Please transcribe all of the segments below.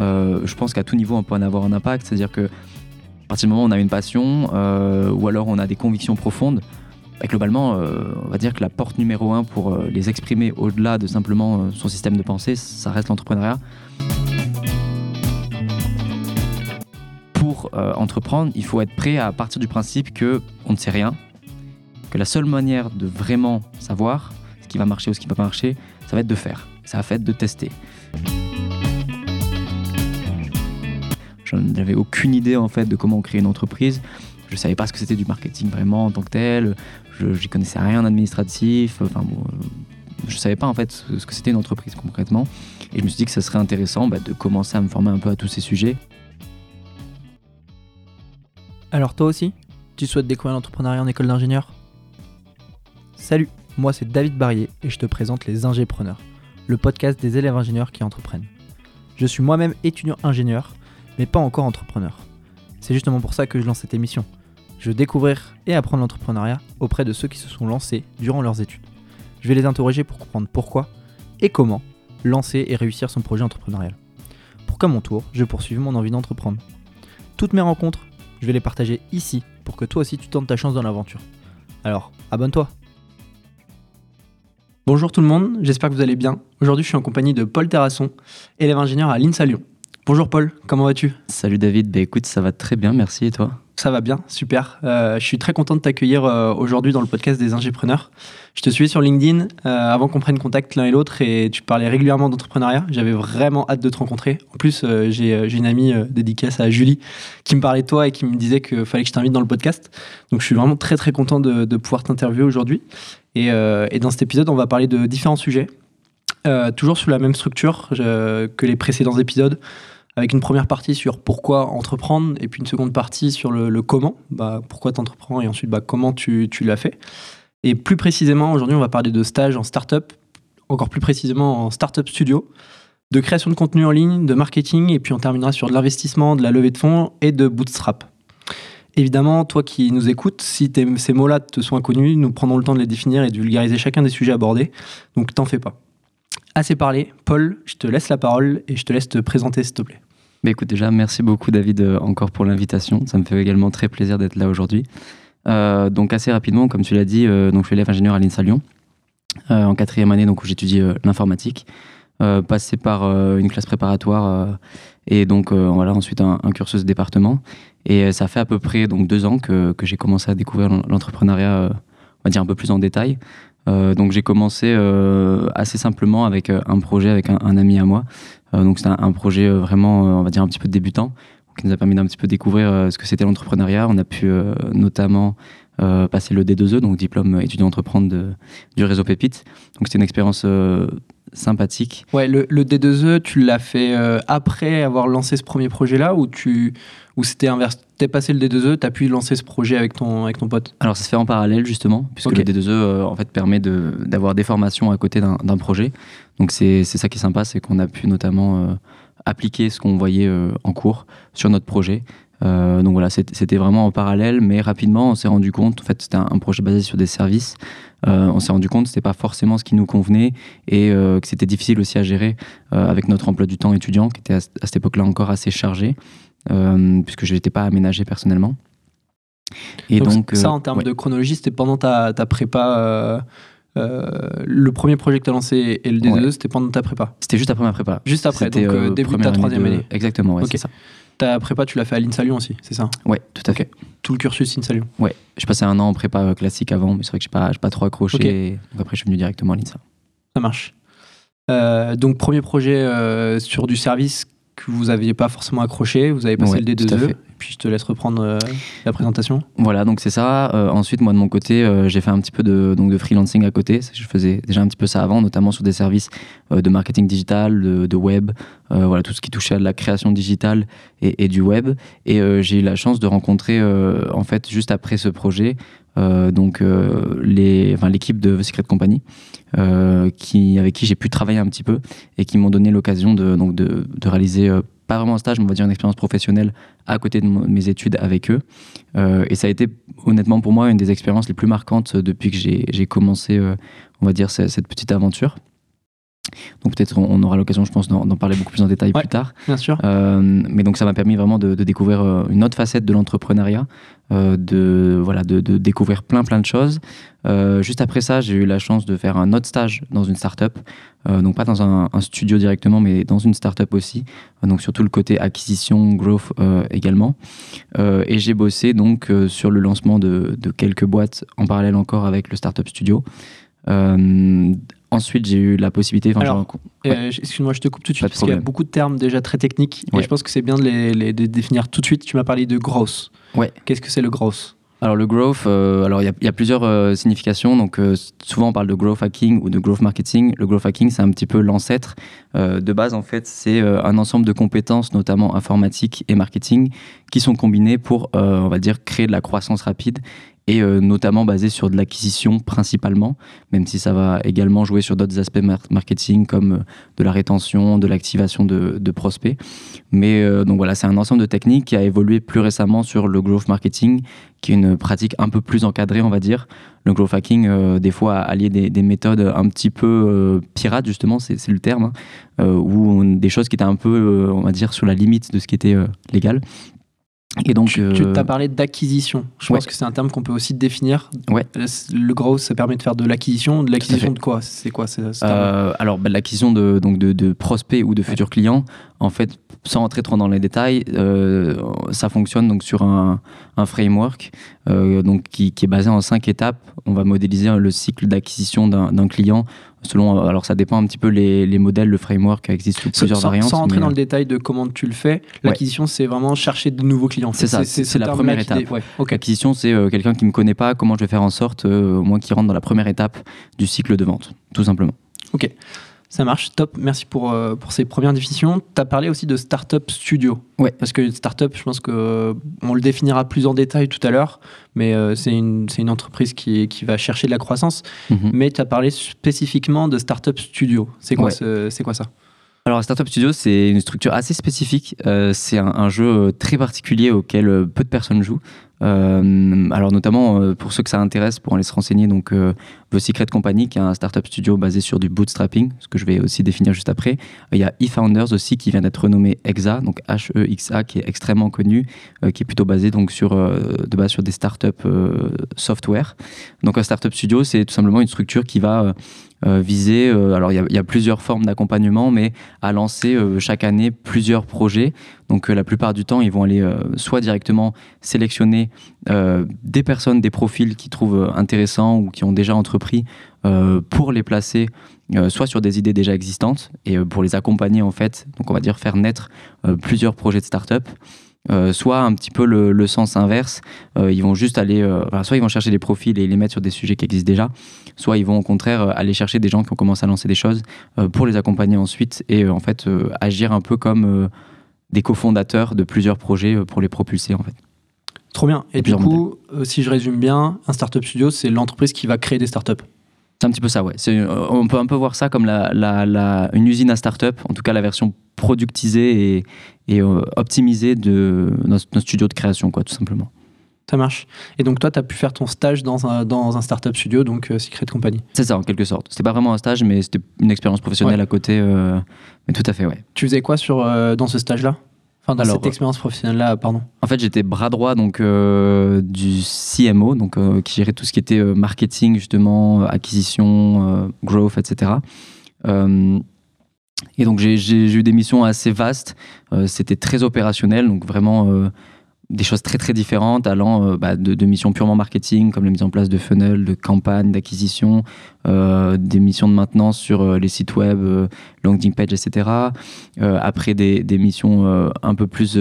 je pense qu'à tout niveau, on peut en avoir un impact. C'est-à-dire que à partir du moment où on a une passion ou alors on a des convictions profondes, bah, globalement, on va dire que la porte numéro un pour les exprimer au-delà de simplement son système de pensée, ça reste l'entrepreneuriat. Pour entreprendre, il faut être prêt à partir du principe que on ne sait rien, que la seule manière de vraiment savoir ce qui va marcher ou ce qui ne va pas marcher, ça va être de faire. Ça va être de tester. Je n'avais aucune idée en fait de comment créer une entreprise. Je ne savais pas ce que c'était du marketing vraiment en tant que tel. Je n'y connaissais rien en administratif. Enfin, bon, je ne savais pas en fait ce que c'était une entreprise concrètement. Et je me suis dit que ce serait intéressant bah, de commencer à me former un peu à tous ces sujets. Alors toi aussi, tu souhaites découvrir l'entrepreneuriat en école d'ingénieur? Salut, moi c'est David Barrier et je te présente les Ingépreneurs, le podcast des élèves ingénieurs qui entreprennent. Je suis moi-même étudiant ingénieur, mais pas encore entrepreneur. C'est justement pour ça que je lance cette émission. Je veux découvrir et apprendre l'entrepreneuriat auprès de ceux qui se sont lancés durant leurs études. Je vais les interroger pour comprendre pourquoi et comment lancer et réussir son projet entrepreneurial. Pour qu'à mon tour, je poursuive mon envie d'entreprendre. Toutes mes rencontres, je vais les partager ici pour que toi aussi tu tentes ta chance dans l'aventure. Alors, abonne-toi Bonjour tout le monde, j'espère que vous allez bien. Aujourd'hui, je suis en compagnie de Paul Terrasson, élève ingénieur à l'INSA Lyon. Bonjour Paul, comment vas-tu? Salut David, bah écoute, ça va très bien, merci et toi? Ça va bien, super. Euh, je suis très content de t'accueillir euh, aujourd'hui dans le podcast des ingépreneurs. Je te suis sur LinkedIn euh, avant qu'on prenne contact l'un et l'autre et tu parlais régulièrement d'entrepreneuriat. J'avais vraiment hâte de te rencontrer. En plus, j'ai une amie dédicace à Julie qui me parlait de toi et qui me disait qu'il fallait que je t'invite dans le podcast. Donc je suis vraiment très très content de, de pouvoir t'interviewer aujourd'hui. Et, dans cet épisode, on va parler de différents sujets, euh, toujours sous la même structure que les précédents épisodes, avec une première partie sur pourquoi entreprendre, et puis une seconde partie sur le, comment, bah, pourquoi tu entreprends, et ensuite bah, comment tu, tu l'as fait. Et plus précisément, aujourd'hui, on va parler de stage en startup, encore plus précisément en startup studio, de création de contenu en ligne, de marketing, et puis on terminera sur de l'investissement, de la levée de fonds et de bootstrap. Évidemment, toi qui nous écoutes, si ces mots-là te sont inconnus, nous prendrons le temps de les définir et de vulgariser chacun des sujets abordés. Donc t'en fais pas. Assez parlé. Paul, je te laisse la parole et je te laisse te présenter, s'il te plaît. Mais écoute, déjà, merci beaucoup, David, euh, encore pour l'invitation. Ça me fait également très plaisir d'être là aujourd'hui. Euh, donc, assez rapidement, comme tu l'as dit, euh, donc, je suis élève ingénieur à l'INSA Lyon, en quatrième année, donc, où j'étudie l'informatique. passé par une classe préparatoire et donc voilà ensuite un, un, cursus département et ça fait à peu près donc deux ans que, que j'ai commencé à découvrir l'entrepreneuriat, on va dire un peu plus en détail. Donc j'ai commencé assez simplement avec un projet avec un, ami à moi. Donc c'était un, projet vraiment, on va dire un petit peu débutant, qui nous a permis d'un petit peu découvrir ce que c'était l'entrepreneuriat. On a pu notamment passer le D2E, donc diplôme étudiant entreprendre du réseau Pépite. Donc c'était une expérience sympathique. Ouais, le, le D2E, tu l'as fait après avoir lancé ce premier projet-là ou tu ou c'était inverse? T'es passé le D2E, t'as pu lancer ce projet avec ton, avec ton pote? Alors ça se fait en parallèle justement, puisque le D2E euh, en fait permet d'avoir des formations à côté d'un projet. Donc c'est ça qui est sympa, c'est qu'on a pu notamment euh, appliquer ce qu'on voyait euh, en cours sur notre projet. Donc voilà, c'était vraiment en parallèle, mais rapidement on s'est rendu compte, en fait c'était un, projet basé sur des services, on s'est rendu compte que c'était pas forcément ce qui nous convenait et que c'était difficile aussi à gérer avec notre emploi du temps étudiant qui était à, à cette époque-là encore assez chargé. Euh, puisque je n'étais pas aménagé personnellement. Et donc, ça, euh, en termes de chronologie, c'était pendant ta, ta prépa. Euh, le premier projet que tu as lancé et le D2, c'était pendant ta prépa C'était juste après ma prépa. Juste après, donc début de ta troisième année. Exactement, ouais, c'est ça. Ta prépa, tu l'as fait à l'INSA Lyon aussi, c'est ça? Ouais, tout à fait. Tout le cursus INSA Lyon Ouais, je passais un an en prépa classique avant, mais c'est vrai que je n'ai pas, pas trop accroché. Donc après, je suis venu directement à l'INSA. Ça marche. donc, premier projet sur du service que vous n'aviez pas forcément accroché, vous avez passé le D2E, et puis je te laisse reprendre euh, la présentation. Voilà, donc c'est ça. Euh, ensuite, moi de mon côté, euh, j'ai fait un petit peu de, donc de freelancing à côté. Je faisais déjà un petit peu ça avant, notamment sur des services de marketing digital, de, web, voilà, tout ce qui touchait à la création digitale et, et du web. Et j'ai eu la chance de rencontrer, en fait, juste après ce projet, donc les, enfin, l'équipe de The Secret Company, qui, avec qui j'ai pu travailler un petit peu et qui m'ont donné l'occasion de, donc de, réaliser pas vraiment un stage, mais on va dire une expérience professionnelle à côté de mes études avec eux. Euh, et ça a été honnêtement pour moi une des expériences les plus marquantes depuis que j'ai commencé, euh, on va dire, cette petite aventure. Donc peut-être on, aura l'occasion, je pense, d'en parler beaucoup plus en détail plus tard. Bien sûr. Euh, mais donc ça m'a permis vraiment de, découvrir euh, une autre facette de l'entrepreneuriat, euh, de voilà, de, découvrir plein plein de choses. juste après ça, j'ai eu la chance de faire un autre stage dans une startup, donc pas dans un, studio directement, mais dans une startup aussi. donc surtout le côté acquisition, growth également. et j'ai bossé donc sur le lancement de, de, quelques boîtes en parallèle encore avec le startup studio. Ensuite, j'ai eu la possibilité. Alors, euh, excuse-moi, je te coupe tout de suite parce qu'il y a beaucoup de termes déjà très techniques et je pense que c'est bien de les, définir tout de suite. Tu m'as parlé de growth. Ouais. Qu'est-ce que c'est le growth alors le growth, euh, alors il y, a plusieurs euh, significations. Donc souvent on parle de growth hacking ou de growth marketing. Le growth hacking c'est un petit peu l'ancêtre. de base en fait c'est un ensemble de compétences, notamment informatique et marketing, qui sont combinées pour on va dire créer de la croissance rapide et euh, notamment basé sur de l'acquisition principalement, même si ça va également jouer sur d'autres aspects marketing comme euh, de la rétention, de l'activation de, prospects. Mais euh, donc voilà, c'est un ensemble de techniques qui a évolué plus récemment sur le growth marketing, qui est une pratique un peu plus encadrée, on va dire. Le growth hacking, des fois, a allié des, méthodes un petit peu pirates, justement, c'est le terme, hein, ou des choses qui étaient un peu, on va dire, sur la limite de ce qui était légal. Et donc, tu, tu as parlé d'acquisition. Je pense que c'est un terme qu'on peut aussi définir. Ouais. Le growth, ça permet de faire de l'acquisition. De l'acquisition de quoi? C'est quoi euh, Alors, bah, l'acquisition de, donc de, de, prospects ou de futurs clients. En fait, sans rentrer trop dans les détails, euh, ça fonctionne donc sur un, un framework euh, donc qui, qui, est basé en cinq étapes. On va modéliser le cycle d'acquisition d'un client selon. Alors ça dépend un petit peu les, les modèles, le framework existe sous plusieurs variantes. Sans rentrer dans le détail de comment tu le fais, l'acquisition c'est vraiment chercher de nouveaux clients. C'est ça, c'est la première étape. L'acquisition c'est euh, quelqu'un qui me connaît pas, comment je vais faire en sorte, moi qui rentre dans la première étape du cycle de vente, tout simplement. Ok. Ça marche, top. Merci pour, euh, pour ces premières définitions. Tu as parlé aussi de Startup Studio. Ouais. Parce que Startup, je pense qu'on euh, on le définira plus en détail tout à l'heure, mais euh, c'est une, une, entreprise qui, qui va chercher de la croissance. Mhm. Mais tu as parlé spécifiquement de Startup Studio. C'est quoi, c'est quoi ça? Alors, Startup Studio, c'est une structure assez spécifique. c'est un, un, jeu très particulier auquel peu de personnes jouent. Euh, alors notamment euh, pour ceux que ça intéresse, pour aller se renseigner, donc euh, The Secret Company, qui est un startup studio basé sur du bootstrapping, ce que je vais aussi définir juste après. Il y a eFounders aussi qui vient d'être renommé EXA, donc H-E-X-A, qui est extrêmement connu, qui est plutôt basé donc sur de base sur des startups software. Donc un startup studio, c'est tout simplement une structure qui va viser, alors il y, a plusieurs formes d'accompagnement, mais à lancer chaque année plusieurs projets. Donc la plupart du temps, ils vont aller soit directement sélectionner euh, des personnes, des profils qui trouvent intéressants ou qui ont déjà entrepris euh, pour les placer euh, soit sur des idées déjà existantes et pour les accompagner en fait, donc on va dire faire naître plusieurs projets de start-up. Soit un petit peu le, sens inverse, ils vont juste aller, soit ils vont chercher des profils et les mettre sur des sujets qui existent déjà, soit ils vont au contraire aller chercher des gens qui ont commencé à lancer des choses pour les accompagner ensuite et en fait agir un peu comme des cofondateurs de plusieurs projets pour les propulser en fait. Trop bien. Et du coup, euh, si je résume bien, un startup studio, c'est l'entreprise qui va créer des startups. C'est un petit peu ça, ouais. Euh, on peut un peu voir ça comme la, la, une usine à startup, en tout cas la version productisée et, et euh, optimisée de notre, studio de création, quoi, tout simplement. Ça marche. Et donc toi, tu as pu faire ton stage dans un, dans un startup studio, donc Secret Company. C'est ça, en quelque sorte. C'était pas vraiment un stage, mais c'était une expérience professionnelle à côté. mais tout à fait, ouais. Tu faisais quoi sur, dans ce stage-là? Dans cette expérience professionnelle-là, pardon En fait, j'étais bras droit donc, euh, du CMO, donc, euh, qui gérait tout ce qui était euh, marketing, justement, acquisition, growth, etc. et donc, j'ai eu des missions assez vastes. C'était très opérationnel, donc vraiment des choses très très différentes, allant euh, bah, de, missions purement marketing, comme la mise en place de funnels, de campagnes, d'acquisition, euh, des missions de maintenance sur euh, les sites web, landing page, etc. après des, missions un peu plus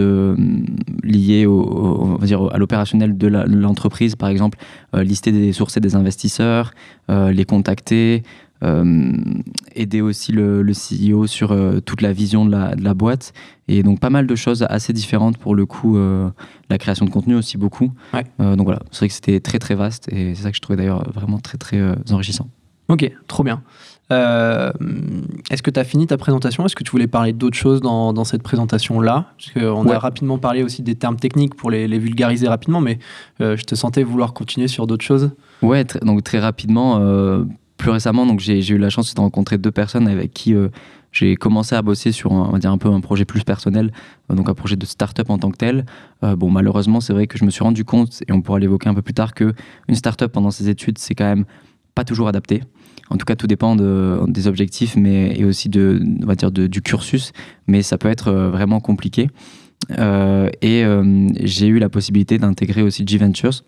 liées on dire, à l'opérationnel de l'entreprise, par exemple, lister des sources des investisseurs, les contacter, euh, aider aussi le, CEO sur euh, toute la vision de la, de la, boîte. Et donc pas mal de choses assez différentes pour le coup. Euh, la création de contenu aussi beaucoup. donc voilà, c'est vrai que c'était très très vaste et c'est ça que je trouvais d'ailleurs vraiment très très enrichissant. Ok, trop bien. Est-ce que tu as fini ta présentation? Est-ce que tu voulais parler d'autres choses dans, dans, cette présentation-là? Parce qu'on a rapidement parlé aussi des termes techniques pour les, les vulgariser rapidement, mais je te sentais vouloir continuer sur d'autres choses. Ouais, donc très rapidement, plus récemment, donc j'ai eu la chance de rencontrer deux personnes avec qui j'ai commencé à bosser sur un, on va dire un peu un projet plus personnel, donc un projet de start-up en tant que tel. bon, malheureusement, c'est vrai que je me suis rendu compte, et on pourra l'évoquer un peu plus tard, que une start-up pendant ses études, c'est quand même pas toujours adapté. En tout cas, tout dépend de, des objectifs, mais et aussi de, on va dire du cursus, mais ça peut être vraiment compliqué. Euh, et euh, j'ai eu la possibilité d'intégrer aussi G-Ventures,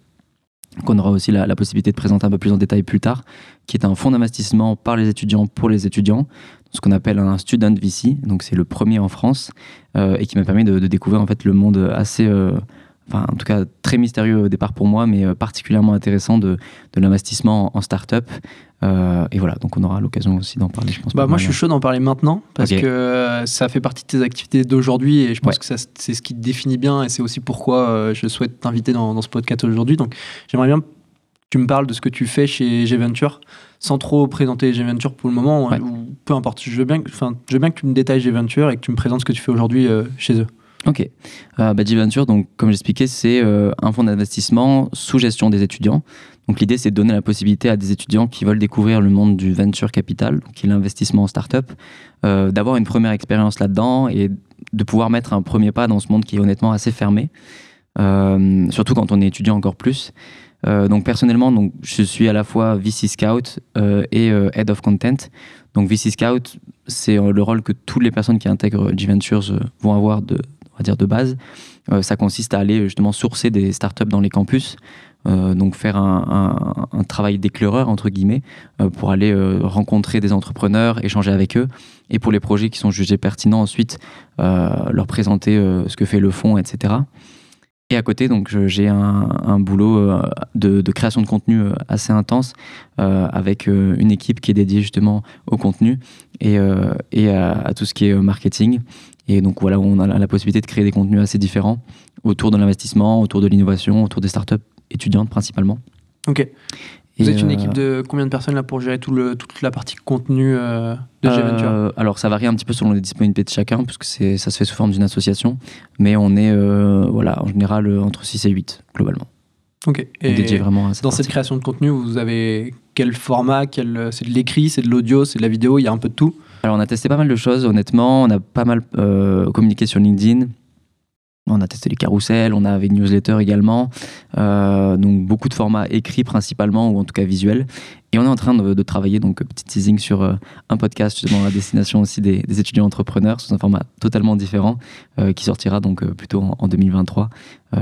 qu'on aura aussi la, possibilité de présenter un peu plus en détail plus tard, qui est un fonds d'investissement par les étudiants pour les étudiants, ce qu'on appelle un student VC, donc c'est le premier en France, euh, et qui m'a permis de, découvrir en fait le monde assez, enfin en tout cas très mystérieux au départ pour moi, mais particulièrement intéressant de, de l'investissement en start-up euh, et voilà, donc on aura l'occasion aussi d'en parler, je pense. Bah moi, je suis chaud d'en parler maintenant parce que euh, ça fait partie de tes activités d'aujourd'hui et je pense que c'est ce qui te définit bien et c'est aussi pourquoi euh, je souhaite t'inviter dans, dans, ce podcast aujourd'hui. Donc, j'aimerais bien que tu me parles de ce que tu fais chez G-Venture sans trop présenter G-Venture pour le moment, ou peu importe. Je veux, bien, je veux bien que tu me détailles G-Venture et que tu me présentes ce que tu fais aujourd'hui chez eux. Ok. Euh, bah, G-Venture, donc, comme j'expliquais, c'est un fonds d'investissement sous gestion des étudiants. Donc l'idée, c'est de donner la possibilité à des étudiants qui veulent découvrir le monde du venture capital, qui est l'investissement en start-up, euh, d'avoir une première expérience là-dedans et de pouvoir mettre un premier pas dans ce monde qui est honnêtement assez fermé, euh, surtout quand on est étudiant encore plus. Euh, donc personnellement, donc, je suis à la fois VC Scout et Head of Content. Donc VC Scout, c'est le rôle que toutes les personnes qui intègrent G-Ventures vont avoir de, on va dire de base. ça consiste à aller justement sourcer des startups dans les campus, euh, donc faire un, travail d'éclaireur entre guillemets euh, pour aller euh, rencontrer des entrepreneurs, échanger avec eux et pour les projets qui sont jugés pertinents ensuite leur présenter ce que fait le fonds, etc. Et à côté, donc j'ai un, boulot de, création de contenu assez intense avec une équipe qui est dédiée justement au contenu et, et à, à, tout ce qui est marketing. Et donc voilà, on a la possibilité de créer des contenus assez différents autour de l'investissement, autour de l'innovation, autour des startups étudiantes principalement. Ok. Vous êtes une euh, équipe de combien de personnes là pour gérer tout le, toute la partie contenu euh, de G-Venture euh, Alors ça varie un petit peu selon les disponibilités de chacun, puisque ça se fait sous forme d'une association, mais on est voilà, en général entre 6 et 8 globalement. Ok. Et dédié vraiment à dans cette création de contenu, vous avez quel format quel... C'est de l'écrit, c'est de l'audio, c'est de la vidéo, il y a un peu de tout? Alors on a testé pas mal de choses, honnêtement. On a pas mal communiqué sur LinkedIn. On a testé les carousels, on avait une newsletter également, euh, donc beaucoup de formats écrits principalement ou en tout cas visuels. Et on est en train de, travailler, donc petit teasing sur euh, un podcast justement à destination aussi des, étudiants entrepreneurs sous un format totalement différent euh, qui sortira donc plutôt en, 2023.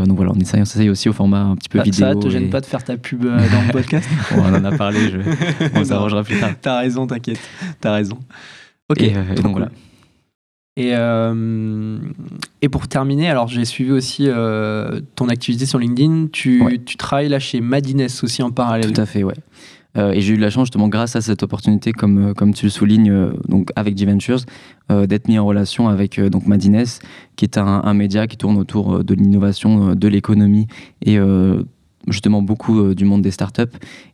donc voilà, on essaye, on essaye aussi au format un petit peu vidéo. Ça te gêne pas de faire ta pub dans le podcast On en a parlé, je... on s'arrangera plus tard. T'as raison, t'inquiète, t'as raison. Ok, et, donc voilà. Et, euh, et pour terminer, alors j'ai suivi aussi euh, ton activité sur LinkedIn. Tu, tu, travailles là chez Madines aussi en parallèle. Tout à fait, ouais. Euh, et j'ai eu la chance justement grâce à cette opportunité, comme, comme tu le soulignes, donc avec G-Ventures, d'être mis en relation avec donc Madines, qui est un, un, média qui tourne autour de l'innovation, de l'économie et justement beaucoup euh, du monde des startups.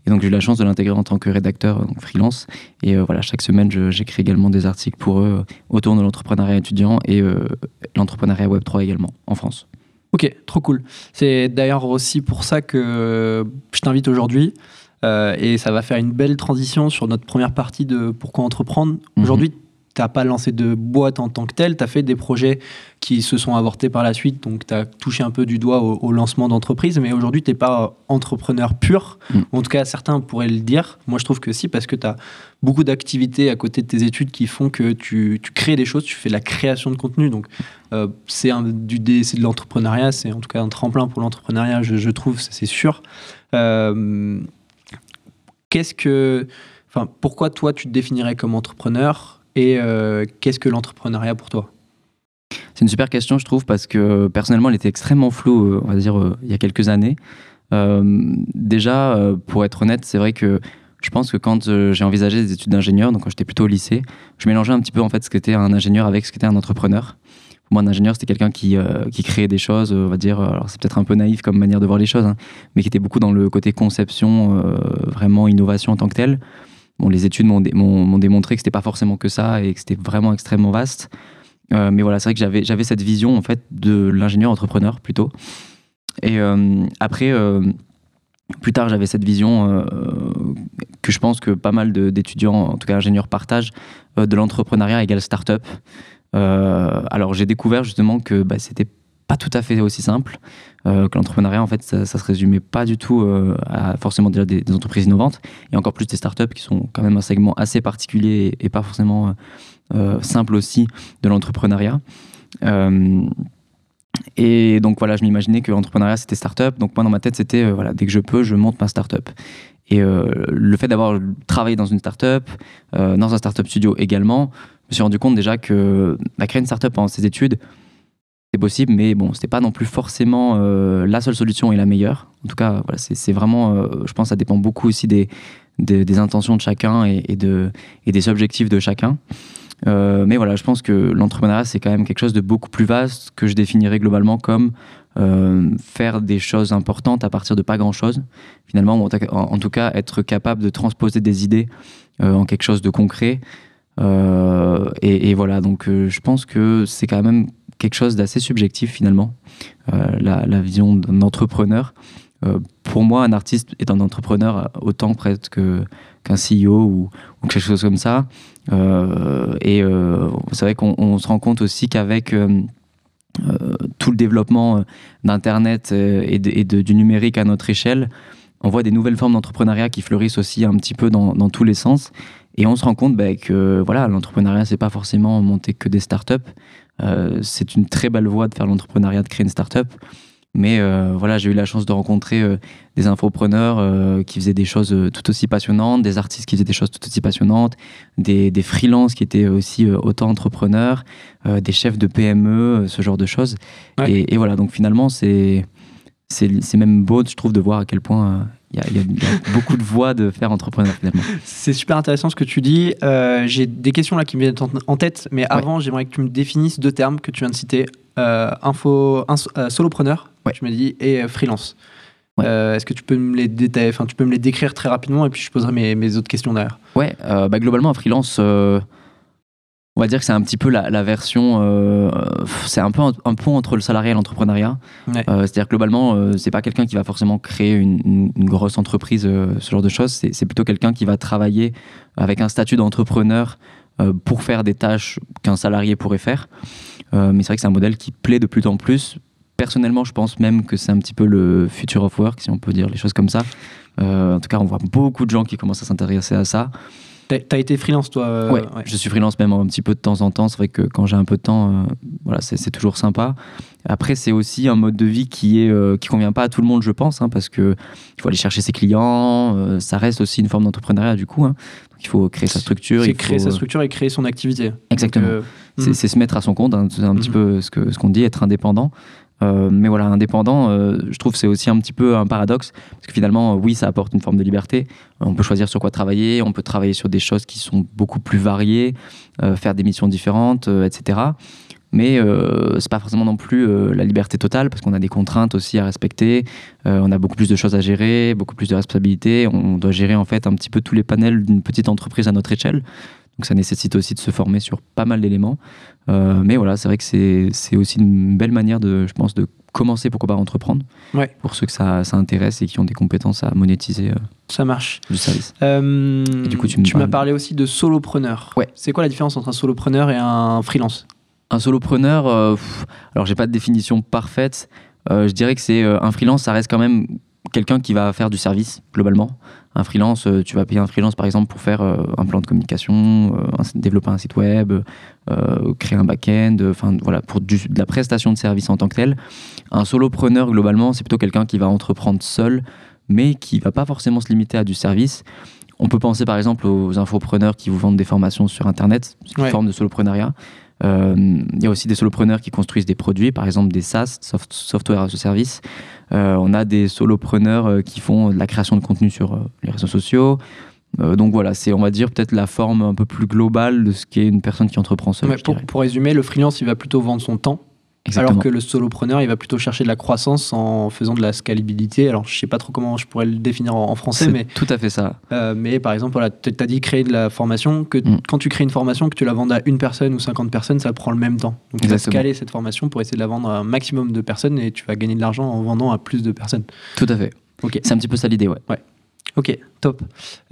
Et donc j'ai eu la chance de l'intégrer en tant que rédacteur donc freelance. Et euh, voilà, chaque semaine, j'écris également des articles pour eux euh, autour de l'entrepreneuriat étudiant et l'entrepreneuriat Web3 également en France. Ok, trop cool. C'est d'ailleurs aussi pour ça que je t'invite aujourd'hui. et ça va faire une belle transition sur notre première partie de Pourquoi entreprendre. Mhm. Aujourd'hui, n'as pas lancé de boîte en tant que telle, tu as fait des projets qui se sont avortés par la suite, donc tu as touché un peu du doigt au, lancement d'entreprise, mais aujourd'hui, tu n'es pas entrepreneur pur. Mm. En tout cas, certains pourraient le dire. Moi, je trouve que si, parce que tu as beaucoup d'activités à côté de tes études qui font que tu, crées des choses, tu fais de la création de contenu. Donc, euh, c'est de l'entrepreneuriat, c'est en tout cas un tremplin pour l'entrepreneuriat, je, trouve, c'est sûr. Euh, qu'est-ce que. Enfin, pourquoi toi, tu te définirais comme entrepreneur? Et euh, qu'est-ce que l'entrepreneuriat pour toi? C'est une super question, je trouve, parce que personnellement, elle était extrêmement floue, euh, on va dire, euh, il y a quelques années. déjà, pour être honnête, c'est vrai que je pense que quand j'ai envisagé des études d'ingénieur, donc quand j'étais plutôt au lycée, je mélangeais un petit peu en fait ce qu'était un ingénieur avec ce qu'était un entrepreneur. Pour moi, un ingénieur, c'était quelqu'un qui, qui créait des choses, on va dire, alors c'est peut-être un peu naïf comme manière de voir les choses, hein, mais qui était beaucoup dans le côté conception, vraiment innovation en tant que tel. Bon, les études m'ont démontré que c'était pas forcément que ça et que c'était vraiment extrêmement vaste. Euh, mais voilà, c'est vrai que j'avais cette vision en fait de l'ingénieur entrepreneur plutôt. Et euh, après, euh, plus tard, j'avais cette vision que je pense que pas mal d'étudiants, en tout cas ingénieurs, partagent de l'entrepreneuriat égale start-up. Alors, j'ai découvert justement que bah, c'était pas tout à fait aussi simple, que l'entrepreneuriat, en fait, ça, ça, se résumait pas du tout à forcément déjà des, entreprises innovantes, et encore plus des startups qui sont quand même un segment assez particulier et, pas forcément simple aussi de l'entrepreneuriat. Et donc voilà, je m'imaginais que l'entrepreneuriat c'était start-up. Donc moi dans ma tête c'était euh, voilà, dès que je peux, je monte ma start-up. Et euh, le fait d'avoir travaillé dans une start-up, euh, dans un start-up studio également, je me suis rendu compte déjà que bah, créer une start-up pendant ses études, possible, mais bon, c'était pas non plus forcément la seule solution et la meilleure. En tout cas, voilà, c'est vraiment, je pense, ça dépend beaucoup aussi des, intentions de chacun et, et, de, et des objectifs de chacun. Euh, mais voilà, je pense que l'entrepreneuriat, c'est quand même quelque chose de beaucoup plus vaste que je définirais globalement comme euh, faire des choses importantes à partir de pas grand-chose. Finalement, en, tout cas, être capable de transposer des idées euh, en quelque chose de concret. Et, voilà, donc je pense que c'est quand même quelque chose d'assez subjectif finalement, la, la, vision d'un entrepreneur. pour moi, un artiste est un entrepreneur autant presque qu'un CEO ou, quelque chose comme ça. Euh, et euh, c'est vrai qu'on se rend compte aussi qu'avec euh, tout le développement d'Internet et, du numérique à notre échelle, on voit des nouvelles formes d'entrepreneuriat qui fleurissent aussi un petit peu dans, tous les sens. Et on se rend compte bah, que voilà, l'entrepreneuriat, c'est pas forcément monter que des startups. Euh, c'est une très belle voie de faire l'entrepreneuriat, de créer une startup. Mais euh, voilà, j'ai eu la chance de rencontrer euh, des infopreneurs qui faisaient des choses tout aussi passionnantes, des artistes qui faisaient des choses tout aussi passionnantes, des, des freelances qui étaient aussi autant entrepreneurs, des chefs de PME, ce genre de choses. Et, voilà, donc finalement, c'est c'est même beau, je trouve, de voir à quel point il y, a beaucoup de voies de faire entrepreneur finalement. C'est super intéressant ce que tu dis. J'ai des questions là qui me viennent en tête, mais avant, j'aimerais que tu me définisses deux termes que tu viens de citer. info, solopreneur tu m'as dit, et euh, freelance. Euh, est-ce que tu peux me les détailler, enfin tu peux me les décrire très rapidement et puis je poserai mes, mes autres questions derrière. Ouais, euh, bah, globalement un freelance, on va dire que c'est un petit peu la, version, c'est un peu un, pont entre le salarié et l'entrepreneuriat. C'est-à-dire globalement, c'est pas quelqu'un qui va forcément créer une, grosse entreprise, ce genre de choses. C'est plutôt quelqu'un qui va travailler avec un statut d'entrepreneur pour faire des tâches qu'un salarié pourrait faire. mais c'est vrai que c'est un modèle qui plaît de plus en plus personnellement, je pense même que c'est un petit peu le future of work, si on peut dire les choses comme ça. Euh, en tout cas, on voit beaucoup de gens qui commencent à s'intéresser à ça. T'as été freelance, toi euh, ouais, je suis freelance même un petit peu de temps en temps. C'est vrai que quand j'ai un peu de temps, euh, voilà, c'est toujours sympa. Après, c'est aussi un mode de vie qui est qui convient pas à tout le monde, je pense, hein, parce que il faut aller chercher ses clients. ça reste aussi une forme d'entrepreneuriat du coup. Hein. Donc, il faut créer sa structure. C'est créer sa structure et créer son activité. Exactement. Hmm. c'est se mettre à son compte. Hein, c'est un petit hmm. peu ce que ce qu'on dit, être indépendant. Euh, mais voilà, indépendant, euh, je trouve c'est aussi un petit peu un paradoxe, parce que finalement, oui, ça apporte une forme de liberté. On peut choisir sur quoi travailler, on peut travailler sur des choses qui sont beaucoup plus variées, euh, faire des missions différentes, etc. Mais c'est pas forcément non plus la liberté totale, parce qu'on a des contraintes aussi à respecter, on a beaucoup plus de choses à gérer, beaucoup plus de responsabilités, on doit gérer en fait un petit peu tous les panels d'une petite entreprise à notre échelle. Donc ça nécessite aussi de se former sur pas mal d'éléments. Euh, mais voilà, c'est vrai que c'est aussi une belle manière de, je pense, de commencer, pourquoi pas entreprendre. Ouais. Pour ceux que ça, ça, intéresse et qui ont des compétences à monétiser. Euh, ça marche. Du service. Euh, du coup, tu m'as parlé aussi de solopreneur. Ouais. C'est quoi la différence entre un solopreneur et un freelance? Un solopreneur, alors j'ai pas de définition parfaite. je dirais que c'est un freelance, ça reste quand même quelqu'un qui va faire du service globalement. Un freelance, euh, tu vas payer un freelance par exemple pour faire euh, un plan de communication, euh, développer un site web, créer un back-end, enfin voilà, pour de la prestation de service en tant que tel. Un solopreneur globalement, c'est plutôt quelqu'un qui va entreprendre seul, mais qui va pas forcément se limiter à du service. On peut penser par exemple aux infopreneurs qui vous vendent des formations sur Internet, c'est une forme de soloprenariat. Il y a aussi des solopreneurs qui construisent des produits, par exemple des SaaS, software as a service. Euh, on a des solopreneurs euh, qui font de la création de contenu sur euh, les réseaux sociaux. donc voilà, c'est on va dire peut-être la forme un peu plus globale de ce qu'est une personne qui entreprend seule. pour, pour, résumer, le freelance, il va plutôt vendre son temps alors que le solopreneur, il va plutôt chercher de la croissance en faisant de la scalabilité. Alors, je sais pas trop comment je pourrais le définir en, français, mais tout à fait ça. Euh, mais par exemple, voilà, tu as dit créer de la formation, que mm. quand tu crées une formation, que tu la vendes à une personne ou 50 personnes, ça prend le même temps. Donc, tu vas scaler cette formation pour essayer de la vendre à un maximum de personnes et tu vas gagner de l'argent en vendant à plus de personnes. Tout à fait. Ok. C'est un petit peu ça l'idée, ouais. Ok, top.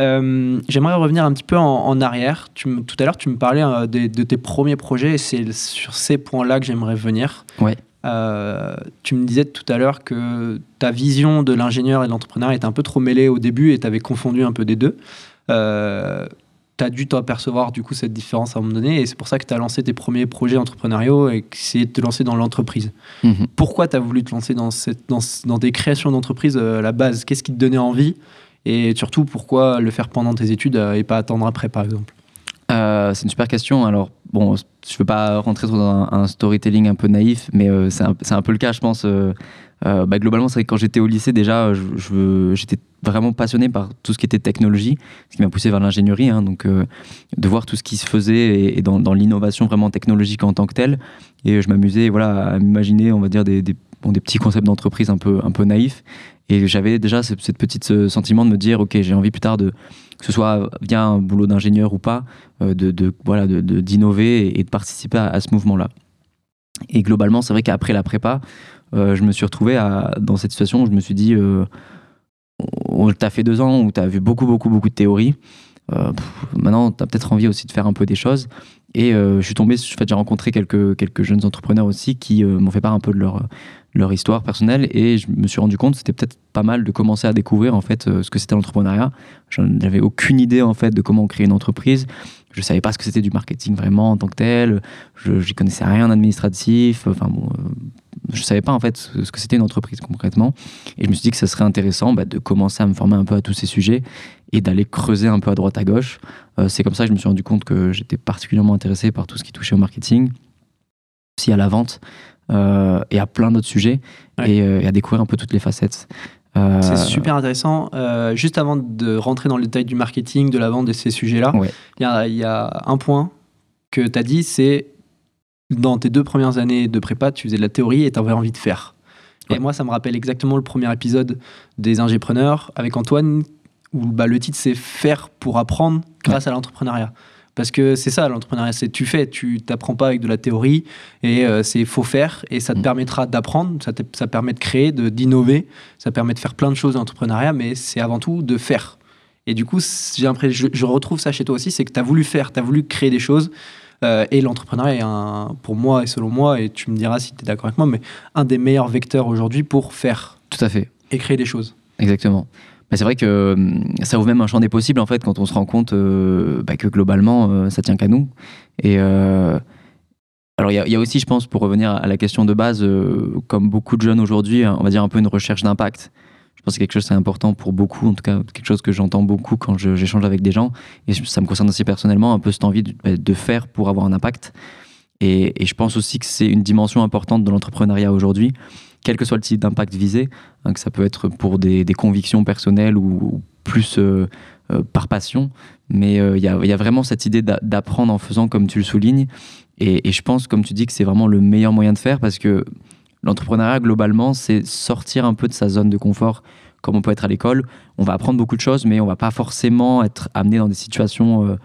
Euh, J'aimerais revenir un petit peu en, en arrière. Tu me- tout à l'heure, tu me parlais euh, de tes premiers projets et c'est sur ces points-là que j'aimerais venir. Ouais. Euh, tu me disais tout à l'heure que ta vision de l'ingénieur et de l'entrepreneur était un peu trop mêlée au début et tu avais confondu un peu des deux. Euh, tu as dû t'apercevoir du coup cette différence à un moment donné et c'est pour ça que tu as lancé tes premiers projets entrepreneuriaux et essayé de te lancer dans l'entreprise. Mhm. Pourquoi tu as voulu te lancer dans, cette, dans, dans des créations d'entreprise euh, à la base? Qu'est-ce qui te donnait envie? Et surtout, pourquoi le faire pendant tes études euh, et pas attendre après, par exemple? Euh, c'est une super question. Alors, bon, je ne veux pas rentrer dans un, storytelling un peu naïf, mais euh, c'est un, peu le cas, je pense. Bah, globalement, c'est vrai que quand j'étais au lycée, déjà, j'étais vraiment passionné par tout ce qui était technologie, ce qui m'a poussé vers l'ingénierie. hein. donc, de voir tout ce qui se faisait et, dans, l'innovation vraiment technologique en tant que telle. Et je m'amusais voilà, à m'imaginer, on va dire, des, bon, des petits concepts d'entreprise un peu, un peu naïfs. Et j'avais déjà ce, cette petite ce sentiment de me dire, OK, j'ai envie plus tard de, que ce soit via un boulot d'ingénieur ou pas, euh, de, voilà, de, d'innover et, de participer à, ce mouvement-là. Et globalement, c'est vrai qu'après la prépa, euh, je me suis retrouvé dans cette situation où je me suis dit, euh, on t'a fait deux ans où tu as vu beaucoup, beaucoup, beaucoup de théories. Euh, maintenant, tu as peut-être envie aussi de faire un peu des choses. Et euh, je suis tombé, en fait, j'ai rencontré quelques, quelques jeunes entrepreneurs aussi qui euh, m'ont fait part un peu de leur, leur histoire personnelle. Et je me suis rendu compte c'était peut-être pas mal de commencer à découvrir en fait euh, ce que c'était l'entrepreneuriat. J'en avais aucune idée en fait de comment créer une entreprise. Je savais pas ce que c'était du marketing vraiment en tant que tel. Je n'y connaissais rien en administratif. Enfin bon, je savais pas en fait ce ce que c'était une entreprise concrètement. Et je me suis dit que ça serait intéressant bah, de commencer à me former un peu à tous ces sujets et d'aller creuser un peu à droite à gauche. Euh, c'est comme ça que je me suis rendu compte que j'étais particulièrement intéressé par tout ce qui touchait au marketing, aussi à la vente euh, et à plein d'autres sujets Ouais. et, euh, et à découvrir un peu toutes les facettes. C'est super intéressant. Juste avant de rentrer dans le détail du marketing, de la vente de ces sujets-là, il Ouais. y, a, il y a un point que tu as dit, c'est dans tes deux premières années de prépa, tu faisais de la théorie et tu avais envie de faire. Et moi, ça me rappelle exactement le premier épisode des Ingépreneurs avec Antoine, où bah, le titre c'est Faire pour apprendre grâce à l'entrepreneuriat. Parce que c'est ça, l'entrepreneuriat, c'est tu fais, tu t'apprends pas avec de la théorie, et euh, c'est faut faire, et ça te Mm. permettra d'apprendre, ça, te- ça permet de créer, de- d'innover, ça permet de faire plein de choses dans l'entrepreneuriat, mais c'est avant tout de faire. Et du coup, j'ai l'impression, je, je retrouve ça chez toi aussi, c'est que tu as voulu faire, tu as voulu créer des choses, euh, et l'entrepreneuriat est un, pour moi et selon moi, et tu me diras si tu es d'accord avec moi, mais un des meilleurs vecteurs aujourd'hui pour faire Tout à fait. et créer des choses. Exactement. C'est vrai que hum, ça ouvre même un champ des possibles en fait quand on se rend compte euh, bah, que globalement euh, ça tient qu'à nous. Et euh, alors il y, a- aussi, je pense, pour revenir à la question de base, euh, comme beaucoup de jeunes aujourd'hui, hein, on va dire un peu une recherche d'impact. Je pense que quelque chose c'est important pour beaucoup, en tout cas quelque chose que j'entends beaucoup quand j'échange avec des gens. Et ça me concerne aussi personnellement, un peu cette envie de, bah, faire pour avoir un impact. Et je pense aussi que c'est une dimension importante de l'entrepreneuriat aujourd'hui, quel que soit le type d'impact visé, hein, que ça peut être pour des, convictions personnelles ou, plus euh, euh, par passion. Mais euh, il y, a, vraiment cette idée d'a- d'apprendre en faisant comme tu le soulignes. Et, je pense, comme tu dis, que c'est vraiment le meilleur moyen de faire parce que l'entrepreneuriat, globalement, c'est sortir un peu de sa zone de confort, comme on peut être à l'école. On va apprendre beaucoup de choses, mais on va pas forcément être amené dans des situations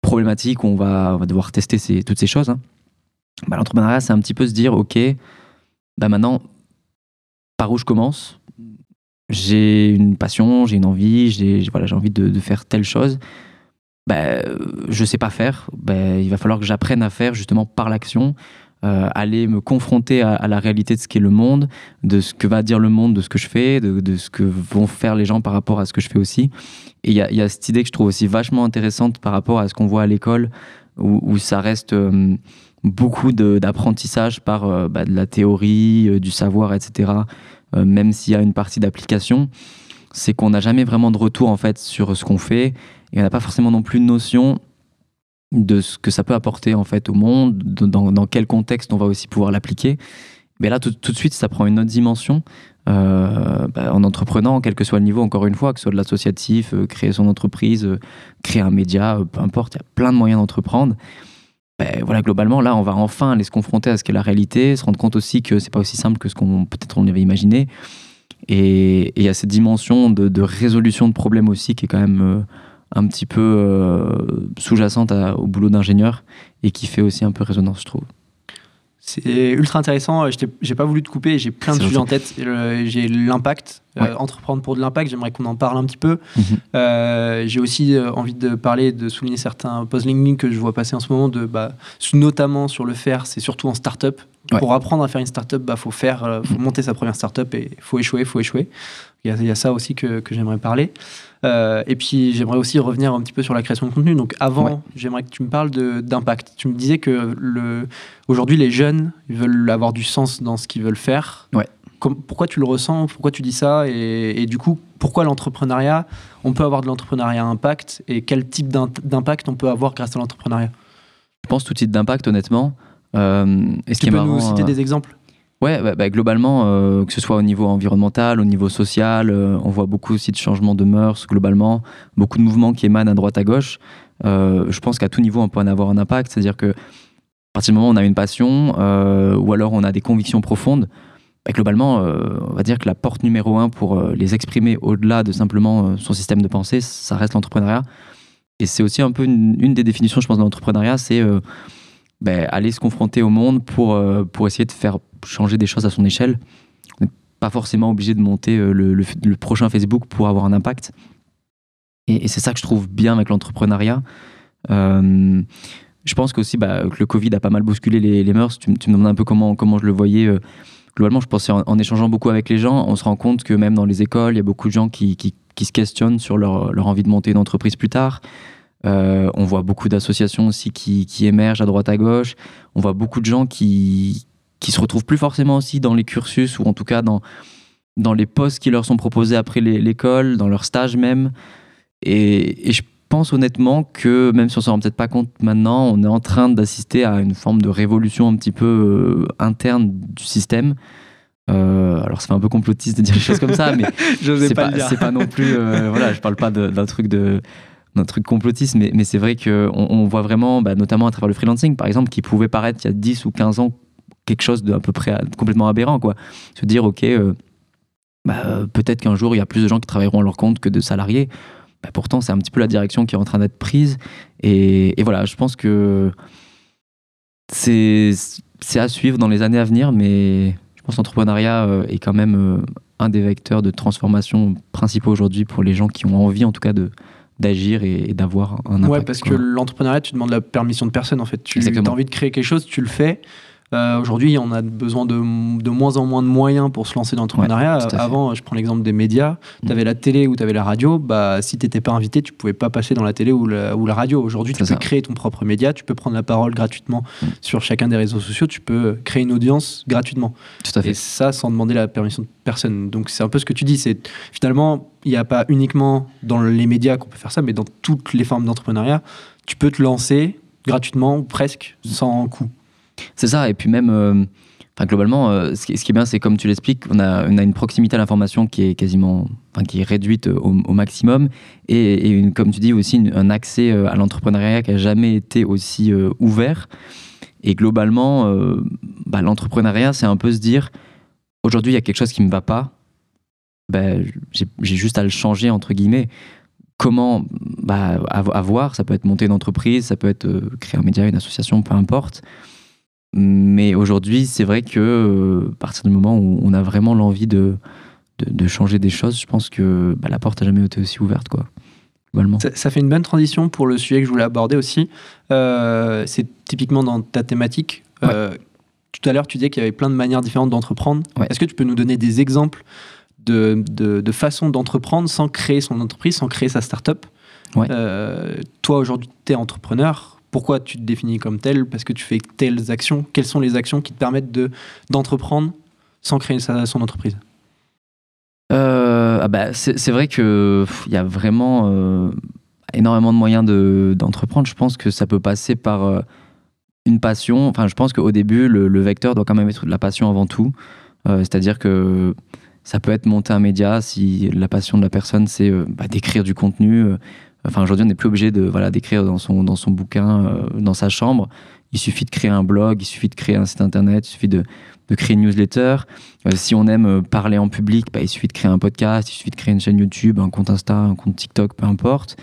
problématiques où on va, devoir tester toutes ces choses. hein. Bah, l'entrepreneuriat, c'est un petit peu se dire, OK, bah maintenant, par où je commence J'ai une passion, j'ai une envie, j'ai voilà, envie de, faire telle chose. Bah, euh, je sais pas faire. Bah, il va falloir que j'apprenne à faire justement par l'action, euh, aller me confronter à, la réalité de ce qu'est le monde, de ce que va dire le monde de ce que je fais, de, ce que vont faire les gens par rapport à ce que je fais aussi. Et il y a, cette idée que je trouve aussi vachement intéressante par rapport à ce qu'on voit à l'école, où, où ça reste euh, beaucoup d'apprentissage par euh, bah, de la théorie, euh, du savoir, etc. euh, même s'il y a une partie d'application, c'est qu'on n'a jamais vraiment de retour en fait sur ce qu'on fait et on n'a pas forcément non plus de notion de ce que ça peut apporter en fait au monde, de- dans, dans quel contexte on va aussi pouvoir l'appliquer. Mais là, tout, tout de suite, ça prend une autre dimension bah, en entreprenant, quel que soit le niveau, encore une fois, que ce soit de l'associatif, créer son entreprise, créer un média, peu importe, il y a plein de moyens d'entreprendre. Ben, voilà, globalement, là, on va enfin aller se confronter à ce qu'est la réalité, se rendre compte aussi que c'est pas aussi simple que ce qu'on peut-être on avait imaginé. Et il y a cette dimension de, résolution de problèmes aussi qui est quand même euh, un petit peu euh, sous-jacente au boulot d'ingénieur et qui fait aussi un peu résonance, je trouve. C'est ultra intéressant. J'ai pas voulu te couper. J'ai plein de sujets en tête. J'ai l'impact. Euh, entreprendre pour de l'impact, j'aimerais qu'on en parle un petit peu. Mhm. Euh, j'ai aussi euh, envie de parler, de souligner certains posts LinkedIn que je vois passer en ce moment, de, bah, notamment sur le faire, c'est surtout en startup. Pour apprendre à faire une startup, il bah, faut, faire, faut mhm. monter sa première startup et il faut échouer, faut échouer. Il y, a, ça aussi que, que j'aimerais parler. Euh, et puis j'aimerais aussi revenir un petit peu sur la création de contenu. Donc avant, j'aimerais que tu me parles d'impact. Tu me disais que le, aujourd'hui les jeunes ils veulent avoir du sens dans ce qu'ils veulent faire. Ouais. pourquoi tu le ressens? Pourquoi tu dis ça? Et, du coup, pourquoi l'entrepreneuriat On peut avoir de l'entrepreneuriat impact? Et quel type d'impact on peut avoir grâce à l'entrepreneuriat? Je pense tout type d'impact, honnêtement. Euh, est-ce tu peux nous citer euh, des exemples? Ouais, bah, bah, globalement, euh, que ce soit au niveau environnemental, au niveau social, euh, on voit beaucoup aussi de changements de mœurs globalement, beaucoup de mouvements qui émanent à droite à gauche. Euh, je pense qu'à tout niveau, on peut en avoir un impact. C'est-à-dire que à partir du moment où on a une passion ou alors on a des convictions profondes, bah, globalement, on va dire que la porte numéro un pour les exprimer au-delà de simplement son système de pensée, ça reste l'entrepreneuriat. Et c'est aussi un peu une, des définitions, je pense, de l'entrepreneuriat, c'est ben, aller se confronter au monde pour, euh, pour essayer de faire changer des choses à son échelle. On n'est pas forcément obligé de monter euh, le, le, prochain Facebook pour avoir un impact. Et, c'est ça que je trouve bien avec l'entrepreneuriat. Euh, je pense qu'aussi bah, que le Covid a pas mal bousculé les, les mœurs. Tu, me demandes un peu comment, comment je le voyais. globalement, je pensais en, échangeant beaucoup avec les gens, on se rend compte que même dans les écoles, il y a beaucoup de gens qui, qui, se questionnent sur leur, leur, envie de monter une entreprise plus tard. Euh, on voit beaucoup d'associations aussi qui, émergent à droite à gauche. On voit beaucoup de gens qui, qui se retrouvent plus forcément aussi dans les cursus ou en tout cas dans, dans les postes qui leur sont proposés après l'école, dans leur stage même. Et, je pense honnêtement que même si on s'en rend peut-être pas compte maintenant, on est en train d'assister à une forme de révolution un petit peu euh, interne du système. Euh, alors, c'est un peu complotiste de dire des choses comme ça, mais c'est pas, pas, non plus. voilà, je parle pas d'un truc de d'un truc complotiste, mais, c'est vrai qu'on on voit vraiment, bah, notamment à travers le freelancing, par exemple, qui pouvait paraître il y a 10 ou 15 ans quelque chose de à peu près complètement aberrant. Quoi. Se dire, OK, euh, bah, euh, peut-être qu'un jour, il y a plus de gens qui travailleront à leur compte que de salariés. Bah, pourtant, c'est un petit peu la direction qui est en train d'être prise. Et, et, voilà, je pense que c'est à suivre dans les années à venir, mais je pense que l'entrepreneuriat euh, est quand même un des vecteurs de transformation principaux aujourd'hui pour les gens qui ont envie, en tout cas, de, d'agir et, d'avoir un impact. Ouais, parce que l'entrepreneuriat, tu demandes la permission de personne en fait. Tu as envie de créer quelque chose, tu le fais. Euh, aujourd'hui, on a besoin de, de, moins en moins de moyens pour se lancer dans l'entrepreneuriat. Avant, je prends l'exemple des médias. Mm. Tu avais la télé ou tu avais la radio. Bah, si tu n'étais pas invité, tu pouvais pas passer dans la télé ou la, ou la radio. Aujourd'hui, tu peux créer ton propre média. Tu peux prendre la parole gratuitement mm. sur chacun des réseaux sociaux. Tu peux créer une audience gratuitement. Tout à fait. Et ça, sans demander la permission de personne. Donc, c'est un peu ce que tu dis. C'est finalement, il n'y a pas uniquement dans les médias qu'on peut faire ça, mais dans toutes les formes d'entrepreneuriat, tu peux te lancer gratuitement ou presque sans coût. C'est ça, et puis même, euh, globalement, euh, ce, qui, est bien, c'est comme tu l'expliques, on a, une proximité à l'information qui est quasiment, qui est réduite au, maximum, et, comme tu dis aussi, un accès euh, à l'entrepreneuriat qui a jamais été aussi ouvert. Et globalement, bah, l'entrepreneuriat, c'est un peu se dire, aujourd'hui, il y a quelque chose qui me va pas, ben, j'ai juste à le changer, entre guillemets comment bah, avoir, ça peut être monter une entreprise, ça peut être créer un média, une association, peu importe. Mais aujourd'hui, c'est vrai que euh, à partir du moment où on a vraiment l'envie de, de, changer des choses, je pense que bah, la porte n'a jamais été aussi ouverte, quoi. Ça, ça, fait une bonne transition pour le sujet que je voulais aborder aussi. Euh, c'est typiquement dans ta thématique. Euh, tout à l'heure, tu disais qu'il y avait plein de manières différentes d'entreprendre. Est-ce que tu peux nous donner des exemples de, de, de façons d'entreprendre sans créer son entreprise, sans créer sa start-up? Toi, aujourd'hui, tu es entrepreneur pourquoi tu te définis comme tel Parce que tu fais telles actions. Quelles sont les actions qui te permettent de, d'entreprendre sans créer sa, son entreprise? Euh, ah bah, c'est, vrai qu'il y a vraiment euh, énormément de moyens de, d'entreprendre. Je pense que ça peut passer par euh, une passion. Enfin, je pense qu'au début, le, vecteur doit quand même être de la passion avant tout. c'est-à-dire que ça peut être monter un média si la passion de la personne, c'est bah, d'écrire du contenu Enfin, aujourd'hui, on n'est plus obligé de voilà d'écrire dans son dans son bouquin, euh, dans sa chambre. Il suffit de créer un blog, il suffit de créer un site internet, il suffit de, créer une newsletter. Euh, si on aime euh, parler en public, bah, il suffit de créer un podcast, il suffit de créer une chaîne YouTube, un compte Insta, un compte TikTok, peu importe.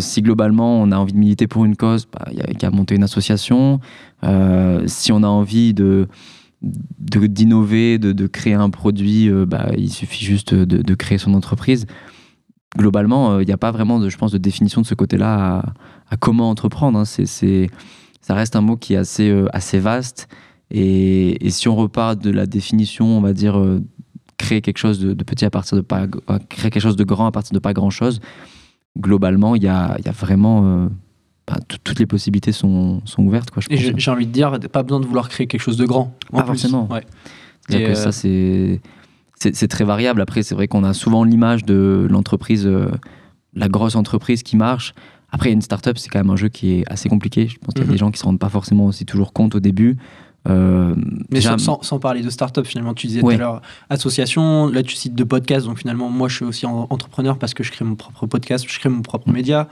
si globalement on a envie de militer pour une cause, bah, il y a qu'à monter une association. si on a envie de d'innover, de, de, créer un produit, bah, il suffit juste de, de, créer son entreprise. Globalement, il n'y a pas vraiment, de, je pense, de définition de ce côté-là à, comment entreprendre. Hein. C'est, ça reste un mot qui est assez, assez vaste. Et, et, si on repart de la définition, on va dire, créer quelque chose de, petit à partir de pas, créer quelque chose de grand à partir de pas grand chose, globalement, il y a, y a, vraiment. Euh, bah, toutes les possibilités sont, sont ouvertes. Quoi, et j'ai envie de dire, pas besoin de vouloir créer quelque chose de grand. Pas forcément. Ouais. que ça, euh, c'est c'est très variable. Après, c'est vrai qu'on a souvent l'image de l'entreprise, euh, la grosse entreprise qui marche. Après, une startup, c'est quand même un jeu qui est assez compliqué. Je pense qu'il y a mhm. des gens qui se rendent pas forcément aussi toujours compte au début. Euh, mais sans, sans, parler de start-up, finalement, tu disais tout à l'heure association, là tu cites de podcasts, donc finalement, moi je suis aussi entrepreneur parce que je crée mon propre podcast, je crée mon propre mm. média.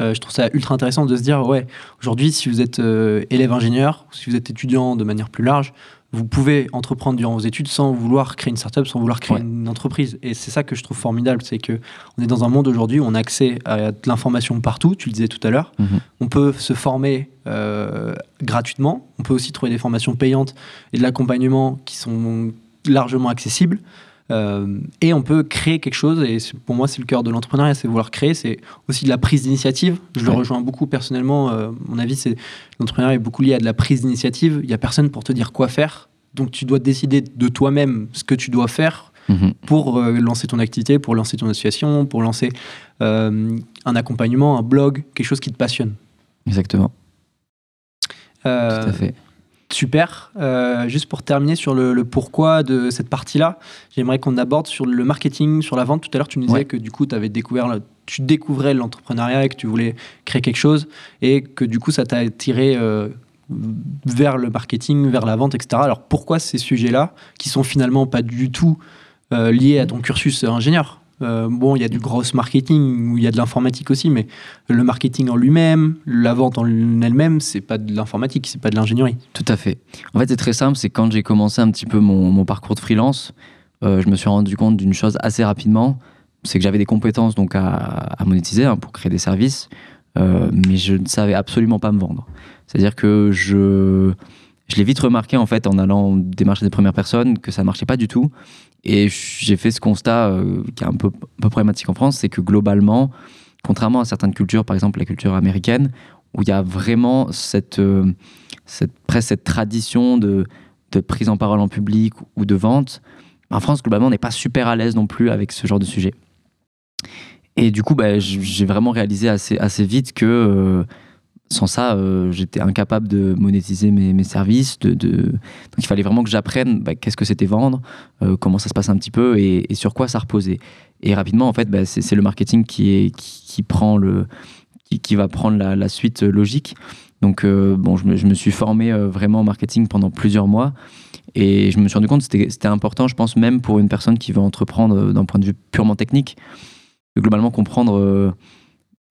Euh, je trouve ça ultra intéressant de se dire, ouais, aujourd'hui, si vous êtes euh, élève ingénieur, si vous êtes étudiant de manière plus large, vous pouvez entreprendre durant vos études sans vouloir créer une startup, sans vouloir créer une entreprise. Et c'est ça que je trouve formidable, c'est que on est dans un monde aujourd'hui où on a accès à de l'information partout. Tu le disais tout à l'heure. Mhm. On peut se former euh, gratuitement. On peut aussi trouver des formations payantes et de l'accompagnement qui sont largement accessibles. Euh, et on peut créer quelque chose, et pour moi c'est le cœur de l'entrepreneuriat, c'est vouloir créer, c'est aussi de la prise d'initiative. Je le rejoins beaucoup personnellement, euh, mon avis c'est l'entrepreneuriat est beaucoup lié à de la prise d'initiative, il n'y a personne pour te dire quoi faire, donc tu dois décider de toi-même ce que tu dois faire mhm. pour euh, lancer ton activité, pour lancer ton association, pour lancer un accompagnement, un blog, quelque chose qui te passionne. Exactement. Tout à fait. Super. Euh, juste pour terminer sur le, pourquoi de cette partie-là, j'aimerais qu'on aborde sur le marketing, sur la vente. Tout à l'heure, tu nous disais que du coup, avais découvert, tu découvrais l'entrepreneuriat et que tu voulais créer quelque chose et que du coup, ça t'a attiré euh, vers le marketing, vers la vente, etc. Alors pourquoi ces sujets-là, qui sont finalement pas du tout euh, liés à ton cursus ingénieur? Euh, bon, il y a du gros marketing, il y a de l'informatique aussi, mais le marketing en lui-même, la vente en elle-même, c'est pas de l'informatique, c'est pas de l'ingénierie. Tout à fait. En fait, c'est très simple, c'est quand j'ai commencé un petit peu mon, parcours de freelance, euh, je me suis rendu compte d'une chose assez rapidement, c'est que j'avais des compétences donc à, monétiser hein, pour créer des services, euh, mais je ne savais absolument pas me vendre. C'est-à-dire que je je l'ai vite remarqué en fait en allant démarcher des premières personnes que ça marchait pas du tout. Et j'ai fait ce constat euh, qui est un peu, problématique en France, c'est que globalement, contrairement à certaines cultures, par exemple la culture américaine, où il y a vraiment cette, euh, cette, presque cette tradition de, prise en parole en public ou de vente, en France, globalement, on n'est pas super à l'aise non plus avec ce genre de sujet. Et du coup, bah, j'ai vraiment réalisé assez, assez vite que euh, sans ça, euh, j'étais incapable de monétiser mes, services. Donc il fallait vraiment que j'apprenne bah, qu'est-ce que c'était vendre, euh, comment ça se passe un petit peu et, sur quoi ça reposait. Et rapidement, en fait, bah, c'est le marketing qui, prend le, qui, va prendre la, suite logique. Donc euh, bon, je me, suis formé vraiment en marketing pendant plusieurs mois. Et je me suis rendu compte que c'était important, je pense, même pour une personne qui veut entreprendre d'un point de vue purement technique, de globalement comprendre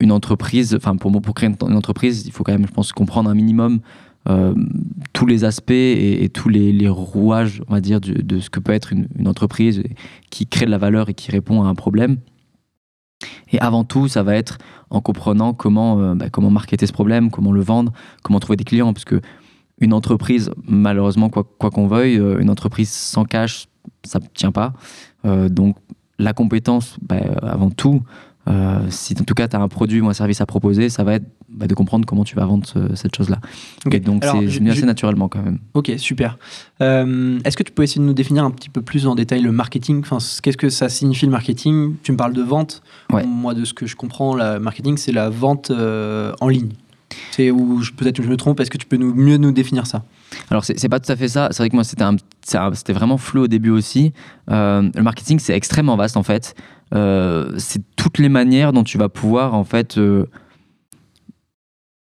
une entreprise, enfin pour, pour créer une, entreprise, il faut quand même, je pense, comprendre un minimum euh, tous les aspects et, tous les, rouages, on va dire, de, ce que peut être une, entreprise qui crée de la valeur et qui répond à un problème. Et avant tout, ça va être en comprenant comment, euh, bah, comment marketer ce problème, comment le vendre, comment trouver des clients, parce que une entreprise, malheureusement, quoi qu'on veuille, euh, une entreprise sans cash, ça ne tient pas. donc la compétence, bah, avant tout, euh, si en tout cas tu as un produit ou un service à proposer, ça va être bah, de comprendre comment tu vas vendre cette chose-là. donc c'est venu assez naturellement quand même. Ok, super. Euh, est-ce que tu peux essayer de nous définir un petit peu plus en détail le marketing? Enfin, Qu'est-ce que ça signifie le marketing? Tu me parles de vente. Moi, de ce que je comprends, le marketing, c'est la vente euh, en ligne. C'est où peut-être que je me trompe. Est-ce que tu peux nous, mieux nous définir ça? Alors c'est pas tout à fait ça. C'est vrai que moi c'était c'était vraiment flou au début aussi. le marketing c'est extrêmement vaste en fait. Euh, c'est toutes les manières dont tu vas pouvoir en fait euh,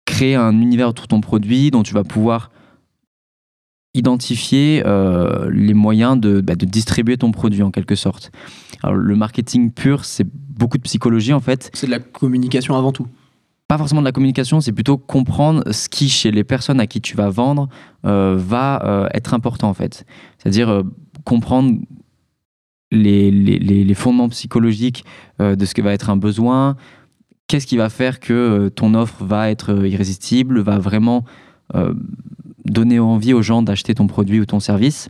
créer un univers autour de ton produit, dont tu vas pouvoir identifier euh, les moyens bah, de, distribuer ton produit en quelque sorte. Alors, le marketing pur, c'est beaucoup de psychologie en fait. C'est de la communication avant tout. Pas forcément de la communication, c'est plutôt comprendre ce qui, chez les personnes à qui tu vas vendre, va être important en fait. C'est-à-dire comprendre les, fondements psychologiques euh, de ce que va être un besoin, qu'est-ce qui va faire que ton offre va être irrésistible, va vraiment donner envie aux gens d'acheter ton produit ou ton service?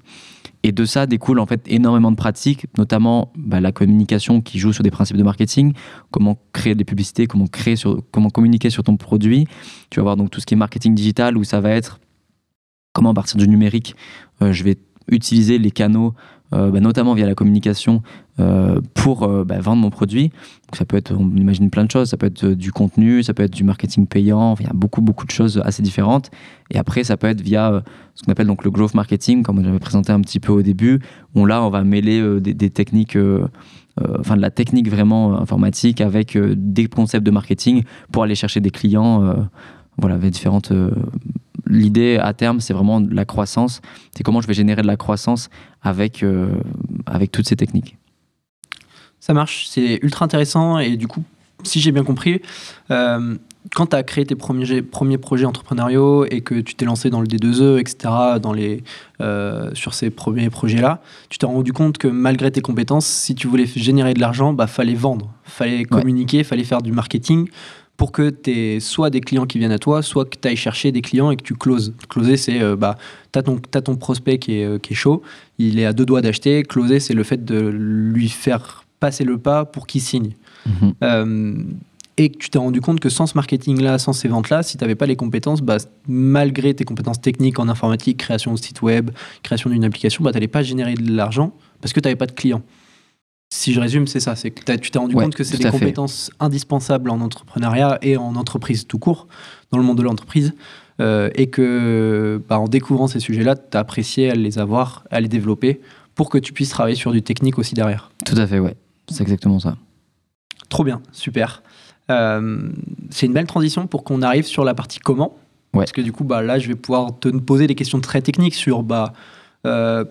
Et de ça découle en fait énormément de pratiques, notamment bah, la communication qui joue sur des principes de marketing, comment créer des publicités, comment communiquer sur ton produit. Tu vas voir donc tout ce qui est marketing digital où ça va être comment à partir du numérique, euh, je vais utiliser les canaux euh, bah, notamment via la communication, euh, pour euh, bah, vendre mon produit. ça peut être, on imagine plein de choses, ça peut être du contenu, ça peut être du marketing payant, il y a beaucoup, beaucoup de choses assez différentes. Et après, ça peut être via ce qu'on appelle donc le growth marketing, comme j'avais présenté un petit peu au début, où là, on va mêler des, techniques... enfin de la technique vraiment informatique avec des concepts de marketing pour aller chercher des clients voilà avec différentes l'idée à terme, c'est vraiment la croissance. C'est comment je vais générer de la croissance avec, euh, avec toutes ces techniques. Ça marche, c'est ultra intéressant. Et du coup, si j'ai bien compris, euh, quand tu as créé tes premiers, premiers projets entrepreneuriaux et que tu t'es lancé dans le D2E, etc., dans les, euh, sur ces premiers projets-là, tu t'es rendu compte que malgré tes compétences, si tu voulais générer de l'argent, bah fallait vendre, fallait communiquer, fallait faire du marketing pour que tu aies soit des clients qui viennent à toi, soit que tu ailles chercher des clients et que tu closes. Closer, c'est euh, bah, tu as, ton prospect qui est, euh, qui est chaud, il est à deux doigts d'acheter. Closer, c'est le fait de lui faire passer le pas pour qu'il signe. Mhm. Euh, et que tu t'es rendu compte que sans ce marketing-là, sans ces ventes-là, si tu n'avais pas les compétences, bah, malgré tes compétences techniques en informatique, création de site web, création d'une application, bah, tu n'allais pas générer de l'argent parce que tu n'avais pas de clients si je résume, c'est ça. C'est que tu t'es rendu compte que c'est des compétences indispensables en entrepreneuriat et en entreprise tout court, dans le monde de l'entreprise. Euh, et que, bah, en découvrant ces sujets-là, tu as apprécié à les avoir, à les développer pour que tu puisses travailler sur du technique aussi derrière. Tout à fait, ouais. C'est exactement ça. Trop bien, super. Euh, c'est une belle transition pour qu'on arrive sur la partie comment. Parce que du coup, bah, là, je vais pouvoir te poser des questions très techniques sur bah, euh,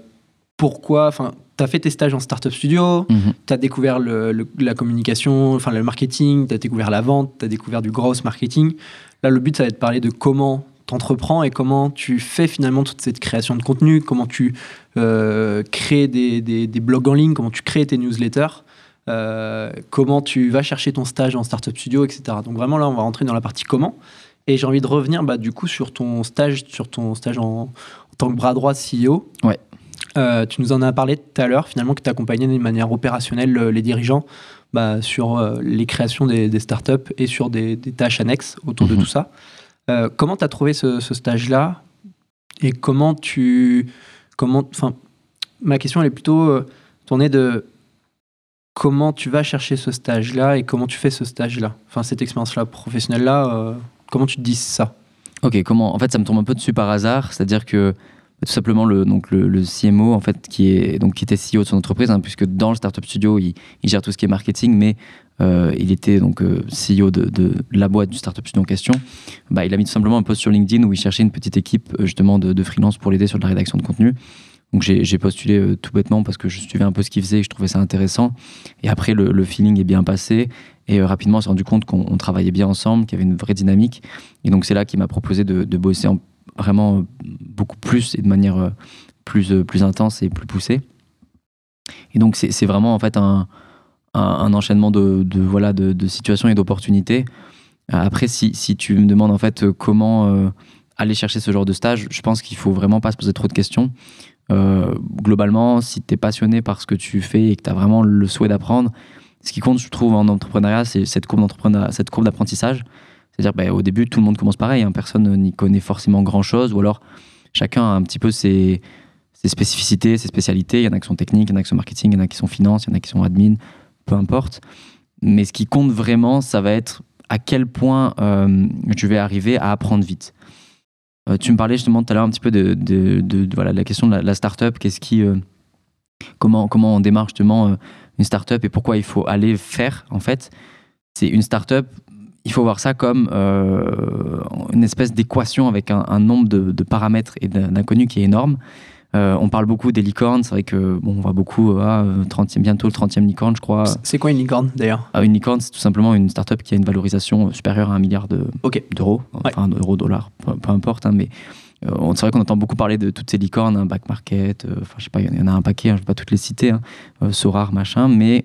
pourquoi, enfin, tu as fait tes stages en startup studio, mhm. tu as découvert la communication, enfin le marketing, tu as découvert la vente, tu as découvert du gross marketing. Là, le but, ça va être de parler de comment t'entreprends et comment tu fais finalement toute cette création de contenu, comment tu euh, crées des, blogs en ligne, comment tu crées tes newsletters, euh, comment tu vas chercher ton stage en startup studio, etc. Donc vraiment là, on va rentrer dans la partie comment. Et j'ai envie de revenir bah, du coup sur ton stage, sur ton stage en, en tant que bras droit CEO. Ouais. Euh, tu nous en as parlé tout à l'heure, finalement, que tu accompagnais d'une manière opérationnelle euh, les dirigeants bah, sur euh, les créations des, startups et sur des, tâches annexes autour de mhm. tout ça. comment tu as trouvé ce, stage-là et comment tu. Comment, ma question, elle est plutôt tournée de comment tu vas chercher ce stage-là et comment tu fais ce stage-là? Enfin, cette expérience-là professionnelle-là, comment tu te dis ça? Ok, comment En fait, ça me tombe un peu dessus par hasard, c'est-à-dire que tout simplement le, donc le, CMO en fait qui est donc qui était CEO de son entreprise hein, puisque dans le startup studio il, gère tout ce qui est marketing mais euh, il était donc euh, CEO de, la boîte du startup studio en question. Bah, il a mis tout simplement un post sur LinkedIn où il cherchait une petite équipe euh, justement de, freelance pour l'aider sur la rédaction de contenu. Donc j'ai postulé tout bêtement parce que je suivais un peu ce qu'il faisait et je trouvais ça intéressant. Et après le, le feeling est bien passé et rapidement on s'est rendu compte qu'on travaillait bien ensemble qu'il y avait une vraie dynamique. Et donc c'est là qu'il m'a proposé de, de bosser en vraiment euh, beaucoup plus et de manière euh, plus, euh, plus intense et plus poussée. Et donc, c'est vraiment en fait un, un, enchaînement de, de, voilà, de, de situations et d'opportunités. Après, si, si, tu me demandes en fait comment aller chercher ce genre de stage, je pense qu'il faut vraiment pas se poser trop de questions. globalement, si tu es passionné par ce que tu fais et que tu as vraiment le souhait d'apprendre, ce qui compte, je trouve, en entrepreneuriat, c'est cette courbe d'apprentissage. C'est-à-dire, bah, au début, tout le monde commence pareil. Hein. Personne n'y connaît forcément grand-chose. Ou alors, chacun a un petit peu ses, spécificités, ses spécialités. Il y en a qui sont techniques, il y en a qui sont marketing, il y en a qui sont finance, il y en a qui sont admin, peu importe. Mais ce qui compte vraiment, ça va être à quel point euh, je vais arriver à apprendre vite. Euh, tu me parlais justement tout à l'heure un petit peu de, de, voilà, la question de la, start-up. Qu'est-ce qui, euh, comment, comment on démarre justement une start-up et pourquoi il faut aller faire en fait? C'est une start-up, il faut voir ça comme euh, une espèce d'équation avec un, nombre de, paramètres et d'inconnus qui est énorme. Euh, on parle beaucoup des licornes, c'est vrai que bon, on voit beaucoup, ah, 30e, bientôt le 30e licorne, je crois. C'est quoi une licorne d'ailleurs? Ah, Une licorne, c'est tout simplement une startup qui a une valorisation supérieure à un milliard d'euros, enfin d'euros, dollars, peu, importe, hein, mais euh, c'est vrai qu'on entend beaucoup parler de toutes ces licornes, un back market, enfin je sais pas, il y en a un paquet, hein, je ne vais pas toutes les citer, hein, Sorar, machin, mais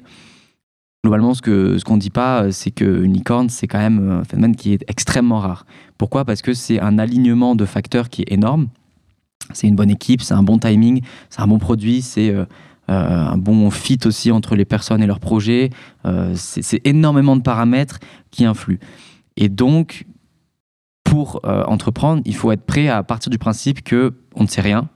globalement, ce qu'on ce qu'on dit pas, c'est qu'une licorne, c'est quand même un phénomène qui est extrêmement rare. Pourquoi? Parce que c'est un alignement de facteurs qui est énorme. C'est une bonne équipe, c'est un bon timing, c'est un bon produit, c'est euh, euh, un bon fit aussi entre les personnes et leurs projets. Euh, c'est énormément de paramètres qui influent. Et donc, pour entreprendre, il faut être prêt à partir du principe que on ne sait rien,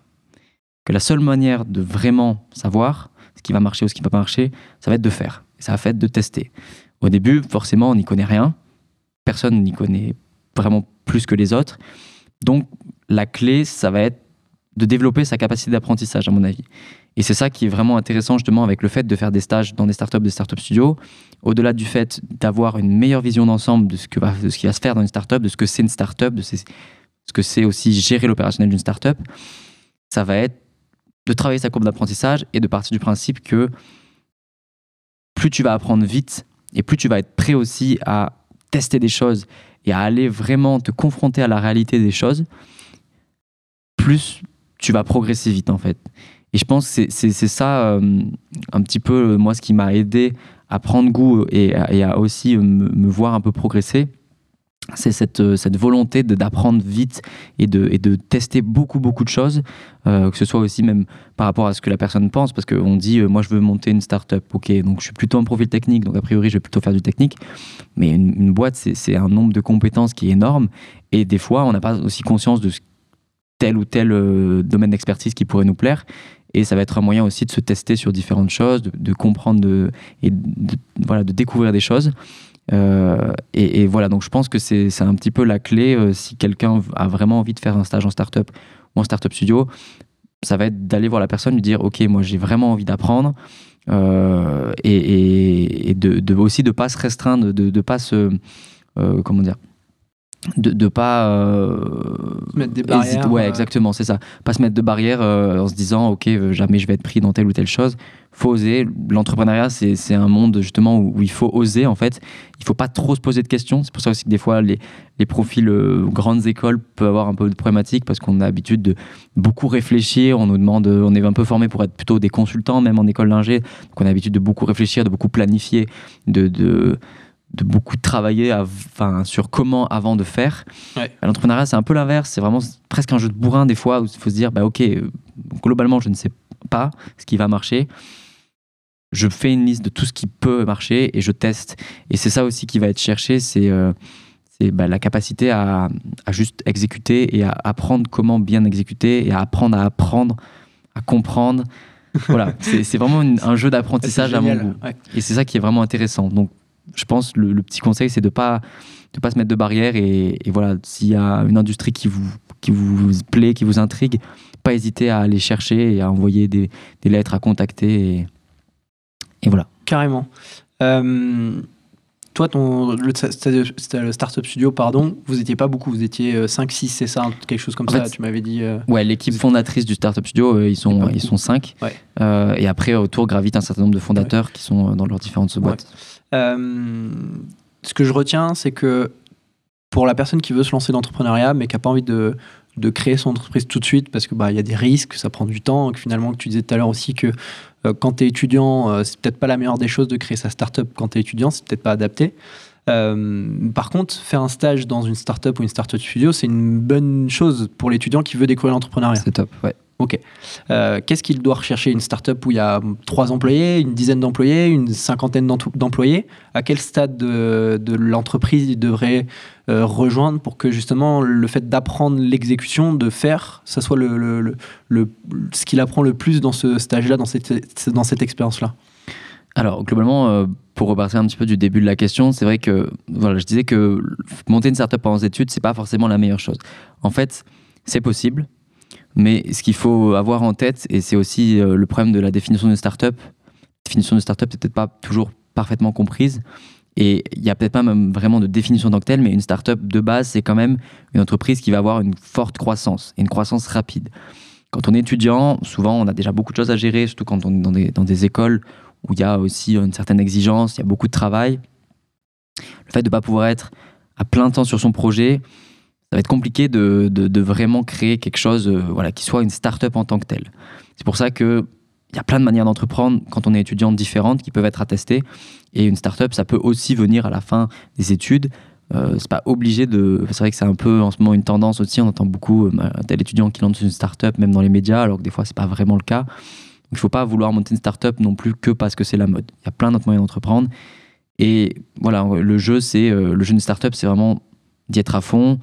que la seule manière de vraiment savoir ce qui va marcher ou ce qui ne va pas marcher, ça va être de faire. Ça va être de tester. Au début, forcément, on n'y connaît rien. Personne n'y connaît vraiment plus que les autres. Donc, la clé, ça va être de développer sa capacité d'apprentissage, à mon avis. Et c'est ça qui est vraiment intéressant, justement, avec le fait de faire des stages dans des startups, des startup studios. Au-delà du fait d'avoir une meilleure vision d'ensemble de, ce de ce qui va se faire dans une startup, de ce que c'est une startup, de ce que c'est aussi gérer l'opérationnel d'une startup, ça va être de travailler sa courbe d'apprentissage et de partir du principe que plus tu vas apprendre vite et plus tu vas être prêt aussi à tester des choses et à aller vraiment te confronter à la réalité des choses, plus tu vas progresser vite en fait. Et je pense que c'est ça euh, un petit peu moi ce qui m'a aidé à prendre goût et, à aussi me, voir un peu progresser c'est cette, euh, cette volonté d'apprendre vite et de, et de tester beaucoup, beaucoup de choses, euh, que ce soit aussi même par rapport à ce que la personne pense, parce qu'on dit, euh, moi je veux monter une start-up, ok, donc je suis plutôt un profil technique, donc a priori je vais plutôt faire du technique, mais une, boîte, c'est un nombre de compétences qui est énorme, et des fois, on n'a pas aussi conscience de tel ou tel domaine d'expertise qui pourrait nous plaire, et ça va être un moyen aussi de se tester sur différentes choses, de, comprendre de, et voilà, de découvrir des choses. Euh, et, voilà, donc je pense que c'est un petit peu la clé euh, si quelqu'un a vraiment envie de faire un stage en startup ou en startup studio, ça va être d'aller voir la personne, lui dire ok, moi j'ai vraiment envie d'apprendre euh, et, de, de, aussi de pas se restreindre, de ne pas se comment dire de ne pas mettre des barrières ouais exactement c'est ça. Pas se mettre de barrières en se disant ok jamais je vais être pris dans telle ou telle chose faut oser. L'entrepreneuriat, c'est un monde justement où, il faut oser en fait. Il faut pas trop se poser de questions. C'est pour ça aussi que des fois, les, les profils euh, grandes écoles peuvent avoir un peu de problématique parce qu'on a l'habitude de beaucoup réfléchir. On nous demande, on est un peu formé pour être plutôt des consultants, même en école d'ingé. Donc on a l'habitude de beaucoup réfléchir, de beaucoup planifier, de, de de beaucoup travailler enfin, sur comment avant de faire. L'entrepreneuriat, c'est un peu l'inverse. C'est vraiment presque un jeu de bourrin des fois où il faut se dire, bah, ok, globalement, je ne sais pas ce qui va marcher je fais une liste de tout ce qui peut marcher et je teste. Et c'est ça aussi qui va être cherché, c'est euh, bah, la capacité à, juste exécuter et à apprendre comment bien exécuter et à apprendre à apprendre, à comprendre. voilà, c'est vraiment un jeu d'apprentissage à mon goût. Et c'est ça qui est vraiment intéressant. Donc, je pense le, le petit conseil, c'est de pas de pas se mettre de barrières et, voilà, s'il y a une industrie qui vous qui vous plaît, qui vous intrigue, pas hésiter à aller chercher et à envoyer des, des lettres, à contacter. Et, et voilà. Carrément. Euh, toi, ton, le, Startup Studio, pardon, vous étiez pas beaucoup, vous étiez 5, euh, 6, c'est ça, quelque chose comme ça, tu m'avais dit. Euh, ouais, l'équipe fondatrice du Startup Studio, ils, sont, ils sont 5. et après, autour gravitent un certain nombre de fondateurs qui sont dans leurs différentes boîtes. ce que je retiens, c'est que pour la personne qui veut se lancer dans l'entrepreneuriat, mais qui n'a pas envie de, de créer son entreprise tout de suite parce que bah il y a des risques, ça prend du temps, que finalement que tu disais tout à l'heure aussi que quand tu es étudiant, euh, c'est peut-être pas la meilleure des choses de créer sa startup quand tu es étudiant, c'est peut-être pas adapté. Euh, par contre, faire un stage dans une startup ou une startup studio, c'est une bonne chose pour l'étudiant qui veut découvrir l'entrepreneuriat. C'est top, ouais. Ok. Euh, qu'est-ce qu'il doit rechercher Une startup où il y a trois employés, une dizaine d'employés, une cinquantaine d'employés? À quel stade de, l'entreprise il devrait euh, rejoindre pour que justement le fait d'apprendre l'exécution, de faire, ça soit le, ce qu'il apprend le plus dans ce stage-là, dans cette, dans cette expérience-là? Alors globalement, euh, pour repartir un petit peu du début de la question, c'est vrai que voilà, je disais que monter une startup pendant les études, c'est pas forcément la meilleure chose. En fait, c'est possible, mais ce qu'il faut avoir en tête, et c'est aussi euh, le problème de la définition d'une startup, la définition de startup n'est peut-être pas toujours parfaitement comprise. Et il n'y a peut-être pas même vraiment de définition tant que telle, mais une startup de base, c'est quand même une entreprise qui va avoir une forte croissance, et une croissance rapide. Quand on est étudiant, souvent on a déjà beaucoup de choses à gérer, surtout quand on est dans des écoles où il y a aussi une certaine exigence, il y a beaucoup de travail. Le fait de ne pas pouvoir être à plein temps sur son projet, ça va être compliqué de, de, vraiment créer quelque chose euh, voilà, qui soit une start-up en tant que telle. C'est pour ça que il y a plein de manières d'entreprendre quand on est étudiant différentes qui peuvent être attestées. Et une startup, ça peut aussi venir à la fin des études. Euh, c'est pas obligé de. C'est vrai que c'est un peu en ce moment une tendance aussi. On entend beaucoup euh, tel étudiant qui lance une startup, même dans les médias, alors que des fois c'est pas vraiment le cas. Il faut pas vouloir monter une startup non plus que parce que c'est la mode. Il y a plein d'autres moyens d'entreprendre. Et voilà, le jeu, c'est euh, le jeu d'une startup, c'est vraiment d'y être à fond.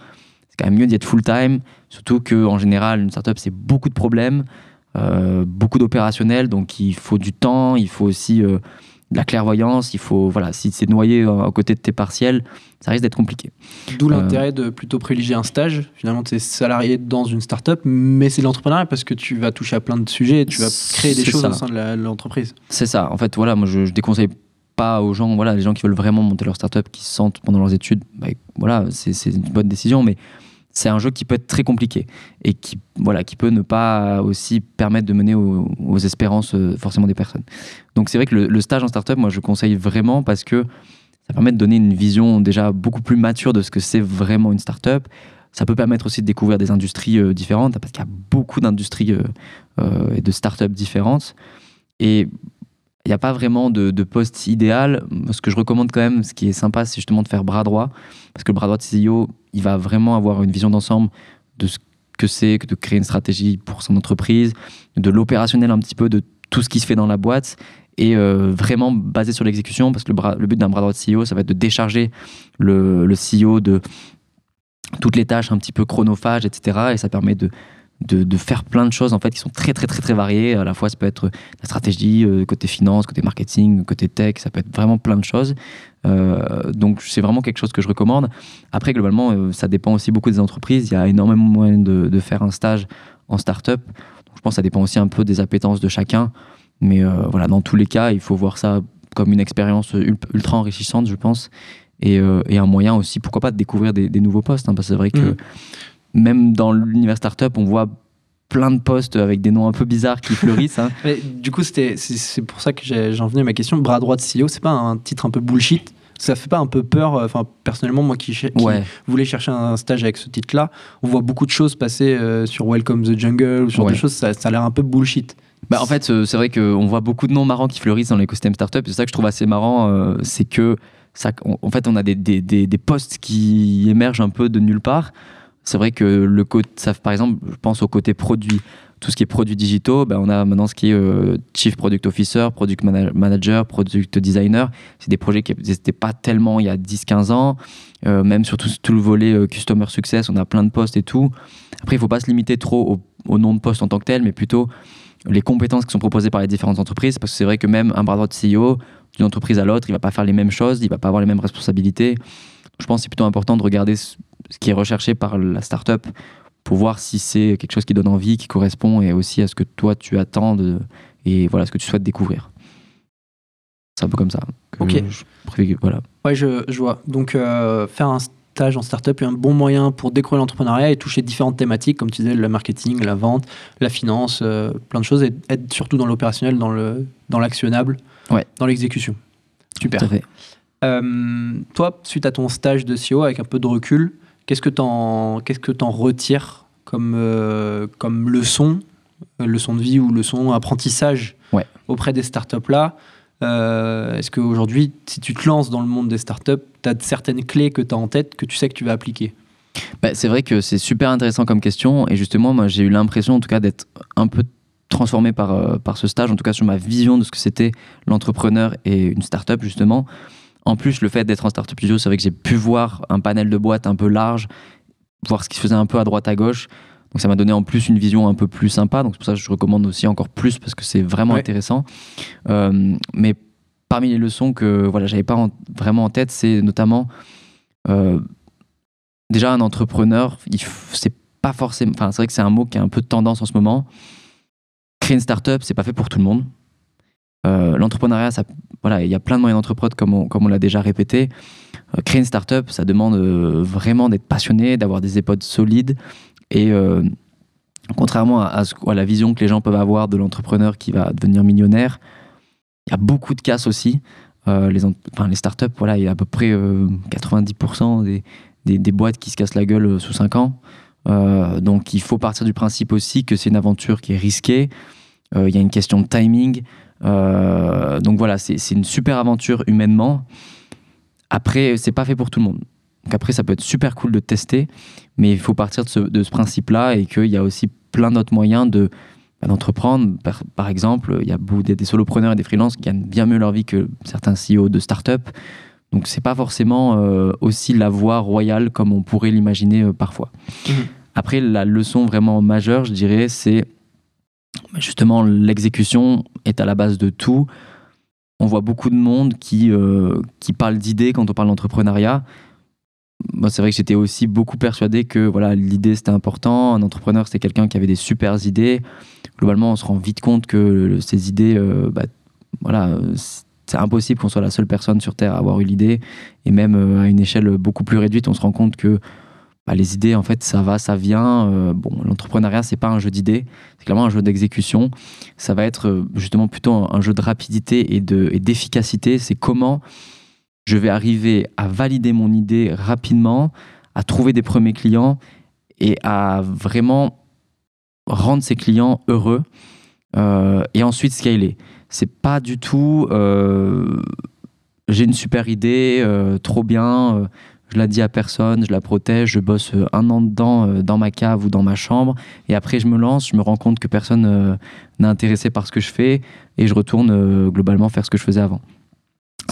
C'est quand même mieux d'y être full time, surtout que en général, une startup c'est beaucoup de problèmes. Euh, beaucoup d'opérationnel, donc il faut du temps, il faut aussi euh, de la clairvoyance, il faut, voilà, si c'est noyé euh, à côté de tes partiels, ça risque d'être compliqué. D'où l'intérêt de plutôt privilégier un stage. Finalement, tu es salarié dans une start-up, mais c'est l'entrepreneuriat parce que tu vas toucher à plein de sujets et tu vas créer des choses au sein de l'entreprise. C'est ça. En fait, voilà, moi, je, je, déconseille pas aux gens, voilà, les gens qui veulent vraiment monter leur start-up, qui se sentent pendant leurs études, bah, voilà, c'est une bonne décision, mais c'est un jeu qui peut être très compliqué et qui, voilà, qui peut ne pas aussi permettre de mener aux, espérances euh, forcément des personnes. Donc c'est vrai que le, stage en startup, moi je conseille vraiment parce que ça permet de donner une vision déjà beaucoup plus mature de ce que c'est vraiment une startup. Ça peut permettre aussi de découvrir des industries euh, différentes parce qu'il y a beaucoup d'industries euh, et de startups différentes. Et il n'y a pas vraiment de, poste idéal. Ce que je recommande quand même, ce qui est sympa, c'est justement de faire bras droit. Parce que le bras droit de CEO, il va vraiment avoir une vision d'ensemble de ce que c'est que de créer une stratégie pour son entreprise, de l'opérationnel un petit peu, de tout ce qui se fait dans la boîte et euh, vraiment basé sur l'exécution parce que le, but d'un bras droit de CEO, ça va être de décharger le, le CEO de toutes les tâches un petit peu chronophages, etc. Et ça permet de, de, faire plein de choses en fait qui sont très très très très variées. À la fois, ça peut être la stratégie, euh, côté finance, côté marketing, côté tech, ça peut être vraiment plein de choses. Euh, donc c'est vraiment quelque chose que je recommande. Après, globalement, euh, ça dépend aussi beaucoup des entreprises. Il y a énormément de moyens de, faire un stage en start-up. je pense que ça dépend aussi un peu des appétences de chacun. Mais voilà, dans tous les cas, il faut voir ça comme une expérience ultra enrichissante, je pense. Et, un moyen aussi, pourquoi pas, de découvrir des, nouveaux postes. Hein, parce que c'est vrai que mmh même dans l'univers startup, on voit plein de postes avec des noms un peu bizarres qui fleurissent. Hein. du coup, c'est pour ça que j'en venais à ma question. Bras droit de CEO, c'est pas un titre un peu bullshit? Ça fait pas un peu peur euh, Enfin, personnellement, moi qui, voulais chercher un stage avec ce titre-là, on voit beaucoup de choses passer euh, sur Welcome the Jungle ou sur des choses, ça, ça a l'air un peu bullshit. Bah, en fait, euh, c'est vrai qu'on voit beaucoup de noms marrants qui fleurissent dans l'écosystème startup. C'est ça que je trouve assez marrant, c'est que ça, en fait, on a des, des, des postes qui émergent un peu de nulle part. C'est vrai que le côté, par exemple, je pense au côté produit. Tout ce qui est produits digitaux, ben on a maintenant ce qui est euh, Chief Product Officer, Product Manager, Product Designer. C'est des projets qui n'existaient pas tellement il y a 10-15 ans. Euh, même sur tout, le volet euh, Customer Success, on a plein de postes et tout. Après, il ne faut pas se limiter trop au, nom de poste en tant que tel, mais plutôt les compétences qui sont proposées par les différentes entreprises. Parce que c'est vrai que même un bras droit de CEO, d'une entreprise à l'autre, il ne va pas faire les mêmes choses, il ne va pas avoir les mêmes responsabilités. Je pense que c'est plutôt important de regarder ce qui est recherché par la startup pour voir si c'est quelque chose qui donne envie, qui correspond et aussi à ce que toi tu attends et voilà ce que tu souhaites découvrir. C'est un peu comme ça. ok. Je, voilà. Ouais, je, je vois. Donc euh, faire un stage en startup est un bon moyen pour découvrir l'entrepreneuriat et toucher différentes thématiques, comme tu disais, le marketing, la vente, la finance, euh, plein de choses, et être surtout dans l'opérationnel, dans le dans l'actionnable, ouais. dans l'exécution. Super. Tout à fait. Euh, toi, suite à ton stage de CEO, avec un peu de recul, Qu'est-ce que tu en, qu'est-ce que retires comme, euh, comme leçon, euh, leçon de vie ou leçon apprentissage auprès des startups là? Euh, Est-ce qu'aujourd'hui, si tu te lances dans le monde des startups, tu as certaines clés que tu as en tête que tu sais que tu vas appliquer? Bah, C'est vrai que c'est super intéressant comme question. Et justement, moi, j'ai eu l'impression, en tout cas, d'être un peu transformé par, par ce stage, en tout cas sur ma vision de ce que c'était l'entrepreneur et une startup, justement. En plus, le fait d'être en Startup Studio, c'est vrai que j'ai pu voir un panel de boîtes un peu large, voir ce qui se faisait un peu à droite à gauche. Donc ça m'a donné en plus une vision un peu plus sympa. Donc c'est pour ça que je recommande aussi encore plus parce que c'est vraiment intéressant. Euh, mais parmi les leçons que voilà, j'avais pas vraiment en tête, c'est notamment euh, déjà un entrepreneur. C'est pas forcément. Enfin, c'est vrai que c'est un mot qui a un peu de tendance en ce moment. Créer une startup, c'est pas fait pour tout le monde. Euh, l'entrepreneuriat, voilà, il y a plein de moyens d'entreprendre comme on, comme on l'a déjà répété. Euh, créer une startup, ça demande euh, vraiment d'être passionné, d'avoir des épaules solides et contrairement à, la vision que les gens peuvent avoir de l'entrepreneur qui va devenir millionnaire, il y a beaucoup de casses aussi. les, enfin, les startups, voilà, il y a à peu près 90% des, des, des, boîtes qui se cassent la gueule sous 5 ans. donc il faut partir du principe aussi que c'est une aventure qui est risquée, il y a une question de timing. Donc voilà, c'est une super aventure humainement. Après, c'est pas fait pour tout le monde. Donc après, ça peut être super cool de tester, mais il faut partir de ce, principe-là et qu'il y a aussi plein d'autres moyens de bah, d'entreprendre. Par, exemple, il y a des, des solopreneurs et des freelances qui gagnent bien mieux leur vie que certains CEO de start-up. Donc c'est pas forcément euh, aussi la voie royale comme on pourrait l'imaginer euh, parfois. Mmh. Après, la leçon vraiment majeure, je dirais, c'est justement l'exécution est à la base de tout. On voit beaucoup de monde qui, euh, qui parle d'idées quand on parle d'entrepreneuriat, moi, c'est vrai que j'étais aussi beaucoup persuadé que voilà, l'idée c'était important. Un entrepreneur c'était quelqu'un qui avait des super idées. Globalement, on se rend vite compte que ces idées, euh, bah, voilà, c'est impossible qu'on soit la seule personne sur Terre à avoir eu l'idée. Et même euh, à une échelle beaucoup plus réduite, on se rend compte que bah, les idées, en fait, ça va, ça vient. Euh, bon, l'entrepreneuriat, c'est pas un jeu d'idées, c'est clairement un jeu d'exécution. Ça va être justement plutôt un jeu de rapidité et d'efficacité. Et c'est comment je vais arriver à valider mon idée rapidement, à trouver des premiers clients et à vraiment rendre ces clients heureux euh, et ensuite scaler. C'est pas du tout euh, j'ai une super idée, euh, trop bien, je la dis à personne, je la protège, je bosse un an dedans dans ma cave ou dans ma chambre et après je me lance, je me rends compte que personne n'est intéressé par ce que je fais et je retourne globalement faire ce que je faisais avant.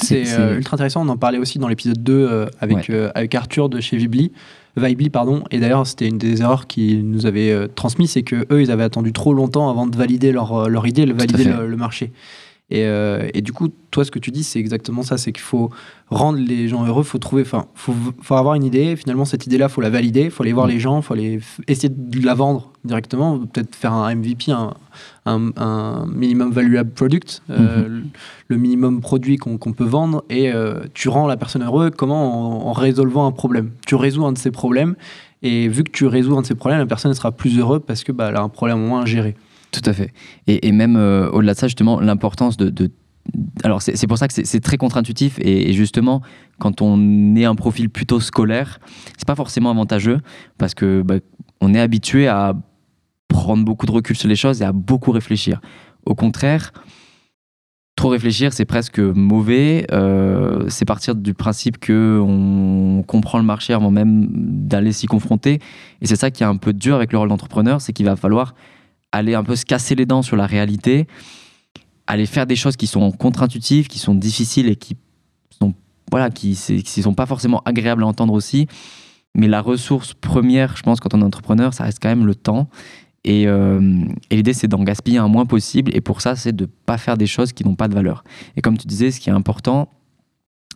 C'est euh, ultra intéressant. On en parlait aussi dans l'épisode 2 euh, avec, euh, avec Arthur de chez Vibli. Vibli, pardon. Et d'ailleurs, c'était une des erreurs qu'ils nous avaient transmis, c'est que eux, ils avaient attendu trop longtemps avant de valider leur, leur idée, de valider le, marché. Et, et, du coup, toi, ce que tu dis, c'est exactement ça. C'est qu'il faut rendre les gens heureux. Faut trouver, enfin, faut, faut avoir une idée. Finalement, cette idée-là, faut la valider. Faut aller voir les gens. Faut aller essayer de la vendre directement. Peut-être faire un MVP, un, un, minimum valuable product, euh, mhm. le minimum produit qu'on peut vendre, et euh, tu rends la personne heureuse comment en, résolvant un problème? Tu résous un de ces problèmes, et vu que tu résous un de ces problèmes, la personne sera plus heureuse parce qu'elle bah, a un problème moins à gérer. Tout à fait. Et, même euh, au-delà de ça, justement, l'importance de, alors c'est pour ça que c'est très contre-intuitif et, justement quand on est un profil plutôt scolaire, c'est pas forcément avantageux parce que bah, on est habitué à prendre beaucoup de recul sur les choses et à beaucoup réfléchir. Au contraire, trop réfléchir, c'est presque mauvais. Euh, c'est partir du principe que on comprend le marché avant même d'aller s'y confronter. Et c'est ça qui est un peu dur avec le rôle d'entrepreneur, c'est qu'il va falloir aller un peu se casser les dents sur la réalité, aller faire des choses qui sont contre-intuitives, qui sont difficiles et qui sont voilà, qui, qui sont pas forcément agréables à entendre aussi. Mais la ressource première, je pense, quand on est entrepreneur, ça reste quand même le temps. Euh, et, l'idée, c'est d'en gaspiller un moins possible. Et pour ça, c'est de ne pas faire des choses qui n'ont pas de valeur. Et comme tu disais, ce qui est important,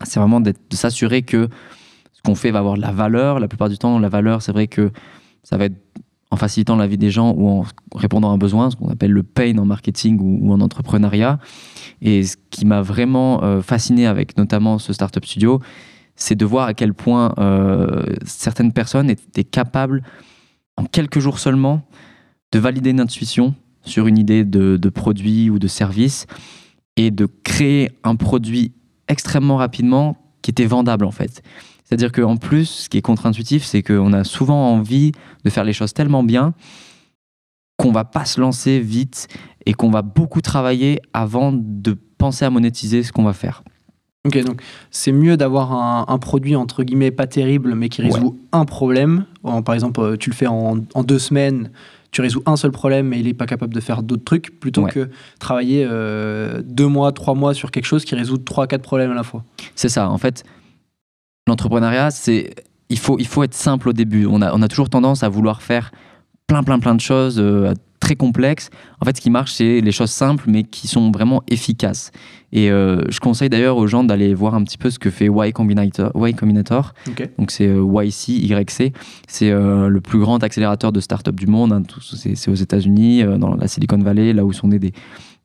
c'est vraiment de s'assurer que ce qu'on fait va avoir de la valeur. La plupart du temps, la valeur, c'est vrai que ça va être en facilitant la vie des gens ou en répondant à un besoin, ce qu'on appelle le pain en marketing ou, en entrepreneuriat. Et ce qui m'a vraiment euh, fasciné avec notamment ce Startup Studio, c'est de voir à quel point euh, certaines personnes étaient capables, en quelques jours seulement, de valider une intuition sur une idée de, produit ou de service et de créer un produit extrêmement rapidement qui était vendable en fait. C'est-à-dire qu'en plus, ce qui est contre-intuitif, c'est qu'on a souvent envie de faire les choses tellement bien qu'on va pas se lancer vite et qu'on va beaucoup travailler avant de penser à monétiser ce qu'on va faire. Ok, donc c'est mieux d'avoir un, produit entre guillemets pas terrible mais qui résout un problème. par exemple, euh, tu le fais en, en deux semaines, tu résous un seul problème et il n'est pas capable de faire d'autres trucs, plutôt que travailler euh, deux mois, trois mois sur quelque chose qui résout trois, quatre problèmes à la fois. C'est ça. En fait, l'entrepreneuriat, c'est il faut, il faut être simple au début. On a, on a toujours tendance à vouloir faire plein, plein, plein de choses euh, très complexes. En fait, ce qui marche, c'est les choses simples, mais qui sont vraiment efficaces. Et euh, je conseille d'ailleurs aux gens d'aller voir un petit peu ce que fait Y Combinator. y Combinator. Donc c'est euh, YC, YC. C'est le plus grand accélérateur de start-up du monde. Hein. C'est aux États-Unis, dans la Silicon Valley, là où sont des, des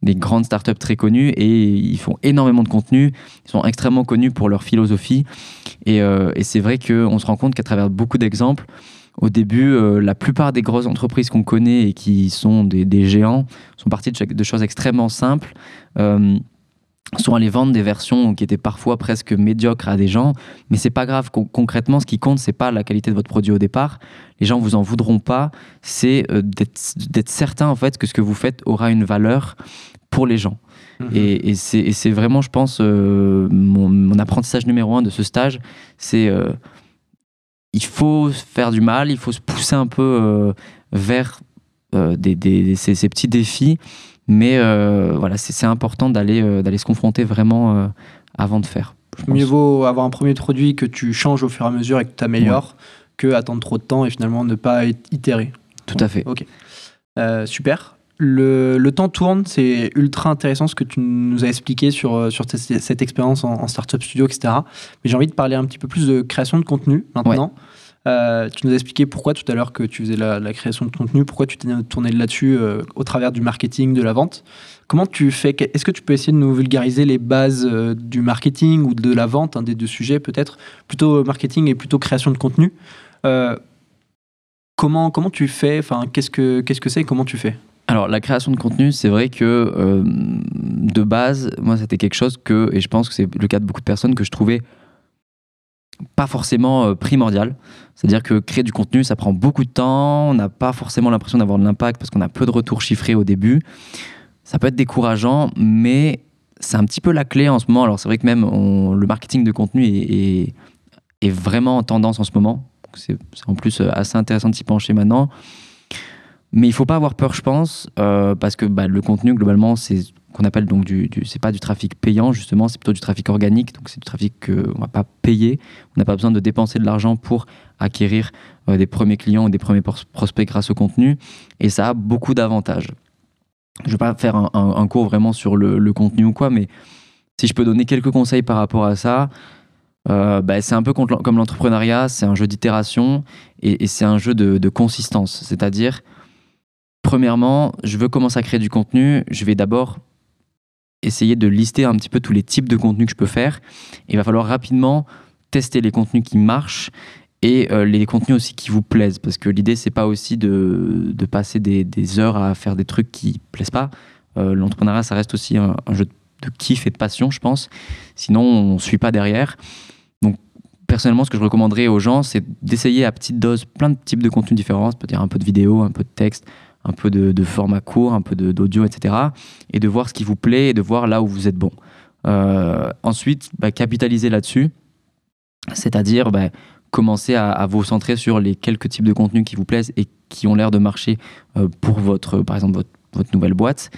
grandes startups très connues et ils font énormément de contenu. Ils sont extrêmement connus pour leur philosophie. Et, et c'est vrai qu'on se rend compte qu'à travers beaucoup d'exemples, au début, la plupart des grosses entreprises qu'on connaît et qui sont des, des géants sont parties de, choses extrêmement simples. sont allés vendre des versions qui étaient parfois presque médiocres à des gens, mais c'est pas grave. concrètement, ce qui compte, c'est pas la qualité de votre produit au départ. Les gens vous en voudront pas. C'est euh, d'être certain en fait que ce que vous faites aura une valeur pour les gens. Mhm. Et, c'est vraiment, je pense, euh, mon, apprentissage numéro un de ce stage, c'est euh, il faut faire du mal, il faut se pousser un peu vers des, ces, petits défis mais euh, voilà, c'est important d'aller euh, d'aller se confronter vraiment euh, avant de faire. Mieux vaut avoir un premier produit que tu changes au fur et à mesure et que tu améliores que attendre trop de temps et finalement ne pas itérer. Tout à fait. Ok. super. Le, le, temps tourne, c'est ultra intéressant ce que tu nous as expliqué sur, sur cette expérience en, Startup Studio, etc. Mais j'ai envie de parler un petit peu plus de création de contenu maintenant. Euh, tu nous as expliqué pourquoi tout à l'heure que tu faisais la, création de contenu, pourquoi tu t'es tourné là-dessus euh, au travers du marketing, de la vente. Comment tu fais Est-ce que tu peux essayer de nous vulgariser les bases euh, du marketing ou de la vente, un des deux sujets peut-être? Plutôt marketing et plutôt création de contenu. comment, comment tu fais? Enfin, Qu'est-ce que c'est -ce que et comment tu fais? Alors la création de contenu, c'est vrai que de base, moi c'était quelque chose que, et je pense que c'est le cas de beaucoup de personnes, que je trouvais pas forcément euh, primordial. C'est-à-dire que créer du contenu, ça prend beaucoup de temps, on n'a pas forcément l'impression d'avoir de l'impact parce qu'on a peu de retours chiffrés au début. Ça peut être décourageant, mais c'est un petit peu la clé en ce moment. Alors c'est vrai que même le marketing de contenu est, est, vraiment en tendance en ce moment. C'est en plus euh, assez intéressant de s'y pencher maintenant. Mais il faut pas avoir peur, je pense, euh, parce que bah, le contenu, globalement, c'est qu'on appelle donc c'est pas du trafic payant justement, c'est plutôt du trafic organique, donc c'est du trafic qu'on va pas payer, on n'a pas besoin de dépenser de l'argent pour acquérir euh, des premiers clients ou des premiers prospects grâce au contenu, et ça a beaucoup d'avantages. Je vais pas faire un, cours vraiment sur le, contenu ou quoi, mais si je peux donner quelques conseils par rapport à ça, euh, bah, c'est un peu comme l'entrepreneuriat, c'est un jeu d'itération et, c'est un jeu de consistance, c'est-à-dire Premièrement, je veux commencer à créer du contenu. Je vais d'abord essayer de lister un petit peu tous les types de contenus que je peux faire. il va falloir rapidement tester les contenus qui marchent et euh, les contenus aussi qui vous plaisent. Parce que l'idée, c'est pas aussi de, passer des, heures à faire des trucs qui plaisent pas. Euh, l'entrepreneuriat, ça reste aussi un, jeu de kiff et de passion, je pense. Sinon, on ne suit pas derrière. Donc, personnellement, ce que je recommanderais aux gens, c'est d'essayer à petite dose plein de types de contenus différents. Ça peut dire un peu de vidéo, un peu de texte, un peu de, format court, un peu d'audio, etc. Et de voir ce qui vous plaît et de voir là où vous êtes bon. Euh, ensuite, bah, capitaliser là-dessus, c'est-à-dire bah, commencer à, vous centrer sur les quelques types de contenus qui vous plaisent et qui ont l'air de marcher euh, pour votre, par exemple, votre, votre nouvelle boîte.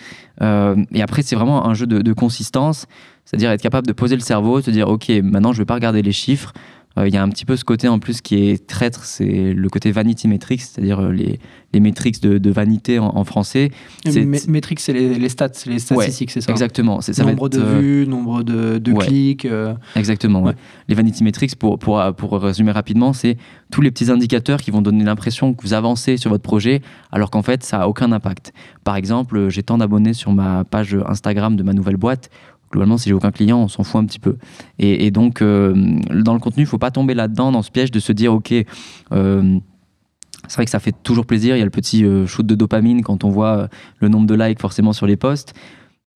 Euh, et après, c'est vraiment un jeu de, de consistance, c'est-à-dire être capable de poser le cerveau, se dire, OK, maintenant, je ne vais pas regarder les chiffres, il y a un petit peu ce côté en plus qui est traître, c'est le côté vanity metrics, c'est-à-dire euh, les, les metrics de, de vanité en, français. Metrics, c'est les, stats, c'est les statistiques, c'est ça Exactement. Ça nombre de euh, vues, nombre de, de clics. Exactement. Les vanity metrics, pour, pour, pour résumer rapidement, c'est tous les petits indicateurs qui vont donner l'impression que vous avancez sur votre projet, alors qu'en fait, ça n'a aucun impact. Par exemple, j'ai tant d'abonnés sur ma page Instagram de ma nouvelle boîte globalement, si j'ai aucun client, on s'en fout un petit peu. Et, donc, euh, dans le contenu, il faut pas tomber là-dedans, dans ce piège de se dire, OK, euh, c'est vrai que ça fait toujours plaisir. Il y a le petit euh, shoot de dopamine quand on voit le nombre de likes forcément sur les posts.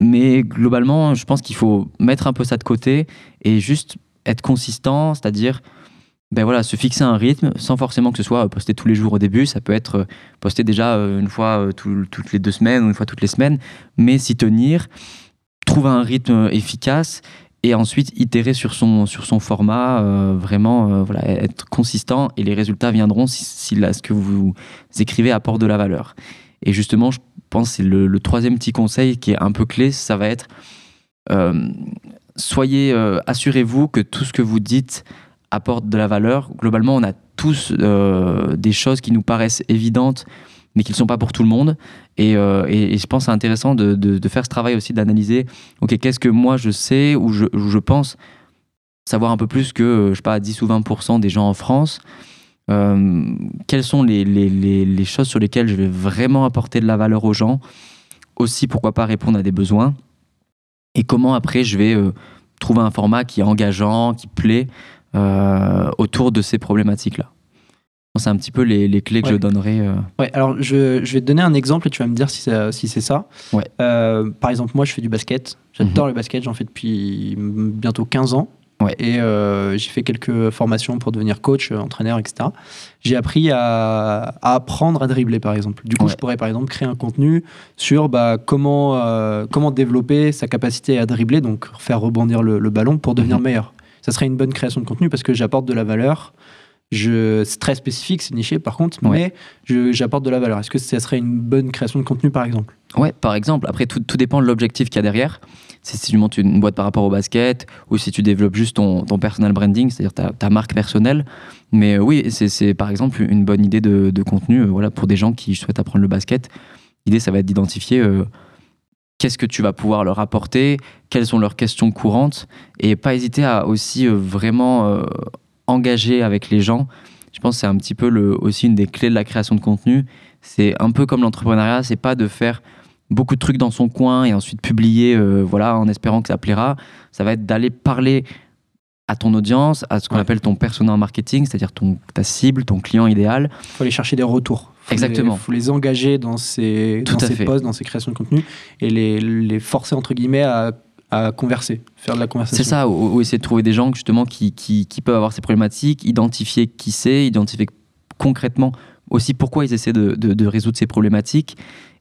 Mais globalement, je pense qu'il faut mettre un peu ça de côté et juste être consistant, c'est-à-dire ben voilà, se fixer un rythme sans forcément que ce soit posté tous les jours au début. Ça peut être posté déjà une fois toutes les deux semaines ou une fois toutes les semaines, mais s'y tenir trouver un rythme efficace et ensuite itérer sur son, sur son format, euh, vraiment euh, voilà, être consistant et les résultats viendront si, si ce que vous écrivez apporte de la valeur. Et justement, je pense que c'est le, troisième petit conseil qui est un peu clé, ça va être euh, soyez, assurez-vous que tout ce que vous dites apporte de la valeur. Globalement, on a tous des choses qui nous paraissent évidentes mais qui ne sont pas pour tout le monde. Et, euh, et, je pense c'est intéressant de, faire ce travail aussi, d'analyser, ok, qu'est-ce que moi je sais ou je, pense savoir un peu plus que, euh, je sais pas, 10 ou 20% des gens en France. Euh, quelles sont les, choses sur lesquelles je vais vraiment apporter de la valeur aux gens? Aussi, pourquoi pas répondre à des besoins? Et comment après je vais trouver un format qui est engageant, qui plaît autour de ces problématiques-là? C'est un petit peu les, les clés que Ouais. je donnerais. euh, Ouais, alors je, je vais te donner un exemple et tu vas me dire si, ça- si c'est ça. Ouais. Euh, par exemple, moi je fais du basket. J'adore Mhm. le basket, j'en fais depuis bientôt 15 ans. Ouais. Et euh, j'ai fait quelques formations pour devenir coach, entraîneur, etc. J'ai appris à, à apprendre à dribbler, par exemple. Du coup, Ouais. je pourrais, par exemple, créer un contenu sur bah, comment, euh, comment développer sa capacité à dribbler, donc faire rebondir le, le ballon pour devenir Mhm. meilleur. Ça serait une bonne création de contenu parce que j'apporte de la valeur. Je, c'est très spécifique, c'est niché par contre, Ouais. mais j'apporte de la valeur. Est-ce que ça serait une bonne création de contenu par exemple? Ouais, par exemple. Après, tout, tout dépend de l'objectif qu'il y a derrière. Si, tu montes une boîte par rapport au basket ou si tu développes juste ton, ton personal branding, c'est-à-dire ta, ta marque personnelle. Mais euh, oui, c'est- c'est par exemple une bonne idée de, de contenu euh, voilà, pour des gens qui souhaitent apprendre le basket. L'idée, ça va être d'identifier euh, qu'est-ce que tu vas pouvoir leur apporter, quelles sont leurs questions courantes et pas hésiter à aussi vraiment euh, engager avec les gens. Je pense que c'est un petit peu le, aussi une des clés de la création de contenu. C'est un peu comme l'entrepreneuriat, c'est pas de faire beaucoup de trucs dans son coin et ensuite publier euh, voilà, en espérant que ça plaira. Ça va être d'aller parler à ton audience, à ce qu'on Ouais. appelle ton persona en marketing, c'est-à-dire ton, ta cible, ton client idéal. Il faut aller chercher des retours. Faut Exactement. Il faut les engager dans ces, Tout dans ces fait. posts, dans ces créations de contenu et les, les forcer entre guillemets à, à converser, faire de la conversation. C'est ça, ou, ou essayer de trouver des gens justement qui, qui, qui peuvent avoir ces problématiques, identifier qui c'est, identifier concrètement aussi pourquoi ils essaient de, de- de résoudre ces problématiques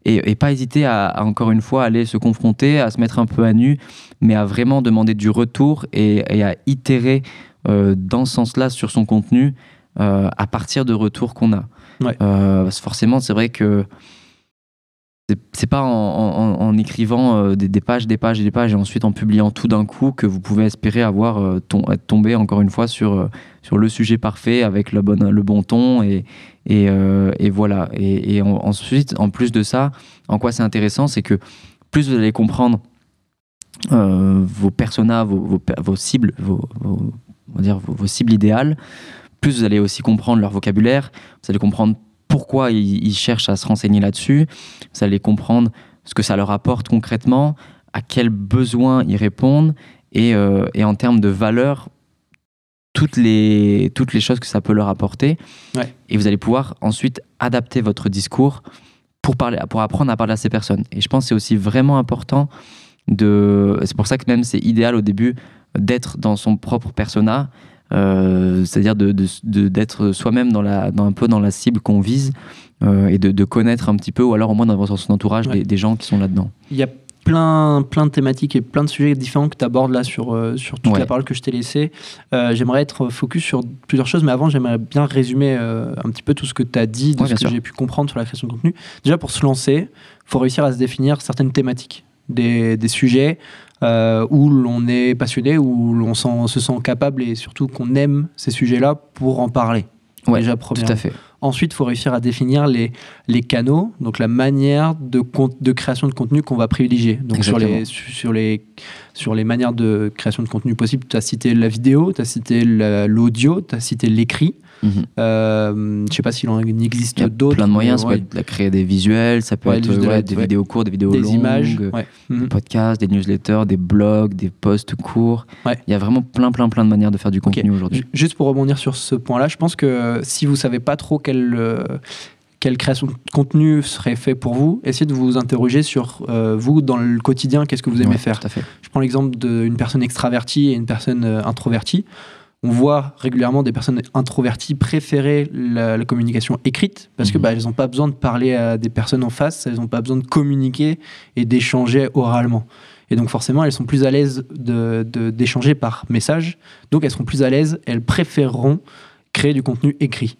et, et pas hésiter à, à, encore une fois aller se confronter, à se mettre un peu à nu, mais à vraiment demander du retour et, et à itérer euh, dans ce sens-là sur son contenu euh, à partir de retours qu'on a. Ouais. Euh, forcément, c'est vrai que c'est- pas en, écrivant euh, des, pages, des pages et des pages et ensuite en publiant tout d'un coup que vous pouvez espérer avoir euh, être tombé encore une fois sur, euh, sur le sujet parfait avec le bon, le bon ton et, et, voilà. Et, et en- ensuite, en plus de ça, en quoi c'est intéressant, c'est que plus vous allez comprendre vos personas, vos, vos, cibles, vos, on va dire vos cibles idéales, plus vous allez aussi comprendre leur vocabulaire, vous allez comprendre pourquoi ils, ils cherchent à se renseigner là-dessus, vous allez comprendre ce que ça leur apporte concrètement, à quels besoins ils répondent, et, euh, et en termes de valeur, toutes les, toutes les choses que ça peut leur apporter. Ouais. Et vous allez pouvoir ensuite adapter votre discours pour, parler, pour apprendre à parler à ces personnes. Et je pense que c'est aussi vraiment important de. C'est pour ça que même c'est idéal au début d'être dans son propre persona, euh, c'est-à-dire de, d'être soi-même dans la, dans un peu dans la cible qu'on vise euh, et de, de connaître un petit peu, ou alors au moins d'avoir dans son entourage Ouais. des, des gens qui sont là-dedans. Il y a plein, plein de thématiques et plein de sujets différents que tu abordes là sur, euh, sur toute Ouais. la parole que je t'ai laissée. J'aimerais être focus sur plusieurs choses, mais avant, j'aimerais bien résumer un petit peu tout ce que tu as dit, de Ouais, ce que j'ai pu comprendre sur la création de contenu. Déjà, pour se lancer, il faut réussir à se définir certaines thématiques, des, des sujets euh, où l'on est passionné, où l'on se sent capable et surtout qu'on aime ces sujets-là pour en parler. Ouais, Déjà, Tout à fait. Ensuite, il faut réussir à définir les, les canaux, donc la manière de, de création de contenu qu'on va privilégier. Donc sur les, sur, les, sur les manières de création de contenu possibles, tu as cité la vidéo, tu as cité la- l'audio, tu as cité l'écrit. Mhm. Euh, je ne sais pas s'il en existe Il y a d'autres. plein de moyens, ça ouais. peut être de créer des visuels, ça peut Ouais, être ouais, des vidéos courtes, des vidéos des longues, images. des ouais. Mhm. podcasts, des newsletters, des blogs, des posts courts. Il y a vraiment plein, plein, plein de manières de faire du contenu aujourd'hui. Ju- Juste pour rebondir sur ce point-là, je pense que si vous savez pas trop quelle, euh, quelle création de contenu serait fait pour vous, essayez de vous interroger sur euh, vous dans le quotidien, qu'est-ce que vous aimez Ouais, faire. Tout à fait. Je prends l'exemple d'une personne extravertie et une personne euh, introvertie. On voit régulièrement des personnes introverties préférer la, la communication écrite parce que Mhm. bah, elles n'ont pas besoin de parler à des personnes en face, elles n'ont pas besoin de communiquer et d'échanger oralement. Et donc forcément, elles sont plus à l'aise de- de- d'échanger par message. Donc elles seront plus à l'aise, elles préféreront créer du contenu écrit.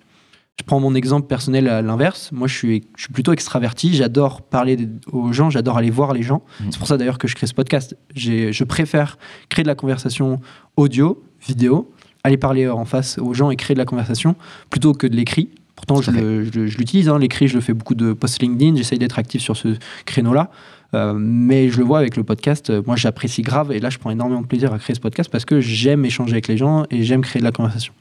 Je prends mon exemple personnel à l'inverse. Moi, je suis, je suis plutôt extraverti. J'adore parler aux gens, j'adore aller voir les gens. Mhm. C'est pour ça d'ailleurs que je crée ce podcast. Je préfère créer de la conversation audio, vidéo, aller parler en face aux gens et créer de la conversation plutôt que de l'écrit. Pourtant, je le- l'utilise. hein. L'écrit, je le fais beaucoup de posts LinkedIn. J'essaye d'être actif sur ce créneau-là. Euh, mais je le vois avec le podcast. euh, Moi, j'apprécie grave. Et là, je prends énormément de plaisir à créer ce podcast parce que j'aime échanger avec les gens et j'aime créer de la conversation.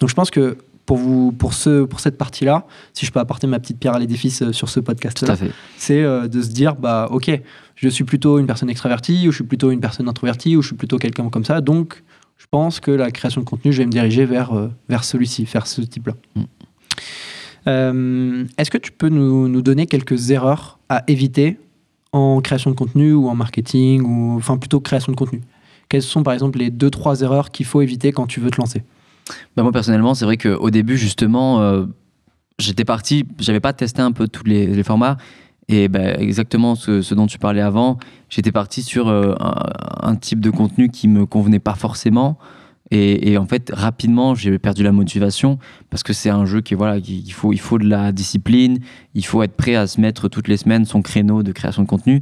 Donc, je pense que pour, vous, pour, ce, pour cette partie-là, si je peux apporter ma petite pierre à l'édifice euh, sur ce podcast-là, c'est euh, de se dire bah ok je suis plutôt une personne extravertie ou je suis plutôt une personne introvertie ou je suis plutôt quelqu'un comme ça donc je pense que la création de contenu je vais me diriger vers euh, vers celui-ci vers ce type là Mm. Est-ce que tu peux nous, nous, donner quelques erreurs à éviter en création de contenu ou en marketing, ou enfin plutôt création de contenu? Quelles sont par exemple les deux, trois erreurs qu'il faut éviter quand tu veux te lancer? Bah Moi personnellement, c'est vrai qu'au début, justement, j'étais parti, j'avais pas testé un peu tous les, formats. Et bah, exactement ce, dont tu parlais avant, j'étais parti sur euh, un, type de contenu qui me convenait pas forcément. Et, en fait, rapidement, j'ai perdu la motivation parce que c'est un jeu qui voilà, il faut, il faut de la discipline, il faut être prêt à se mettre toutes les semaines son créneau de création de contenu.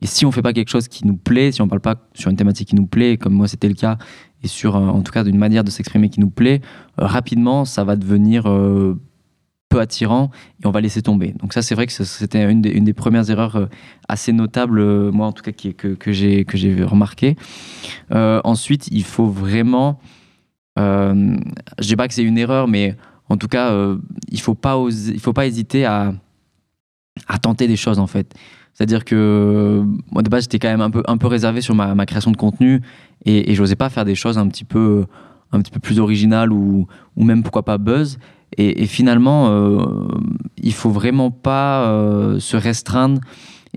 Et si on fait pas quelque chose qui nous plaît, si on parle pas sur une thématique qui nous plaît, comme moi c'était le cas, et sur euh, en tout cas d'une manière de s'exprimer qui nous plaît, euh, rapidement, ça va devenir attirant et on va laisser tomber. Donc ça, c'est vrai que c'était une, des, premières erreurs euh, assez notables, euh, moi en tout cas, qui, que, que j'ai remarqué. Euh, ensuite, il faut vraiment... Euh, je dis pas que c'est une erreur, mais en tout cas, il faut pas faut pas hésiter à, à tenter des choses en fait. C'est-à-dire que moi de base j'étais quand même un peu, un peu réservé sur ma, création de contenu et, et je n'osais pas faire des choses un petit peu, un petit peu plus originales ou, ou même pourquoi pas buzz. Et, finalement, euh, il faut vraiment pas euh, se restreindre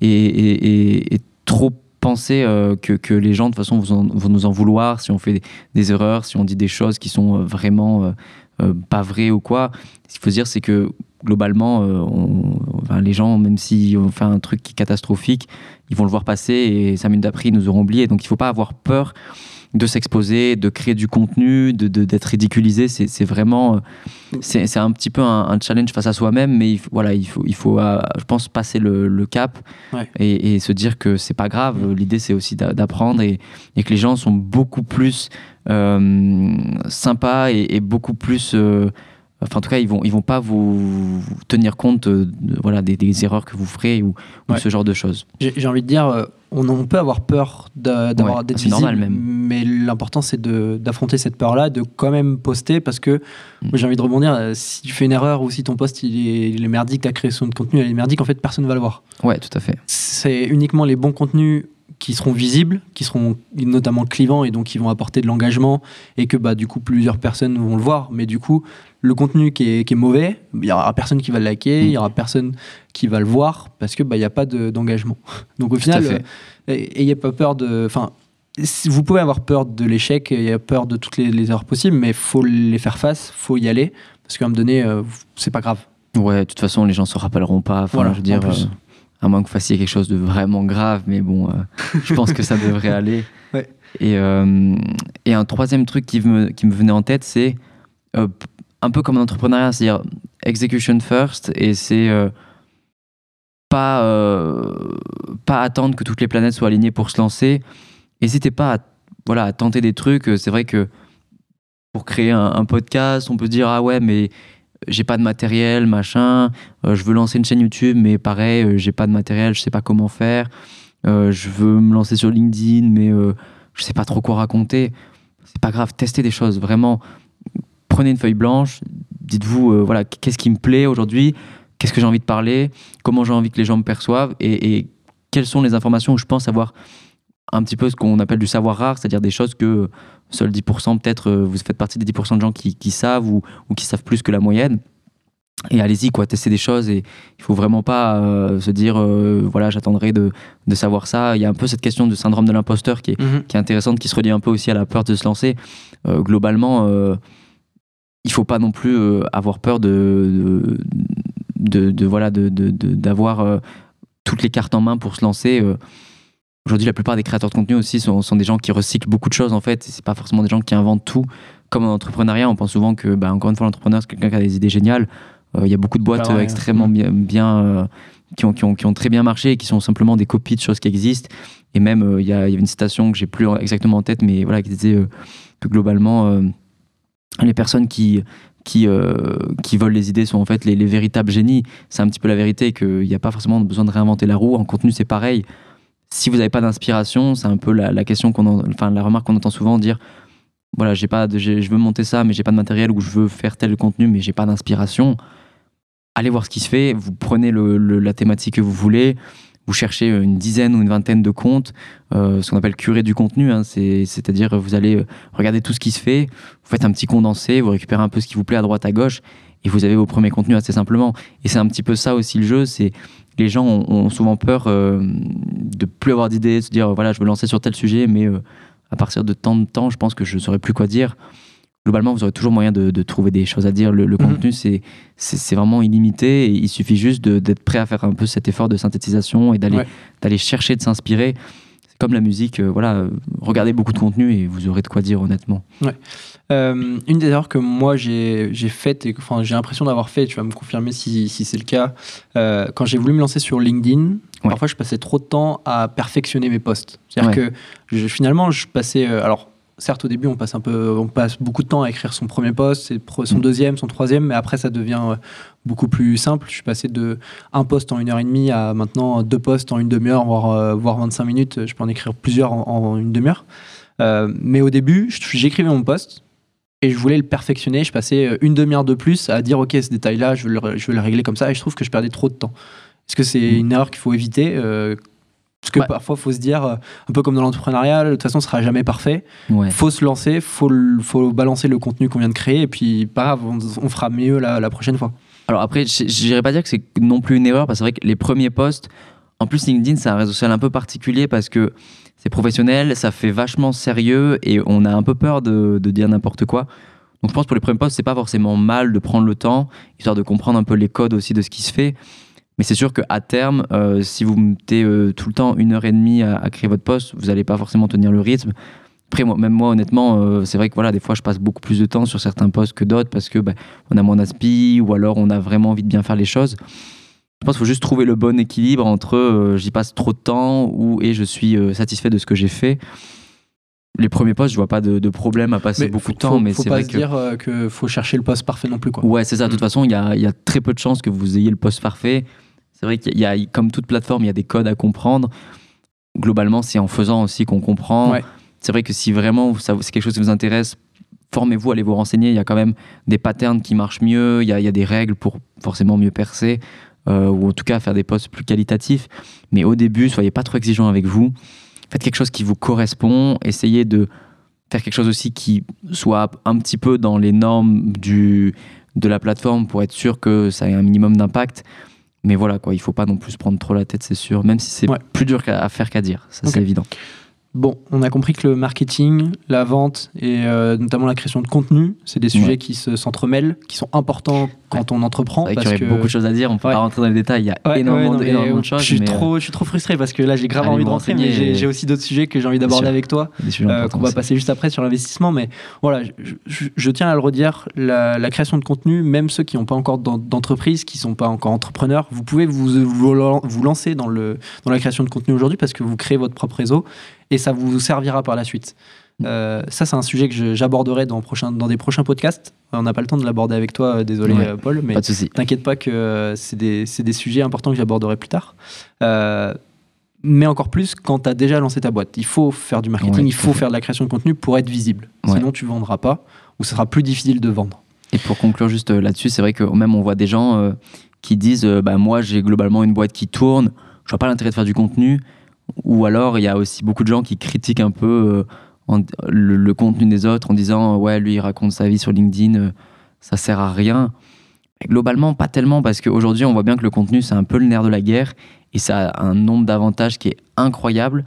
et, trop penser euh, que, les gens de toute façon vont, nous en vouloir si on fait des, erreurs, si on dit des choses qui sont vraiment pas vraies ou quoi. Ce qu'il faut dire, c'est que globalement, les gens, même s'ils ont fait un truc qui est catastrophique, ils vont le voir passer et cinq minutes après, ils nous auront oublié. Donc il ne faut pas avoir peur de s'exposer, de créer du contenu, de, d'être ridiculisé. C'est, vraiment, euh, c'est, un petit peu un, challenge face à soi-même, mais il, voilà, il faut, il faut euh, je pense, passer le, cap et, se dire que c'est pas grave. Mm. L'idée, c'est aussi d'apprendre et, que les gens sont beaucoup plus euh, sympas et, beaucoup plus Enfin, en tout cas, ils vont, ils vont pas vous tenir compte de, voilà, des, erreurs que vous ferez ou, ce genre de choses. J'ai envie de dire, on, on peut avoir peur d'avoir d'être visible, normal même. mais l'important c'est d'affronter cette peur-là, de quand même poster parce que mm. j'ai envie de rebondir. Euh, si tu fais une erreur ou si ton post il est, il est merdique, ta création de contenu elle est merdique, en fait personne ne va le voir. Ouais, tout à fait. C'est uniquement les bons contenus qui seront visibles, qui seront notamment clivants et donc qui vont apporter de l'engagement et que bah, du coup plusieurs personnes vont le voir. Mais du coup, le contenu qui est, qui est mauvais, il y aura personne qui va le liker, il y aura personne qui va le voir parce que bah, il n'y a pas d'engagement. donc au final, euh, ayez pas peur de. Enfin, vous pouvez avoir peur de l'échec, il y a peur de toutes les, les erreurs possibles, mais faut les faire face, faut y aller parce qu'à un moment donné, euh, c'est pas grave. Ouais, de toute façon, les gens se rappelleront pas. voilà, je veux dire, euh, à moins que vous fassiez quelque chose de vraiment grave, mais bon, euh, je pense que ça devrait aller. Et, euh, et, un troisième truc qui me, qui me venait en tête, c'est euh, un peu comme un entrepreneuriat, c'est-à-dire execution first, et c'est pas, pas attendre que toutes les planètes soient alignées pour se lancer. N'hésitez pas à, voilà, à tenter des trucs. C'est vrai que pour créer un, un, podcast, on peut dire ah ouais, mais j'ai pas de matériel, machin, euh, je veux lancer une chaîne YouTube, mais pareil, euh, j'ai pas de matériel, je sais pas comment faire, euh, je veux me lancer sur LinkedIn, mais je sais pas trop quoi raconter. C'est pas grave, testez des choses, vraiment. Prenez une feuille blanche, dites-vous, voilà, qu'est-ce qui me plaît aujourd'hui, qu'est-ce que j'ai envie de parler, comment j'ai envie que les gens me perçoivent, et, et quelles sont les informations où je pense avoir un petit peu ce qu'on appelle du savoir rare, c'est-à-dire des choses que seuls 10%, peut-être, euh, vous faites partie des 10% de gens qui, qui savent ou, ou, qui savent plus que la moyenne. Et allez-y, quoi, testez des choses et il faut vraiment pas euh, se dire, euh, voilà, j'attendrai de, de, savoir ça. Il y a un peu cette question du syndrome de l'imposteur qui, est, mhm. qui est intéressante, qui se relie un peu aussi à la peur de se lancer. globalement, il faut pas non plus avoir peur de, de, de voilà, d'avoir toutes les cartes en main pour se lancer. Aujourd'hui, la plupart des créateurs de contenu aussi sont, des gens qui recyclent beaucoup de choses en fait. C'est pas forcément des gens qui inventent tout. Comme en entrepreneuriat, on pense souvent que, bah, encore une fois, l'entrepreneur c'est quelqu'un qui a des idées géniales. Euh, il y a beaucoup de boîtes euh, extrêmement bien, bien euh, qui, ont, qui, ont, qui, ont, très bien marché et qui sont simplement des copies de choses qui existent. Et même, il y, a, y, a une citation que j'ai plus exactement en tête, mais voilà, qui disait que globalement, les personnes qui qui, qui volent les idées sont en fait les, les véritables génies. C'est un petit peu la vérité qu'il n'y a pas forcément besoin de réinventer la roue. En contenu, c'est pareil si vous n'avez pas d'inspiration, c'est un peu la, question qu'on, enfin la remarque qu'on entend souvent dire, voilà, j'ai pas, je veux monter ça, mais j'ai pas de matériel ou je veux faire tel contenu, mais j'ai pas d'inspiration. Allez voir ce qui se fait. Vous prenez la thématique que vous voulez, vous cherchez une dizaine ou une vingtaine de comptes, euh, ce qu'on appelle curer du contenu, hein, c'est-à-dire vous allez regarder tout ce qui se fait, vous faites un petit condensé, vous récupérez un peu ce qui vous plaît à droite, à gauche, et vous avez vos premiers contenus assez simplement. Et c'est un petit peu ça aussi le jeu, c'est les gens ont, souvent peur euh, de plus avoir d'idées, de se dire voilà je veux lancer sur tel sujet, mais à partir de tant de temps, je pense que je ne saurais plus quoi dire globalement, vous aurez toujours moyen de, trouver des choses à dire. Le, mhm. contenu, c'est, vraiment illimité. Et il suffit juste d'être prêt à faire un peu cet effort de synthétisation et d'aller, chercher, de s'inspirer. C'est comme la musique, euh, voilà, regardez beaucoup de contenu et vous aurez de quoi dire honnêtement. Ouais. Euh, une des erreurs que moi j'ai, faites et enfin, j'ai l'impression d'avoir fait, tu vas me confirmer si, si c'est le cas, euh, quand j'ai voulu me lancer sur LinkedIn, parfois je passais trop de temps à perfectionner mes posts. C'est-à-dire que je, finalement, je passais. alors, certes, au début, on passe un peu, on passe beaucoup de temps à écrire son premier poste, son mm. deuxième, son troisième, mais après, ça devient euh, beaucoup plus simple. Je suis passé de un poste en une heure et demie à maintenant deux postes en une demi-heure, voire, euh, voire 25 minutes. Je peux en écrire plusieurs en, une demi-heure. Euh, mais au début, j'écrivais mon poste et je voulais le perfectionner. Je passais une demi-heure de plus à dire, OK, ce détail-là, je, veux le, je veux le régler comme ça. Et je trouve que je perdais trop de temps. Est-ce que c'est mm. une erreur qu'il faut éviter parce que parfois, il faut se dire, euh, un peu comme dans l'entrepreneuriat, de toute façon, ce sera jamais parfait. Il faut se lancer, il faut, faut, balancer le contenu qu'on vient de créer, et puis, pas grave, on, fera mieux la, la, prochaine fois. Alors après, je n'irais pas dire que c'est non plus une erreur, parce que c'est vrai que les premiers posts, en plus, LinkedIn, c'est un réseau social un peu particulier parce que professionnel, ça fait vachement sérieux, et on a un peu peur de, dire n'importe quoi. Donc je pense pour les premiers posts, c'est pas forcément mal de prendre le temps, histoire de comprendre un peu les codes aussi de ce qui se fait. Mais c'est sûr qu'à terme, euh, si vous mettez euh, tout le temps une heure et demie à, créer votre poste, vous n'allez pas forcément tenir le rythme. Après, moi, même moi, honnêtement, euh, c'est vrai que voilà, des fois, je passe beaucoup plus de temps sur certains postes que d'autres parce que bah, on a moins d'aspi ou alors on a vraiment envie de bien faire les choses. Je pense qu'il faut juste trouver le bon équilibre entre j'y passe trop de temps ou et je suis satisfait de ce que j'ai fait les premiers postes, je vois pas de, problème à passer beaucoup de temps. mais c'est vrai se que... dire qu'il faut chercher le poste parfait non plus. Quoi. Ouais, c'est ça. De toute mm. façon, il y a, y a, très peu de chances que vous ayez le poste parfait. C'est vrai qu'il y, a, comme toute plateforme, il y a des codes à comprendre. Globalement, c'est en faisant aussi qu'on comprend. C'est vrai que si vraiment c'est quelque chose qui vous intéresse, formez-vous, allez vous renseigner. Il y a quand même des patterns qui marchent mieux. Il y a, des règles pour forcément mieux percer. Euh, ou en tout cas faire des posts plus qualitatifs. Mais au début, soyez pas trop exigeant avec vous. Faites quelque chose qui vous correspond. Essayez de faire quelque chose aussi qui soit un petit peu dans les normes du, de la plateforme pour être sûr que ça ait un minimum d'impact. Mais voilà, quoi, il faut pas non plus prendre trop la tête, c'est sûr, même si c'est plus dur à faire qu'à dire, ça c'est évident. Bon, on a compris que le marketing, la vente et euh, notamment la création de contenu, c'est des sujets qui se s'entremêlent, qui sont importants quand on entreprend. Il y aurait beaucoup de choses à dire, on peut pas rentrer dans les détails, il y a énormément, de, choses. Je suis, trop, je suis trop frustré parce que là j'ai grave envie de rentrer, mais j'ai aussi d'autres sujets que j'ai envie d'aborder avec toi, euh, qu'on va passer juste après sur l'investissement. Mais voilà, je, tiens à le redire, la, création de contenu, même ceux qui n'ont pas encore d'entreprise, qui ne sont pas encore entrepreneurs, vous pouvez vous, vous, lancer dans, le, dans la création de contenu aujourd'hui parce que vous créez votre propre réseau et ça vous servira par la suite. Euh, ça, c'est un sujet que j'aborderai dans, dans des prochains podcasts. On n'a pas le temps de l'aborder avec toi, euh, désolé euh, Paul, mais t'inquiète pas que c'est des, des, sujets importants que j'aborderai plus tard. mais encore plus quand tu as déjà lancé ta boîte. Il faut faire du marketing, il faut faire de la création de contenu pour être visible. Sinon, tu vendras pas ou ce sera plus difficile de vendre. Et pour conclure juste là-dessus, c'est vrai que même on voit des gens qui disent bah, Moi, j'ai globalement une boîte qui tourne, je vois pas l'intérêt de faire du contenu. Ou alors, il y a aussi beaucoup de gens qui critiquent un peu euh, le, contenu des autres en disant Ouais, lui, il raconte sa vie sur LinkedIn, euh, ça sert à rien. globalement, pas tellement, parce qu'aujourd'hui, on voit bien que le contenu, c'est un peu le nerf de la guerre et ça a un nombre d'avantages qui est incroyable.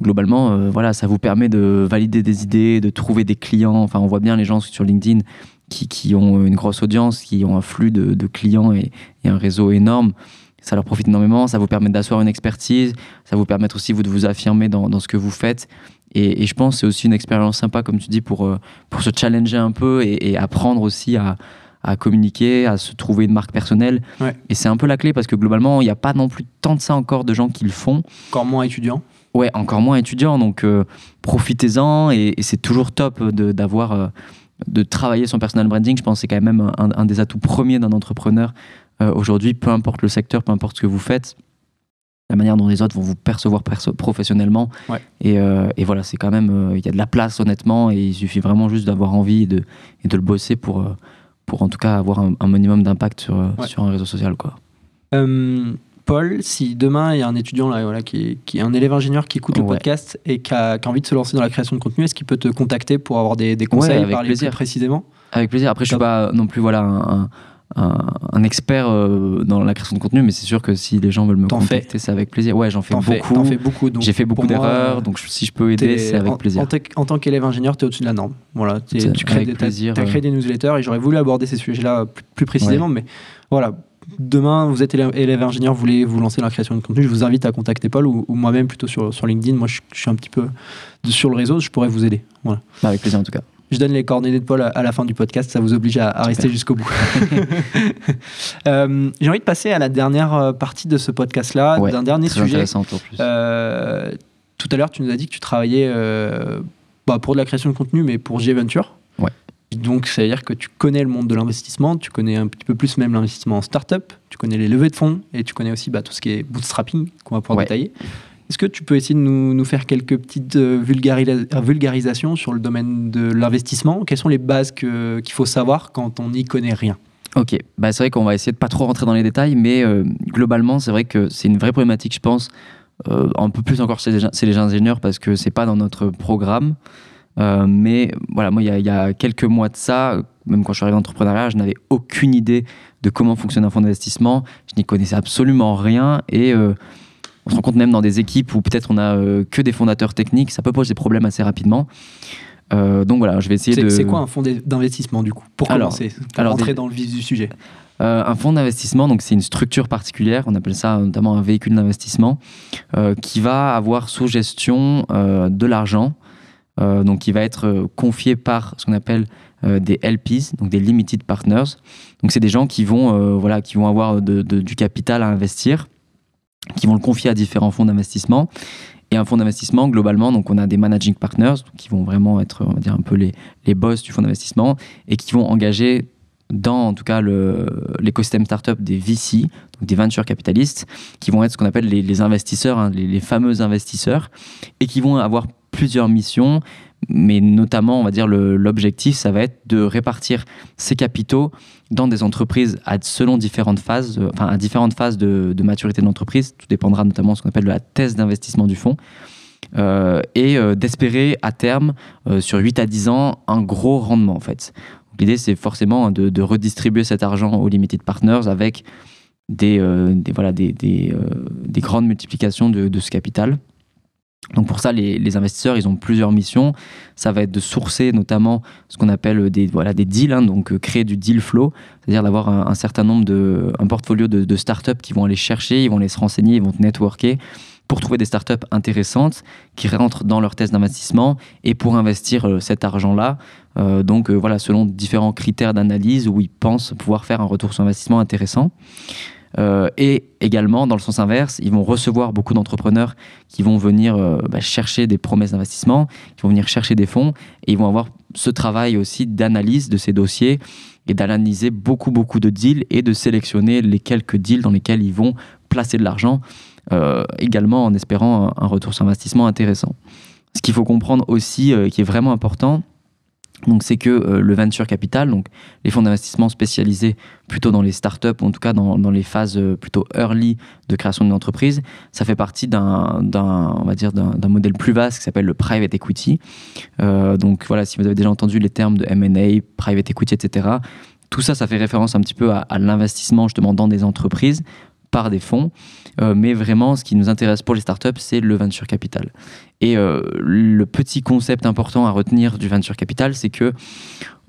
Globalement, euh, voilà, ça vous permet de valider des idées, de trouver des clients. Enfin, on voit bien les gens sur LinkedIn qui, qui ont une grosse audience, qui ont un flux de, clients et, un réseau énorme ça leur profite énormément, ça vous permet d'asseoir une expertise, ça vous permet aussi vous de vous affirmer dans, dans ce que vous faites. Et, je pense que c'est aussi une expérience sympa, comme tu dis, pour, euh, pour se challenger un peu et, apprendre aussi à, à, communiquer, à se trouver une marque personnelle. Et c'est un peu la clé parce que globalement, il n'y a pas non plus tant de ça encore de gens qui le font. Encore moins étudiants Ouais, encore moins étudiants. Donc euh, profitez-en et, c'est toujours top d'avoir. Euh, de travailler son personal branding, je pense que c'est quand même un, un, des atouts premiers d'un entrepreneur euh, aujourd'hui, peu importe le secteur, peu importe ce que vous faites, la manière dont les autres vont vous percevoir professionnellement. Euh, et, voilà, c'est quand même, euh, il y a de la place honnêtement, et il suffit vraiment juste d'avoir envie et de, et de le bosser pour, pour en tout cas avoir un, minimum d'impact sur, sur un réseau social. Quoi. Paul, Paul, si demain il y a un étudiant là, voilà, qui, qui est un élève ingénieur qui écoute le Ouais. podcast et qui a, qui a envie de se lancer dans la création de contenu, est-ce qu'il peut te contacter pour avoir des, des conseils, avec parler plaisir. plus précisément? Avec plaisir. Après, je suis Top. pas non plus voilà un, un- un expert euh, dans la création de contenu, mais c'est sûr que si les gens veulent me T'en contacter, c'est avec plaisir. Ouais, j'en fais beaucoup. fais J'ai fait beaucoup d'erreurs, donc si je peux aider, c'est avec en- plaisir. En, tant qu'élève ingénieur, tu es au-dessus de la norme. Voilà, tu crées des, plaisir, t'as euh. créé des newsletters et j'aurais voulu aborder ces sujets-là plus, plus précisément, mais voilà. Demain, vous êtes élève, élève ingénieur, vous voulez vous lancer dans la création de contenu, je vous invite à contacter Paul ou, ou moi-même plutôt sur, sur LinkedIn. Moi, je, je suis un petit peu sur le réseau, je pourrais vous aider. Voilà. Avec plaisir en tout cas. Je donne les coordonnées de Paul à, à la fin du podcast, ça vous oblige à, à rester jusqu'au bout. Euh, J'ai envie de passer à la dernière euh, partie de ce podcast-là, Ouais, d'un dernier sujet. intéressant en plus. Euh, tout à l'heure, tu nous as dit que tu travaillais euh, bah, pour de la création de contenu, mais pour G-Venture. Ouais. Donc, ça veut dire que tu connais le monde de l'investissement, tu connais un petit peu plus même l'investissement en start-up, tu connais les levées de fonds et tu connais aussi bah, tout ce qui est bootstrapping qu'on va pouvoir Ouais. détailler. Est-ce que tu peux essayer de nous, faire quelques petites euh, euh, vulgarisations sur le domaine de l'investissement? Quelles sont les bases qu'il faut savoir quand on n'y connaît rien? Ok, bah, c'est vrai qu'on va essayer de pas trop rentrer dans les détails, mais euh, globalement, c'est vrai que c'est une vraie problématique, je pense, un peu plus encore chez les, ingénieurs parce que c'est pas dans notre programme. Mais voilà, moi, il y, a- quelques mois de ça, même quand je suis arrivé dans l'entrepreneuriat, je n'avais aucune idée de comment fonctionne un fonds d'investissement. Je n'y connaissais absolument rien et on se rend compte même dans des équipes où peut-être on a euh, que des fondateurs techniques, ça peut poser des problèmes assez rapidement. Euh, donc voilà, je vais essayer de. c'est quoi un fonds d'investissement du coup Pour Alors- commencer, pour alors, rentrer des- dans le vif du sujet? Euh, un fonds d'investissement, donc c'est une structure particulière, on appelle ça notamment un véhicule d'investissement, euh, qui va avoir sous gestion de l'argent, donc qui va être confié par ce qu'on appelle des LPs, donc des limited partners. Donc c'est des gens qui vont, voilà, qui vont avoir de- de- du capital à investir, qui vont le confier à différents fonds d'investissement. Et un fonds d'investissement, globalement, donc on a des managing partners qui vont vraiment être, on va dire, un peu les, les boss du fonds d'investissement et qui vont engager dans, en tout cas, l'écosystème startup des VC, donc des venture capitalistes, qui vont être ce qu'on appelle les, investisseurs, hein, les fameux investisseurs, et qui vont avoir plusieurs missions, mais notamment, on va dire, l'objectif, ça va être de répartir ces capitaux dans des entreprises à, selon différentes phases, euh, enfin à différentes phases de, de maturité de l'entreprise. Tout dépendra notamment de ce qu'on appelle la thèse d'investissement du fonds. Euh, et euh, d'espérer à terme, sur 8 à 10 ans, un gros rendement en fait. L'idée, c'est forcément de, redistribuer cet argent aux limited partners avec des, des, voilà, des, des, des grandes multiplications de ce capital. Donc pour ça, les, investisseurs, ils ont plusieurs missions. Ça va être de sourcer notamment ce qu'on appelle des, voilà, des deals, hein, donc euh, créer du deal flow, c'est-à-dire d'avoir un, certain nombre de, un portfolio de, startups qui vont aller chercher, ils vont aller se renseigner, ils vont networker pour trouver des startups intéressantes qui rentrent dans leur thèse d'investissement et pour investir euh, cet argent-là. Euh, donc euh, voilà, selon différents critères d'analyse où ils pensent pouvoir faire un retour sur investissement intéressant. Euh, et également, dans le sens inverse, ils vont recevoir beaucoup d'entrepreneurs qui vont venir euh, bah, chercher des promesses d'investissement, qui vont venir chercher des fonds, et ils vont avoir ce travail aussi d'analyse de ces dossiers et d'analyser beaucoup, beaucoup de deals et de sélectionner les quelques deals dans lesquels ils vont placer de l'argent, euh, également en espérant un, retour sur investissement intéressant. Ce qu'il faut comprendre aussi, qui est vraiment important, donc c'est que euh, le venture capital, donc les fonds d'investissement spécialisés plutôt dans les startups, ou en tout cas dans, dans les phases euh, plutôt early de création d'une entreprise, ça fait partie d'un, d'un, modèle plus vaste qui s'appelle le private equity. Euh, donc voilà, si vous avez déjà entendu les termes de M&A, private equity, etc., tout ça, ça fait référence un petit peu à, l'investissement justement dans des entreprises par des fonds. Mais vraiment, ce qui nous intéresse pour les startups, c'est le venture capital. Et euh, le petit concept important à retenir du venture capital, c'est que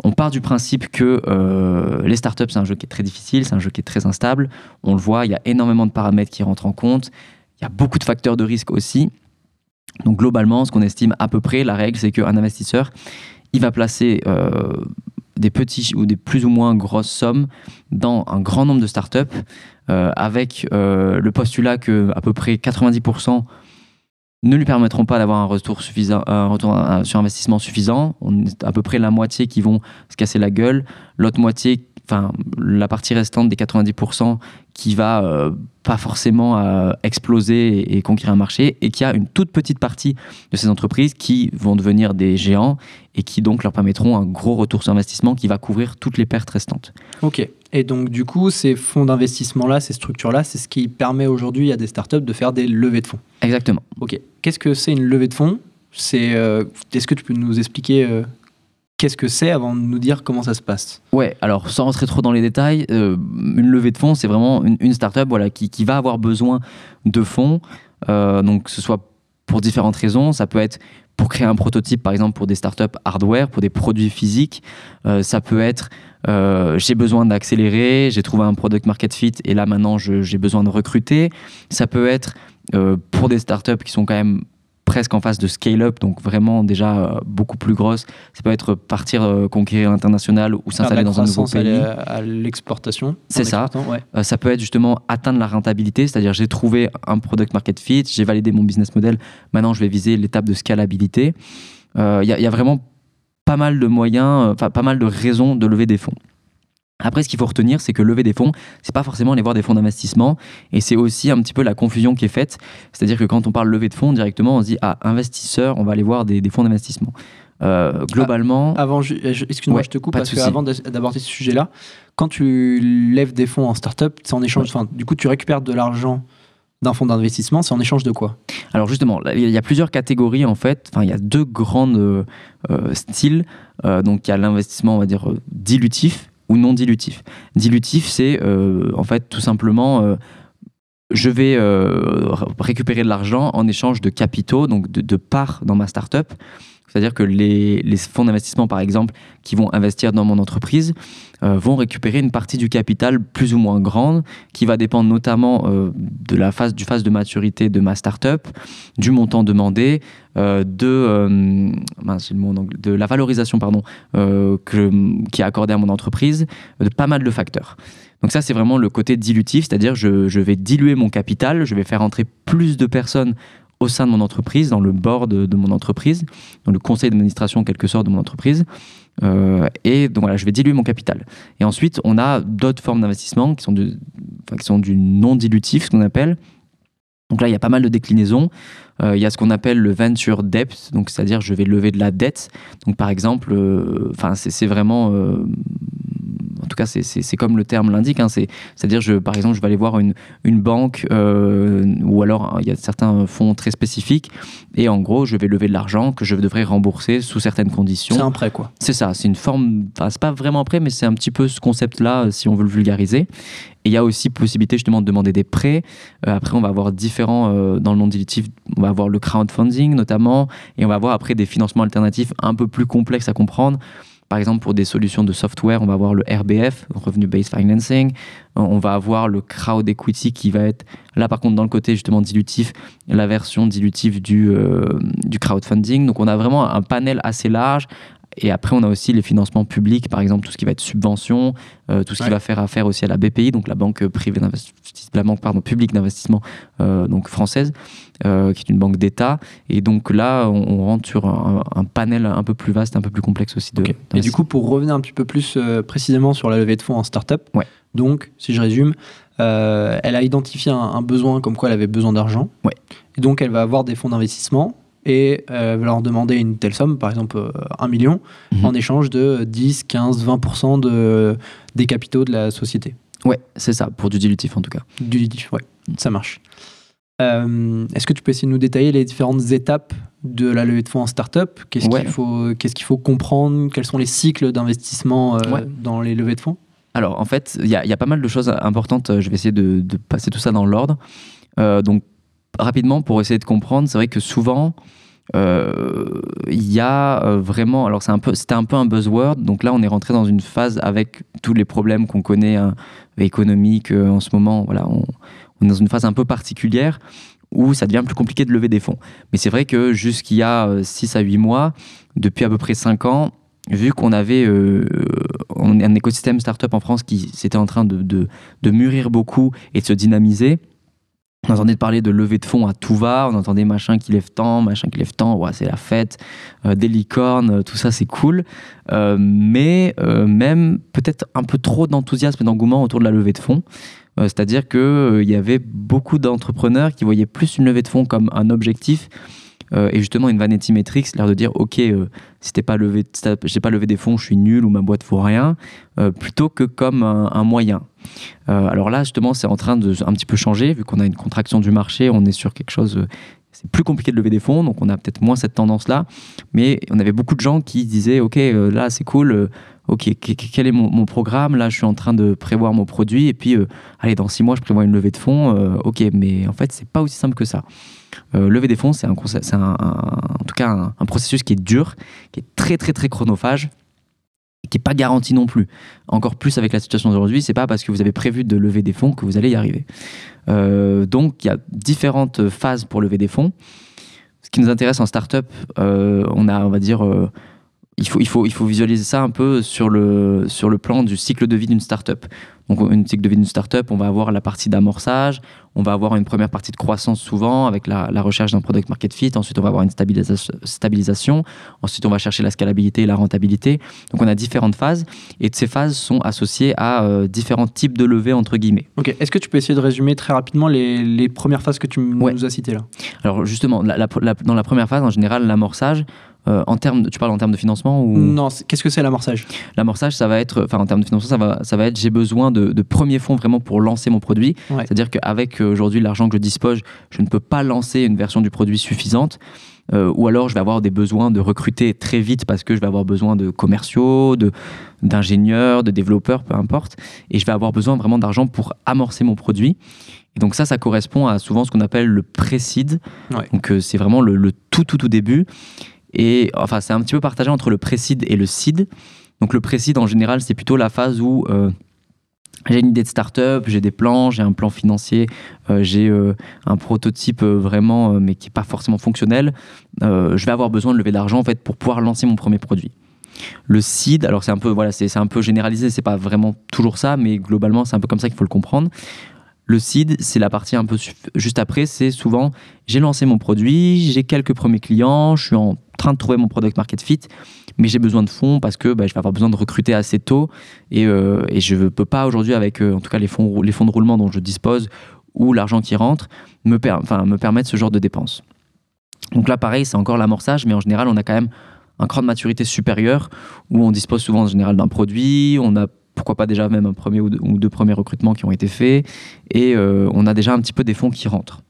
on part du principe que euh, les startups, c'est un jeu qui est très difficile, c'est un jeu qui est très instable. On le voit, il y a énormément de paramètres qui rentrent en compte. Il y a beaucoup de facteurs de risque aussi. Donc globalement, ce qu'on estime à peu près, la règle, c'est qu'un investisseur, il va placer euh, des petits ou des plus ou moins grosses sommes dans un grand nombre de startups avec le postulat que à peu près 90% ne lui permettront pas d'avoir un retour euh, sur investissement suffisant. On est à peu près la moitié qui vont se casser la gueule, l'autre moitié, enfin la partie restante des 90% qui va euh, pas forcément euh, exploser et conquérir un marché, et qui a une toute petite partie de ces entreprises qui vont devenir des géants et qui donc leur permettront un gros retour sur investissement qui va couvrir toutes les pertes restantes. Ok. Et donc, du coup, ces fonds d'investissement-là, ces structures-là, c'est ce qui permet aujourd'hui à des startups de faire des levées de fonds. Exactement. Ok. Qu'est-ce que c'est une levée de fonds? C'est, euh, Est-ce que tu peux nous expliquer euh, qu'est-ce que c'est avant de nous dire comment ça se passe? Ouais, alors sans rentrer trop dans les détails, euh, une levée de fonds, c'est vraiment une, une startup voilà, qui, qui va avoir besoin de fonds, donc que ce soit pour différentes raisons. Ça peut être pour créer un prototype, par exemple, pour des startups hardware, pour des produits physiques. Euh, ça peut être euh, j'ai besoin d'accélérer, j'ai trouvé un product market fit et là maintenant j'ai besoin de recruter. Ça peut être euh, pour des startups qui sont quand même presque en phase de scale-up, donc vraiment déjà euh, beaucoup plus grosses. Ça peut être partir euh, conquérir l'international ou s'installer dans un nouveau pays. à l'exportation. C'est ça. ouais. Euh, ça peut être justement atteindre la rentabilité, c'est-à-dire j'ai trouvé un product market fit, j'ai validé mon business model, maintenant je vais viser l'étape de scalabilité. Euh, y, il y a vraiment pas mal de moyens, euh, enfin pas mal de raisons de lever des fonds. Après, ce qu'il faut retenir, c'est que lever des fonds, c'est pas forcément aller voir des fonds d'investissement, et c'est aussi un petit peu la confusion qui est faite. C'est-à-dire que quand on parle lever de fonds, directement, on se dit ah investisseur, on va aller voir des, des fonds d'investissement. Euh, globalement, Avant, je- je- excuse-moi, Ouais, je te coupe parce qu'avant de- d'aborder ce sujet-là, quand tu lèves des fonds en startup, c'est en échange. Enfin, du coup, tu récupères de l'argent d'un fonds d'investissement, c'est en échange de quoi Alors justement, il y a plusieurs catégories en fait. Il y a deux grandes euh, euh, styles. Euh, donc il y a l'investissement, on va dire dilutif ou non dilutif. Dilutif, c'est en fait tout simplement je vais récupérer de l'argent en échange de capitaux, donc de, de parts dans ma startup. C'est-à-dire que les, fonds d'investissement, par exemple, qui vont investir dans mon entreprise, euh, vont récupérer une partie du capital plus ou moins grande, qui va dépendre notamment euh, de la phase, du phase de maturité de ma startup, du montant demandé, euh, de, la valorisation pardon, qui est accordée à mon entreprise, de pas mal de facteurs. Donc ça, c'est vraiment le côté dilutif, c'est-à-dire je, je vais diluer mon capital, je vais faire entrer plus de personnes au sein de mon entreprise, dans le board de, mon entreprise, dans le conseil d'administration en quelque sorte de mon entreprise. Euh, et donc voilà, je vais diluer mon capital. Et ensuite, on a d'autres formes d'investissement qui sont, enfin, qui sont du non dilutif, ce qu'on appelle. Donc là, il y a pas mal de déclinaisons. Euh, il y a ce qu'on appelle le venture debt, donc c'est-à-dire je vais lever de la dette. Donc par exemple, euh, enfin c'est vraiment, en tout cas c'est- comme le terme l'indique, hein, c'est- c'est-à-dire je, par exemple je vais aller voir une, une banque euh, ou alors il y a certains fonds très spécifiques et en gros je vais lever de l'argent que je devrais rembourser sous certaines conditions. C'est un prêt, quoi. C'est ça, c'est une forme, enfin, c'est pas vraiment prêt, mais c'est un petit peu ce concept-là, euh, si on veut le vulgariser. Et il y a aussi possibilité justement de demander des prêts. Euh, après, on va avoir différents, euh, dans le monde dilutif, on va avoir le crowdfunding notamment, et on va avoir après des financements alternatifs un peu plus complexes à comprendre. Par exemple, pour des solutions de software, on va avoir le RBF, Revenue Based Financing. Euh, On va avoir le crowd equity qui va être, là par contre, dans le côté justement dilutif, la version dilutive du, euh, du crowdfunding. Donc on a vraiment un panel assez large. Et après, on a aussi les financements publics, par exemple, tout ce qui va être subvention, euh, tout ce qui va faire affaire aussi à la BPI, donc la banque privée d'investissement, la banque pardon, publique d'investissement euh, donc française, euh, qui est une banque d'État. Et donc là, on, on rentre sur un, un panel un peu plus vaste, un peu plus complexe aussi de. Et du coup, pour revenir un petit peu plus précisément sur la levée de fonds en startup, Ouais. donc, si je résume, elle a identifié un, un besoin comme quoi elle avait besoin d'argent. Ouais. Et donc, elle va avoir des fonds d'investissement et euh, leur demander une telle somme, par exemple euh, 1 million, Mhm. en échange de 10, 15, 20% de, des capitaux de la société. Ouais, c'est ça, pour du dilutif en tout cas. Du litige, ouais, ça marche. Euh, Est-ce que tu peux essayer de nous détailler les différentes étapes de la levée de fonds en startup? Qu'est-ce Ouais. qu'il faut, qu'est-ce qu'il faut comprendre? Quels sont les cycles d'investissement euh, Ouais. dans les levées de fonds? Alors, en fait, il y, a- il y a pas mal de choses importantes. Je vais essayer de, de passer tout ça dans l'ordre. Euh, donc, rapidement, pour essayer de comprendre, c'est vrai que souvent, euh, il y a euh, vraiment. Alors, c'est un peu, c'était un peu un buzzword. Donc là, on est rentré dans une phase avec tous les problèmes qu'on connaît hein, économiques euh, en ce moment. Voilà, on, est dans une phase un peu particulière où ça devient plus compliqué de lever des fonds. Mais c'est vrai que jusqu'il y a 6 à 8 mois, depuis à peu près 5 ans, vu qu'on avait un écosystème startup en France qui s'était en train de, de mûrir beaucoup et de se dynamiser, on entendait parler de levée de fonds à tout va, on entendait machin qui lève tant, machin qui lève tant, c'est la fête, euh, des licornes, euh, tout ça c'est cool. Euh, mais même peut-être un peu trop d'enthousiasme et d'engouement autour de la levée de fonds. C'est-à-dire qu'il il y avait beaucoup d'entrepreneurs qui voyaient plus une levée de fonds comme un objectif Euh, et justement, une vanity metrics, l'air de dire, ok, euh, si t'es pas levé, pas levé des fonds, je suis nul ou ma boîte vaut rien, euh, plutôt que comme un, moyen. alors là, justement, c'est en train de un petit peu changer, vu qu'on a une contraction du marché, on est sur quelque chose c'est plus compliqué de lever des fonds, donc on a peut-être moins cette tendance-là. Mais on avait beaucoup de gens qui disaient, OK, là, c'est cool, OK, quel est mon, programme? Là, je suis en train de prévoir mon produit, et puis, allez, dans six mois, je prévois une levée de fonds. OK, mais en fait, c'est pas aussi simple que ça. Euh, lever des fonds, c'est un, en tout cas un, processus qui est dur, qui est très très très chronophage, et qui n'est pas garanti non plus. Encore plus avec la situation d'aujourd'hui, c'est pas parce que vous avez prévu de lever des fonds que vous allez y arriver. Euh, donc il y a différentes phases pour lever des fonds. Ce qui nous intéresse en startup, euh, on a, on va dire, il faut, il, faut, il faut visualiser ça un peu sur le, sur le plan du cycle de vie d'une startup. Donc, une cycle de vie d'une startup, on va avoir la partie d'amorçage, on va avoir une première partie de croissance souvent avec la, recherche d'un product market fit. Ensuite, on va avoir une stabilisation. Ensuite, on va chercher la scalabilité et la rentabilité. Donc, on a différentes phases et ces phases sont associées à euh, différents types de levées entre guillemets. Ok. Est-ce que tu peux essayer de résumer très rapidement les, premières phases que tu nous as citées là? Alors, justement, dans la première phase, en général, l'amorçage, euh, en termes, tu parles en termes de financement ou? Non, qu'est-ce que c'est l'amorçage? L'amorçage, ça va être, enfin en termes de financement, ça va, ça va être, j'ai besoin de, premiers fonds vraiment pour lancer mon produit. C'est-à-dire qu'avec euh, aujourd'hui l'argent que je dispose, je ne peux pas lancer une version du produit suffisante. Euh, ou alors je vais avoir des besoins de recruter très vite parce que je vais avoir besoin de commerciaux, de, d'ingénieurs, de développeurs, peu importe. Et je vais avoir besoin vraiment d'argent pour amorcer mon produit. Et donc ça, ça correspond à souvent ce qu'on appelle le pré-seed. Donc c'est vraiment le, le, tout, tout, tout début. Et enfin, c'est un petit peu partagé entre le pré-seed et le seed. Donc le pré-seed, en général, c'est plutôt la phase où euh, j'ai une idée de start-up, j'ai des plans, j'ai un plan financier, euh, j'ai euh, un prototype vraiment, mais qui n'est pas forcément fonctionnel. je vais avoir besoin de lever de l'argent en fait, pour pouvoir lancer mon premier produit. Le seed, alors c'est un peu voilà, c'est un peu généralisé, c'est pas vraiment toujours ça, mais globalement c'est un peu comme ça qu'il faut le comprendre. Le seed, c'est la partie un peu juste après, c'est souvent j'ai lancé mon produit, j'ai quelques premiers clients, je suis en train de trouver mon product market fit, mais j'ai besoin de fonds parce que bah, je vais avoir besoin de recruter assez tôt et, euh, je ne peux pas aujourd'hui, avec euh, en tout cas les fonds, de roulement dont je dispose ou l'argent qui rentre, me, me permettre ce genre de dépenses. Donc là, pareil, c'est encore l'amorçage, mais en général, on a quand même un cran de maturité supérieur où on dispose souvent en général d'un produit, on a pourquoi pas déjà même un premier ou deux, premiers recrutements qui ont été faits et euh, on a déjà un petit peu des fonds qui rentrent.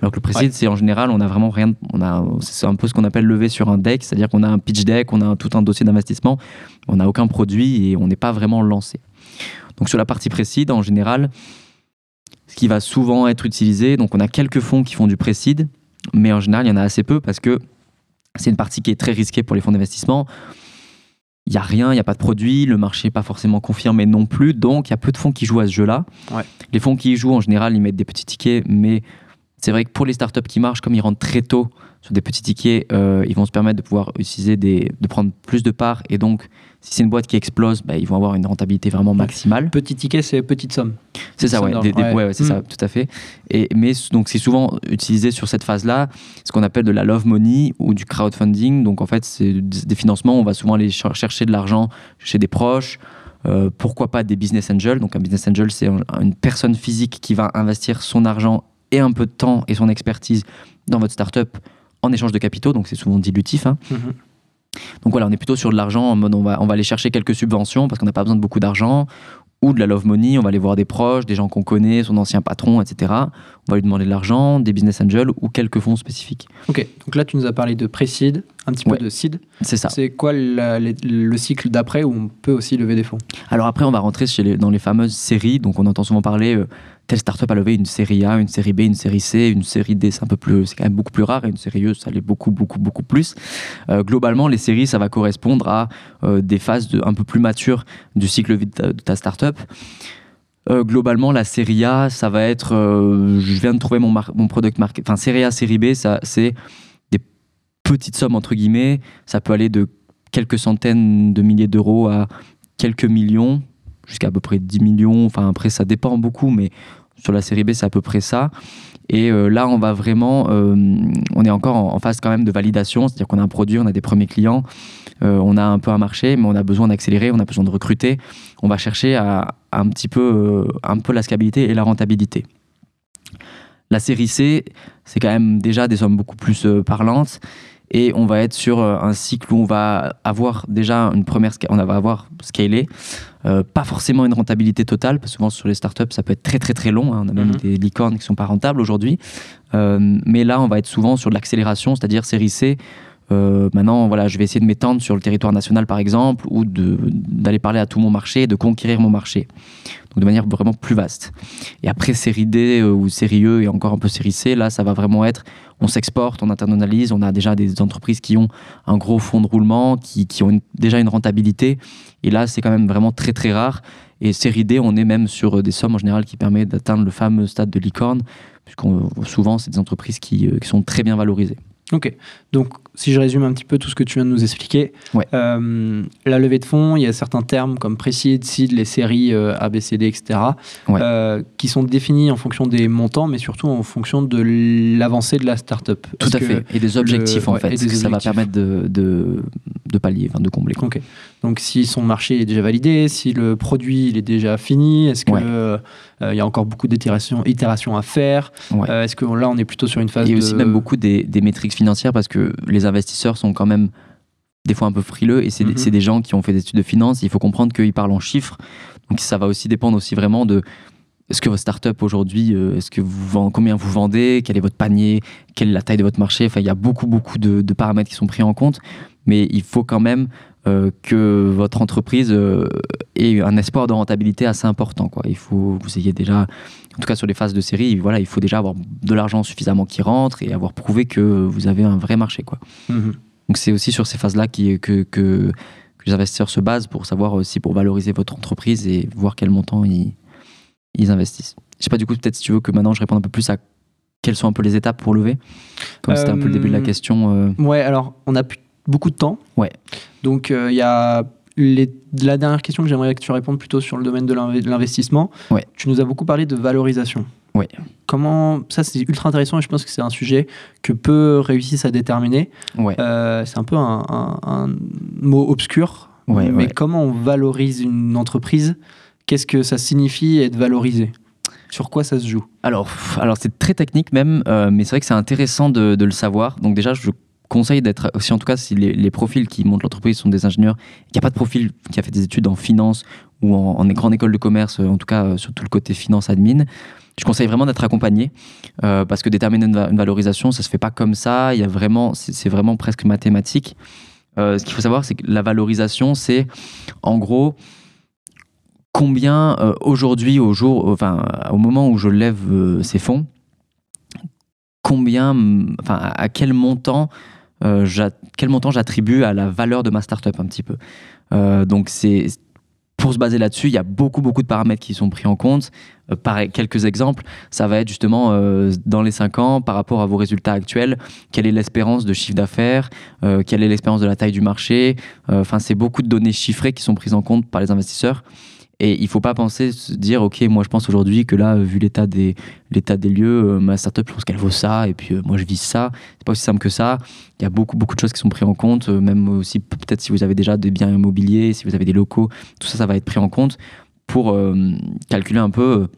Alors que le précide, c'est en général, on a vraiment rien. On a, c'est un peu ce qu'on appelle lever sur un deck, c'est-à-dire qu'on a un pitch deck, on a tout un dossier d'investissement, on n'a aucun produit et on n'est pas vraiment lancé. Donc sur la partie précide, en général, ce qui va souvent être utilisé, donc on a quelques fonds qui font du précide, mais en général, il y en a assez peu parce que c'est une partie qui est très risquée pour les fonds d'investissement. Il n'y a rien, il n'y a pas de produit, le marché n'est pas forcément confirmé non plus, donc il y a peu de fonds qui jouent à ce jeu-là. Les fonds qui y jouent, en général, ils mettent des petits tickets, mais c'est vrai que pour les startups qui marchent, comme ils rentrent très tôt sur des petits tickets, euh, ils vont se permettre de pouvoir utiliser des, de prendre plus de parts. Et donc, si c'est une boîte qui explose, bah, ils vont avoir une rentabilité vraiment maximale. Petit ticket, c'est petite somme. C'est ça, ouais, c'est ça, mm. tout à fait. Et, mais donc, c'est souvent utilisé sur cette phase-là, ce qu'on appelle de la love money ou du crowdfunding. Donc, en fait, c'est des financements. On va souvent aller chercher de l'argent chez des proches. Euh, pourquoi pas des business angels Donc un business angel, c'est une personne physique qui va investir son argent et un peu de temps et son expertise dans votre startup en échange de capitaux, donc c'est souvent dilutif. Hein. Mhm. Donc voilà, on est plutôt sur de l'argent en mode on va, on va aller chercher quelques subventions parce qu'on n'a pas besoin de beaucoup d'argent, ou de la love money, on va aller voir des proches, des gens qu'on connaît, son ancien patron, etc. On va lui demander de l'argent, des business angels ou quelques fonds spécifiques. Ok, donc là tu nous as parlé de pré-seed, un petit peu de seed. C'est ça. C'est quoi le cycle d'après où on peut aussi lever des fonds? Alors après, on va rentrer chez les, dans les fameuses séries, donc on entend souvent parler. Euh, telle startup a levé une série A, une série B, une série C, une série D, c'est un peu plus, c'est quand même beaucoup plus rare, et une série E, ça l'est beaucoup, beaucoup, beaucoup plus. Euh, globalement, les séries, ça va correspondre à euh, des phases un peu plus matures du cycle de ta, de ta startup. Euh, globalement, la série A, ça va être, je viens de trouver mon, mon product market, enfin série A, série B, ça, c'est des petites sommes entre guillemets, ça peut aller de quelques centaines de milliers d'euros à quelques millions jusqu'à à peu près 10 millions. Enfin, après, ça dépend beaucoup, mais sur la série B, c'est à peu près ça. Et euh, là, on va vraiment, euh, on est encore en, phase quand même de validation, c'est-à-dire qu'on a un produit, on a des premiers clients, euh, on a un peu un marché, mais on a besoin d'accélérer, on a besoin de recruter. On va chercher un petit peu, un peu la scalabilité et la rentabilité. La série C, c'est quand même déjà des sommes beaucoup plus parlantes. Et on va être sur euh, un cycle où on va avoir déjà une première, on va avoir scalé, euh, pas forcément une rentabilité totale, parce que souvent sur les startups ça peut être très très très long. hein. On a même Mhm. des licornes qui sont pas rentables aujourd'hui. Euh, mais là, on va être souvent sur de l'accélération, c'est-à-dire série C. Euh, maintenant, voilà, je vais essayer de m'étendre sur le territoire national, par exemple, ou d'aller parler à tout mon marché, de conquérir mon marché. Donc de manière vraiment plus vaste. Et après, série D euh, ou série E et encore un peu série C, là, ça va vraiment être, on s'exporte, on internalise, on a déjà des entreprises qui ont un gros fonds de roulement, qui, ont déjà une rentabilité. Et là, c'est quand même vraiment très très rare. Et série D, on est même sur euh, des sommes en général qui permettent d'atteindre le fameux stade de licorne, puisqu'on souvent, c'est des entreprises qui, euh, qui sont très bien valorisées. Ok. Donc, si je résume un petit peu tout ce que tu viens de nous expliquer, Ouais. euh, la levée de fonds, il y a certains termes comme précide, seed, les séries euh, A, B, C, D, etc., Ouais. euh, qui sont définis en fonction des montants, mais surtout en fonction de l'avancée de la startup. Tout à fait. Et des objectifs, le- en ouais, fait, que ça va permettre de, de, de pallier, enfin, de combler. quoi. Ok. Donc, si son marché est déjà validé, si le produit il est déjà fini, est-ce qu'il Ouais. il y a encore beaucoup d'itérations itérations à faire Ouais. Euh, Est-ce que là, on est plutôt sur une phase Et de... aussi même beaucoup des, des métriques financières parce que les investisseurs sont quand même des fois un peu frileux et c'est Mhm. c'est des gens qui ont fait des études de finance. Il faut comprendre qu'ils parlent en chiffres. Donc ça va aussi dépendre aussi vraiment de est-ce que votre startup aujourd'hui, euh, est-ce que vous combien vous vendez, quel est votre panier, quelle est la taille de votre marché. Enfin, il y a beaucoup beaucoup de, de paramètres qui sont pris en compte, mais il faut quand même euh, que votre entreprise euh, ait un espoir de rentabilité assez important. Quoi. Il faut vous ayez déjà en tout cas sur les phases de série, voilà, il faut déjà avoir de l'argent suffisamment qui rentre et avoir prouvé que vous avez un vrai marché. Quoi. Mhm. Donc c'est aussi sur ces phases-là qui- que, que, que les investisseurs se basent pour savoir aussi, pour valoriser votre entreprise et voir quel montant ils, ils investissent. Je sais pas du coup, peut-être si tu veux que maintenant je réponde un peu plus à quelles sont un peu les étapes pour lever, comme c'était un peu le début de la Euh, question. euh, Ouais, alors on a plus- beaucoup de temps. Ouais. Donc euh, il y a les- la dernière question que j'aimerais que tu répondes plutôt sur le domaine de l'inve- de l'investissement. Ouais. Tu nous as beaucoup parlé de valorisation. Ouais. Comment ça c'est ultra intéressant et je pense que c'est un sujet que peu réussissent à déterminer. ouais. Euh, c'est un peu un, un- un mot obscur. Ouais, mais comment on valorise une entreprise? Qu'est-ce que ça signifie être valorisé? Sur quoi ça se joue? Alors, alors c'est très technique même, euh, mais c'est vrai que c'est intéressant de, de le savoir. Donc déjà, je conseille d'être, si en tout cas, si les, profils qui montent l'entreprise sont des ingénieurs, qu'il n'y a pas de profil qui a fait des études en finance ou en, grande école de commerce, euh, en tout cas euh, sur tout le côté finance admin, je conseille vraiment d'être accompagné euh, parce que déterminer une, va- une valorisation, ça se fait pas comme ça. Il y a vraiment, c'est vraiment presque mathématique. Ce qu'il faut savoir, c'est que la valorisation, c'est en gros combien aujourd'hui, au jour, enfin au moment où je lève ces fonds, combien, enfin à quel montant, euh, quel montant j'attribue à la valeur de ma startup un petit peu. Euh, donc c'est pour se baser là-dessus, il y a beaucoup beaucoup de paramètres qui sont pris en compte. Euh, pareil, quelques exemples, ça va être justement dans les 5 ans par rapport à vos résultats actuels, quelle est l'espérance de chiffre d'affaires, quelle est l'espérance de la taille du marché. Enfin, c'est beaucoup de données chiffrées qui sont prises en compte par les investisseurs. Et il faut pas penser, se dire, OK, moi je pense aujourd'hui que là, vu l'état des, des lieux, euh, ma startup, je pense qu'elle vaut ça, et puis euh, moi je vise ça. C'est pas aussi simple que ça. Il y a beaucoup, beaucoup de choses qui sont prises en compte, euh, même aussi peut-être si vous avez déjà des biens immobiliers, si vous avez des locaux, tout ça, ça va être pris en compte pour calculer un peu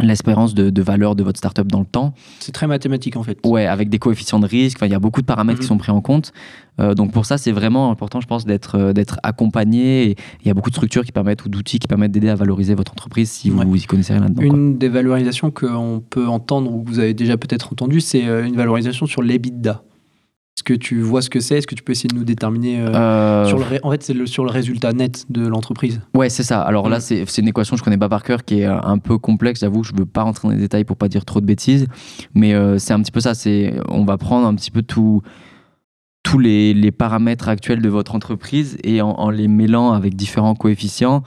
l'espérance de, de valeur de votre startup dans le temps. C'est très mathématique en fait. Ouais, avec des coefficients de risque. Il y a beaucoup de paramètres qui Mhm. sont pris en compte. Euh, donc pour ça, c'est vraiment important, je pense, d'être euh, d'être accompagné. Il y a beaucoup de structures qui permettent ou d'outils qui permettent d'aider à valoriser votre entreprise si Ouais. vous y connaissez rien là-dedans. quoi. Une des valorisations qu'on peut entendre ou que vous avez déjà peut-être entendu, c'est euh, une valorisation sur l'EBITDA. Est-ce que tu vois ce que c'est? Est-ce que tu peux essayer de nous déterminer euh, Euh, sur le ré- En fait, c'est le, sur le résultat net de l'entreprise. Ouais, c'est ça. Alors là, Mm. c'est c'est une équation que je connais pas par cœur qui est euh, un peu complexe. J'avoue, je veux pas rentrer dans les détails pour pas dire trop de bêtises, mais euh, c'est un petit peu ça. C'est on va prendre un petit peu tout tous les, les paramètres actuels de votre entreprise et en, en les mêlant avec différents coefficients,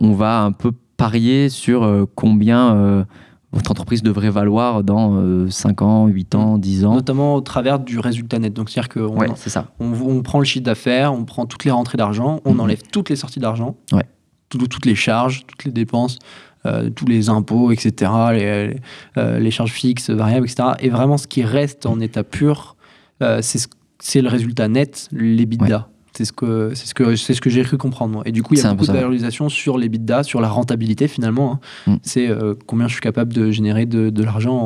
on va un peu parier sur combien votre entreprise devrait valoir dans euh, 5 ans, 8 ans, 10 ans. Notamment au travers du résultat net. Donc, c'est-à-dire qu'on Ouais, on, on prend le chiffre d'affaires, on prend toutes les rentrées d'argent, on Mhm. enlève toutes les sorties d'argent, Ouais. tout- toutes les charges, toutes les dépenses, euh, tous les impôts, etc., les, euh, les charges fixes, variables, etc. Et vraiment, ce qui reste en état pur, euh, c'est ce- c'est le résultat net, l'EBITDA. C'est ce que c'est ce que c'est ce que j'ai cru comprendre moi. Et du coup, il y a beaucoup de valorisation sur les bidas, sur la rentabilité finalement. hein. Mm. C'est euh, combien je suis capable de générer de, de l'argent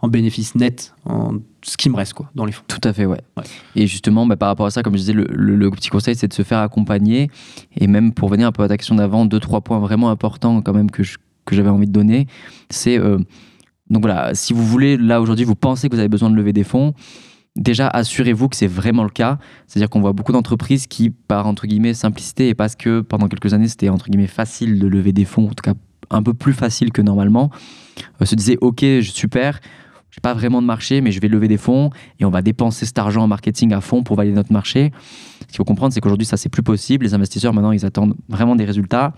en, en bénéfice net, en ce qui me reste quoi dans les fonds. Tout à fait, ouais. Ouais. Et justement, bah, par rapport à ça, comme je disais, le, le- le petit conseil, c'est de se faire accompagner. Et même pour venir un peu à ta question d'avant, deux, trois points vraiment importants quand même que je- que j'avais envie de donner. C'est, euh, donc voilà, si vous voulez, là aujourd'hui, vous pensez que vous avez besoin de lever des fonds, déjà assurez-vous que c'est vraiment le cas. C'est-à-dire qu'on voit beaucoup d'entreprises qui, par entre guillemets simplicité et parce que pendant quelques années c'était entre guillemets facile de lever des fonds, en tout cas un peu plus facile que normalement, euh, se disaient ok super, j'ai pas vraiment de marché mais je vais lever des fonds et on va dépenser cet argent en marketing à fond pour valider notre marché. Ce qu'il faut comprendre c'est qu'aujourd'hui ça c'est plus possible. Les investisseurs maintenant ils attendent vraiment des résultats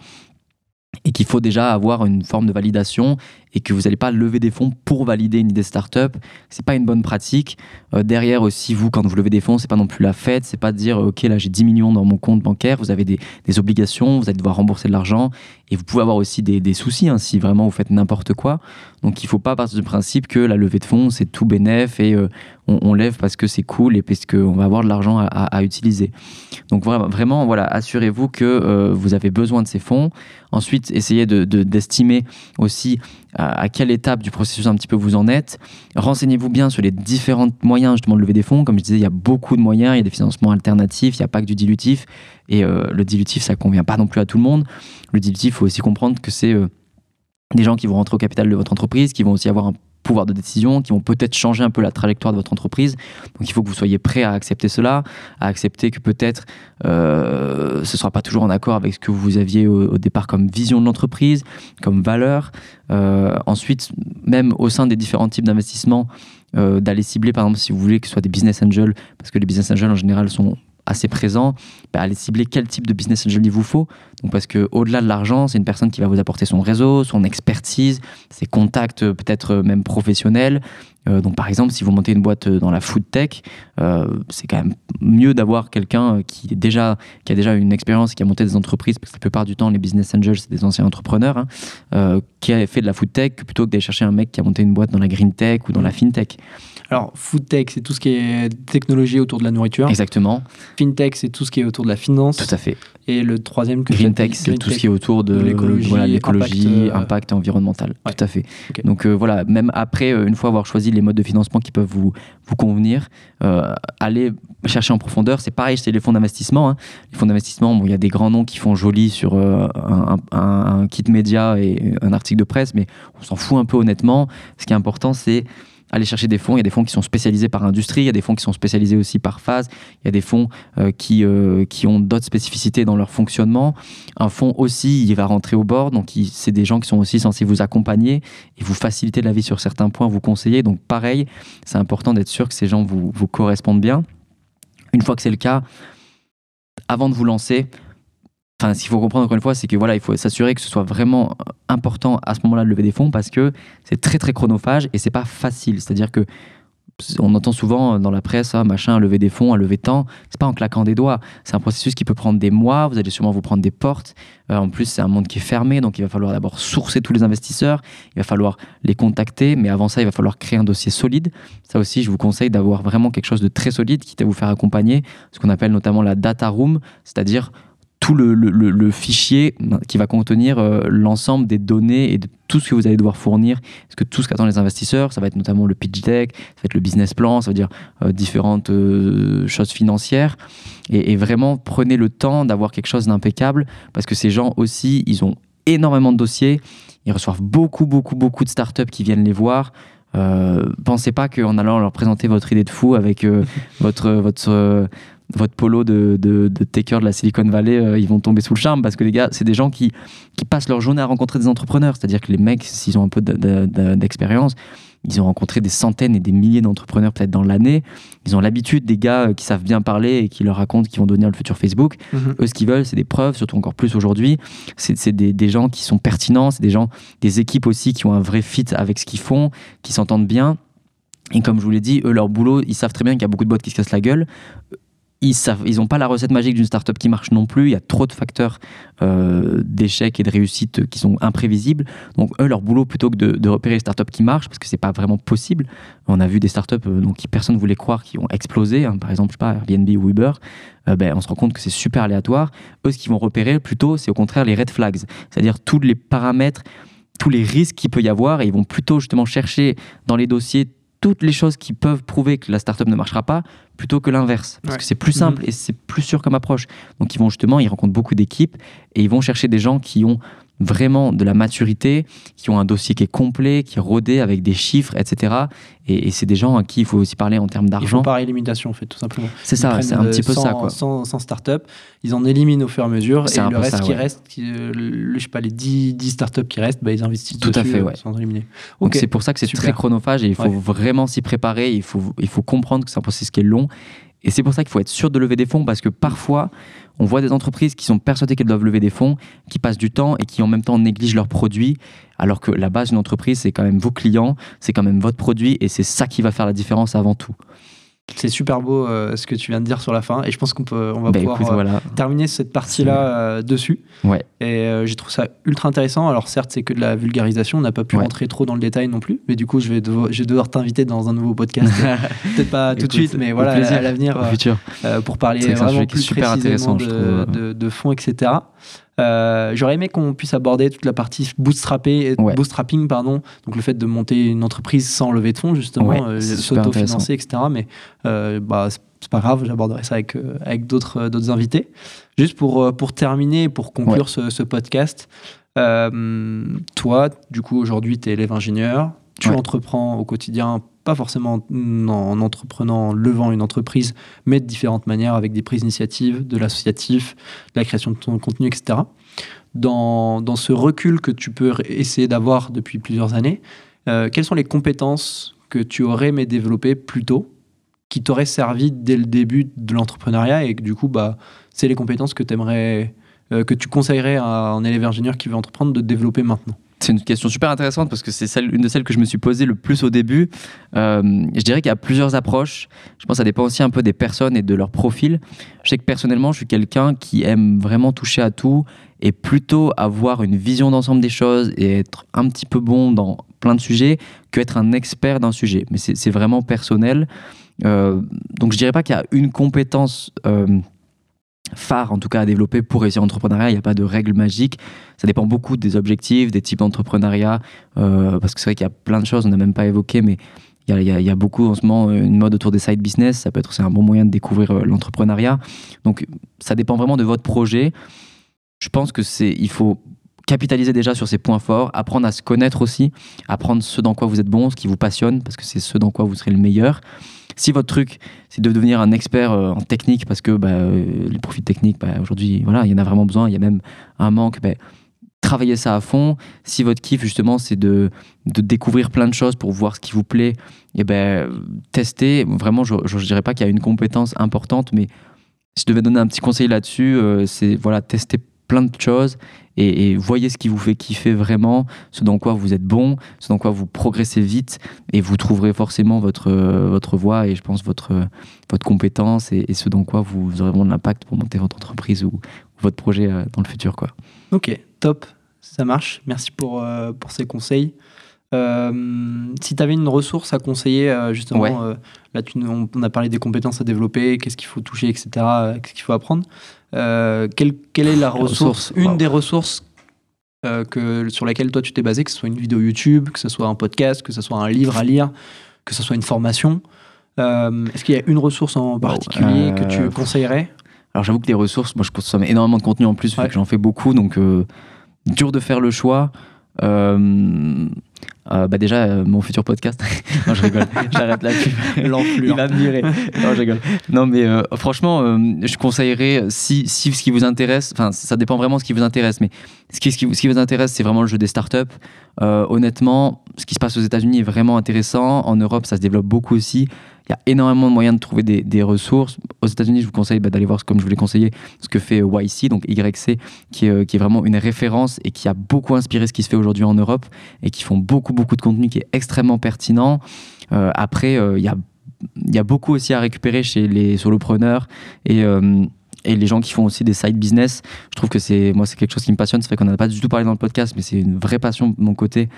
et qu'il faut déjà avoir une forme de validation et que vous n'allez pas lever des fonds pour valider une idée startup. C'est pas une bonne pratique. Euh, derrière aussi, vous, quand vous levez des fonds, c'est pas non plus la fête. C'est pas de dire, OK, là, j'ai 10 millions dans mon compte bancaire. Vous avez des, obligations, vous allez devoir rembourser de l'argent. Et vous pouvez avoir aussi des, des soucis hein, si vraiment vous faites n'importe quoi. Donc, il faut pas partir du principe que la levée de fonds, c'est tout bénef et euh, on, lève parce que c'est cool et parce qu'on va avoir de l'argent à, utiliser. Donc, vraiment, voilà, assurez-vous que euh, vous avez besoin de ces fonds. Ensuite, essayez de- de- d'estimer aussi à, à quelle étape du processus un petit peu vous en êtes. Renseignez-vous bien sur les différents moyens justement de lever des fonds. Comme je disais, il y a beaucoup de moyens, il y a des financements alternatifs, il n'y a pas que du dilutif. Et euh, le dilutif, ça convient pas non plus à tout le monde. Le dilutif, il faut aussi comprendre que c'est euh, des gens qui vont rentrer au capital de votre entreprise, qui vont aussi avoir un pouvoir de décision, qui vont peut-être changer un peu la trajectoire de votre entreprise. Donc il faut que vous soyez prêt à accepter cela, à accepter que peut-être euh, ce ne sera pas toujours en accord avec ce que vous aviez au, départ comme vision de l'entreprise, comme valeur. Euh, ensuite, même au sein des différents types d'investissements, euh, d'aller cibler, par exemple, si vous voulez que ce soit des business angels, parce que les business angels en général sont assez présents, bah, allez cibler quel type de business angel il vous faut. Donc parce que au-delà de l'argent, c'est une personne qui va vous apporter son réseau, son expertise, ses contacts euh, peut-être euh, même professionnels. Euh, donc par exemple, si vous montez une boîte euh, dans la food tech, euh, c'est quand même mieux d'avoir quelqu'un qui est déjà qui a déjà une expérience, qui a monté des entreprises, parce que la plupart du temps, les business angels, c'est des anciens entrepreneurs, hein, euh, qui a fait de la food tech, plutôt que d'aller chercher un mec qui a monté une boîte dans la green tech ou dans la fintech. Alors food tech, c'est tout ce qui est technologie autour de la nourriture. Exactement, Fintech, c'est tout ce qui est autour de la finance. tout à fait. Et le troisième que Green Tech, c'est tout ce qui est autour de l'écologie, voilà, impact, impact, euh, environnemental. ouais. Tout à fait. Donc euh, voilà, même après, euh, une fois avoir choisi les modes de financement qui peuvent vous, vous convenir, euh, allez chercher en profondeur. C'est pareil chez les fonds d'investissement. hein. Les fonds d'investissement, bon, il y a des grands noms qui font joli sur un, un- un kit média et un article de presse, mais on s'en fout un peu honnêtement. Ce qui est important, c'est aller chercher des fonds. Il y a des fonds qui sont spécialisés par industrie, il y a des fonds qui sont spécialisés aussi par phase, il y a des fonds euh, qui, euh, qui ont d'autres spécificités dans leur fonctionnement. Un fonds aussi, il va rentrer au bord, donc c'est des gens qui sont aussi censés vous accompagner et vous faciliter la vie sur certains points, vous conseiller. Donc pareil, c'est important d'être sûr que ces gens vous correspondent bien. Une fois que c'est le cas, avant de vous lancer, Ce qu'il faut comprendre encore une fois, c'est que voilà, il faut s'assurer que ce soit vraiment euh, important à ce moment-là de lever des fonds parce que c'est très très chronophage et c'est pas facile. C'est-à-dire que on entend souvent dans la presse, ah, machin, lever des fonds, à lever tant. C'est pas en claquant des doigts. C'est un processus qui peut prendre des mois. Vous allez sûrement vous prendre des portes. Euh, en plus, c'est un monde qui est fermé, donc il va falloir d'abord sourcer tous les investisseurs. Il va falloir les contacter, mais avant ça, il va falloir créer un dossier solide. Ça aussi, je vous conseille d'avoir vraiment quelque chose de très solide, quitte à vous faire accompagner, ce qu'on appelle notamment la data room, c'est-à-dire tout le, fichier qui va contenir euh, l'ensemble des données et de tout ce que vous allez devoir fournir. Parce que tout ce qu'attendent les investisseurs, ça va être notamment le pitch deck, ça va être le business plan, ça veut dire euh, différentes euh, choses financières. Et, et vraiment, prenez le temps d'avoir quelque chose d'impeccable parce que ces gens aussi, ils ont énormément de dossiers. Ils reçoivent beaucoup, beaucoup, beaucoup de startups qui viennent les voir. Pensez pas qu'en allant leur présenter votre idée de fou avec votre, votre, votre polo de, de, de taker de la Silicon Valley, euh, ils vont tomber sous le charme parce que les gars, c'est des gens qui, qui passent leur journée à rencontrer des entrepreneurs. C'est-à-dire que les mecs, s'ils ont un peu de- de- de- d'expérience, ils ont rencontré des centaines et des milliers d'entrepreneurs peut-être dans l'année. Ils ont l'habitude des gars euh, qui savent bien parler et qui leur racontent qu'ils vont devenir le futur Facebook. Mhm. Eux, ce qu'ils veulent, c'est des preuves, surtout encore plus aujourd'hui. C'est c'est des, des gens qui sont pertinents, c'est des gens, des équipes aussi qui ont un vrai fit avec ce qu'ils font, qui s'entendent bien. Et comme je vous l'ai dit, eux, leur boulot, ils savent très bien qu'il y a beaucoup de boîtes qui se cassent la gueule. Ils savent, ils n'ont pas la recette magique d'une startup qui marche non plus. Il y a trop de facteurs euh, d'échec et de réussite qui sont imprévisibles. Donc eux, leur boulot plutôt que de, repérer les startups qui marchent, parce que c'est pas vraiment possible. On a vu des startups euh, qui personne voulait croire qui ont explosé. Hein. par exemple, je sais pas Airbnb ou Uber. Euh, ben, on se rend compte que c'est super aléatoire. Eux, ce qu'ils vont repérer plutôt, c'est au contraire les red flags, c'est-à-dire tous les paramètres tous les risques qu'il peut y avoir et ils vont plutôt justement chercher dans les dossiers toutes les choses qui peuvent prouver que la startup ne marchera pas plutôt que l'inverse. Parce que c'est plus simple mhm. et c'est plus sûr comme approche. Donc ils vont justement, ils rencontrent beaucoup d'équipes et ils vont chercher des gens qui ont vraiment de la maturité, qui ont un dossier qui est complet, qui est rodé avec des chiffres, etc. Et, c'est des gens à qui il faut aussi parler en termes d'argent. Par élimination, en fait, tout simplement. C'est ça, c'est un petit peu ça. Quoi. 100, start-up, ils en éliminent au fur et à mesure. Et le reste qui reste, euh, je sais pas, les 10, 10 start-up qui restent, bah, ils investissent tout à fait, euh, ouais. sans éliminer. Donc c'est pour ça que c'est très chronophage et il faut vraiment s'y préparer. Il faut, il faut comprendre que c'est un processus qui est long. Et c'est pour ça qu'il faut être sûr de lever des fonds parce que parfois, on voit des entreprises qui sont persuadées qu'elles doivent lever des fonds, qui passent du temps et qui en même temps négligent leurs produits, alors que la base d'une entreprise, c'est quand même vos clients, c'est quand même votre produit et c'est ça qui va faire la différence avant tout. C'est super beau euh, ce que tu viens de dire sur la fin et je pense qu'on peut on va bah, pouvoir euh, terminer cette partie là euh, dessus. Ouais. Et j'ai trouvé ça ultra intéressant. Alors certes c'est que de la vulgarisation, on n'a pas pu rentrer trop dans le détail non plus, mais du coup je vais devoir, je vais devoir t'inviter dans un nouveau podcast. Peut-être pas tout de suite, mais voilà à l'avenir pour parler vraiment plus super précisément de, de, de, fond, etc. Euh, j'aurais aimé qu'on puisse aborder toute la partie bootstrapping, pardon, donc le fait de monter une entreprise sans lever de fonds, justement, euh, s'autofinancer, etc. Mais euh, bah, c'est pas grave, j'aborderai ça avec, avec d'autres, d'autres invités. Juste pour, pour terminer, pour conclure ce, ce, podcast, toi, du coup, aujourd'hui, tu es élève ingénieur, tu entreprends au quotidien pas forcément en entreprenant, en levant une entreprise, mais de différentes manières, avec des prises d'initiative, de l'associatif, de la création de ton contenu, etc. Dans, dans ce recul que tu peux essayer d'avoir depuis plusieurs années, euh, quelles sont les compétences que tu aurais aimé développer plus tôt, qui t'auraient servi dès le début de l'entrepreneuriat et que du coup, bah, c'est les compétences que, aimerais, euh, que tu conseillerais à un élève ingénieur qui veut entreprendre de développer maintenant? C'est une question super intéressante parce que c'est une de celles que je me suis posée le plus au début. Euh, je dirais qu'il y a plusieurs approches. Je pense que ça dépend aussi un peu des personnes et de leur profil. Je sais que personnellement, je suis quelqu'un qui aime vraiment toucher à tout et plutôt avoir une vision d'ensemble des choses et être un petit peu bon dans plein de sujets que être un expert d'un sujet. Mais c'est vraiment personnel. Euh, donc je dirais pas qu'il y a une compétence. Euh, phare en tout cas à développer pour réussir l'entrepreneuriat. Il n'y a pas de règle magique. Ça dépend beaucoup des objectifs, des types d'entrepreneuriat, euh, parce que c'est vrai qu'il y a plein de choses, on n'a même pas évoqué, mais il y, a, beaucoup en ce moment une mode autour des side business. Ça peut être un bon moyen de découvrir euh, l'entrepreneuriat. Donc ça dépend vraiment de votre projet. Je pense que c'est il faut capitaliser déjà sur ses points forts, apprendre à se connaître aussi, apprendre ce dans quoi vous êtes bon, ce qui vous passionne, parce que c'est ce dans quoi vous serez le meilleur. Si votre truc, c'est de devenir un expert euh, en technique, parce que bah, euh, les profils techniques, bah, aujourd'hui, voilà, il y en a vraiment besoin, il y a même un manque, bah, travaillez ça à fond. Si votre kiff, justement, c'est de, de, découvrir plein de choses pour voir ce qui vous plaît, et eh ben, testez. Vraiment, je ne dirais pas qu'il y a une compétence importante, mais si je devais donner un petit conseil là-dessus, euh, c'est voilà, tester plein de choses et, voyez ce qui vous fait kiffer vraiment, ce dans quoi vous êtes bon, ce dans quoi vous progressez vite et vous trouverez forcément votre, votre voie et je pense votre, votre compétence et, ce dans quoi vous aurez vraiment de l'impact pour monter votre entreprise ou, votre projet euh, dans le futur. Quoi. Ok, top, ça marche. Merci pour, euh, pour ces conseils. Euh, si tu avais une ressource à conseiller, justement, là tu, on, a parlé des compétences à développer, qu'est-ce qu'il faut toucher, etc., qu'est-ce qu'il faut apprendre. Euh, quelle, est la ressource, une des ressources euh, que, sur laquelle toi tu t'es basé, que ce soit une vidéo YouTube, que ce soit un podcast, que ce soit un livre à lire, que ce soit une formation euh, Est-ce qu'il y a une ressource en particulier que tu conseillerais? Alors j'avoue que les ressources, moi je consomme énormément de contenu en plus, j'en fais beaucoup, donc dur de faire le choix. Euh, bah déjà, euh, mon futur podcast. non, je rigole. J'arrête là. L'enflure. Il va me virer. Non, je rigole. Non, mais euh, franchement, je conseillerais, si, si ce qui vous intéresse, enfin, ça dépend vraiment de ce qui vous intéresse, mais ce qui, ce qui, ce qui vous intéresse, c'est vraiment le jeu des startups. honnêtement, ce qui se passe aux États-Unis est vraiment intéressant. En Europe, ça se développe beaucoup aussi. Il y a énormément de moyens de trouver des, ressources. Aux États-Unis, je vous conseille bah, d'aller voir, comme je vous l'ai conseillé, ce que fait YC, donc YC, qui est, qui est vraiment une référence et qui a beaucoup inspiré ce qui se fait aujourd'hui en Europe et qui font beaucoup beaucoup de contenu qui est extrêmement pertinent. Euh, après, euh, il y a il y a beaucoup aussi à récupérer chez les solopreneurs et, euh, et les gens qui font aussi des side business. Je trouve que c'est moi c'est quelque chose qui me passionne. C'est vrai qu'on n'a pas du tout parlé dans le podcast, mais c'est une vraie passion de mon côté.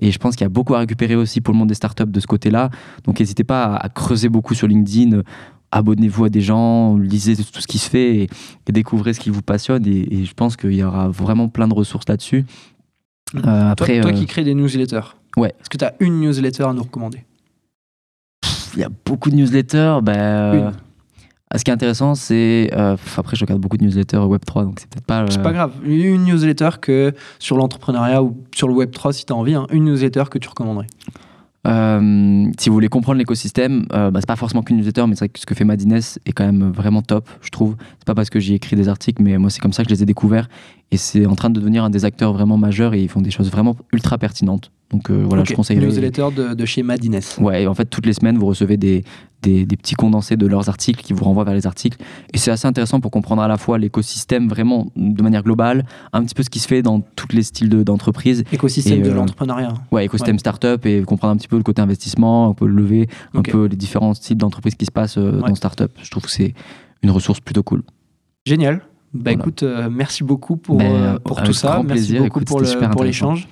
Et je pense qu'il y a beaucoup à récupérer aussi pour le monde des startups de ce côté-là. Donc n'hésitez pas à, creuser beaucoup sur LinkedIn. Abonnez-vous à des gens, lisez tout ce qui se fait et, et découvrez ce qui vous passionne. Et, et je pense qu'il y aura vraiment plein de ressources là-dessus. Euh, toi, après, toi euh, qui crées des newsletters, Ouais. est-ce que tu as une newsletter à nous recommander? Il y a beaucoup de newsletters. Bah, Une. euh, ce qui est intéressant, c'est. euh, après, je regarde beaucoup de newsletters Web3, donc c'est peut-être pas. C'est euh, pas grave. Une newsletter que sur l'entrepreneuriat ou sur le Web3, si tu as envie, hein, une newsletter que tu recommanderais. Euh, si vous voulez comprendre l'écosystème, euh, bah, c'est pas forcément qu'une newsletter, mais c'est vrai que ce que fait Madines est quand même vraiment top, je trouve. C'est pas parce que j'ai écrit des articles, mais moi c'est comme ça que je les ai découverts. Et c'est en train de devenir un des acteurs vraiment majeurs et ils font des choses vraiment ultra pertinentes. Donc euh, voilà, Ok. je conseillerais. Newsletter de, de chez Madines. Ouais, et en fait, toutes les semaines, vous recevez des, des, des petits condensés de leurs articles qui vous renvoient vers les articles. Et c'est assez intéressant pour comprendre à la fois l'écosystème vraiment de manière globale, un petit peu ce qui se fait dans tous les styles de- d'entreprise. Écosystème Et, de euh, l'entrepreneuriat. Ouais, écosystème Ouais. startup et comprendre un petit peu le côté investissement, un peu le lever, un peu les différents types d'entreprises qui se passent euh, Ouais. dans startup. Je trouve que c'est une ressource plutôt cool. Génial. Bah Voilà. écoute, euh, merci beaucoup pour, Ben, pour tout ça. Merci plaisir. beaucoup Écoute, pour l'échange.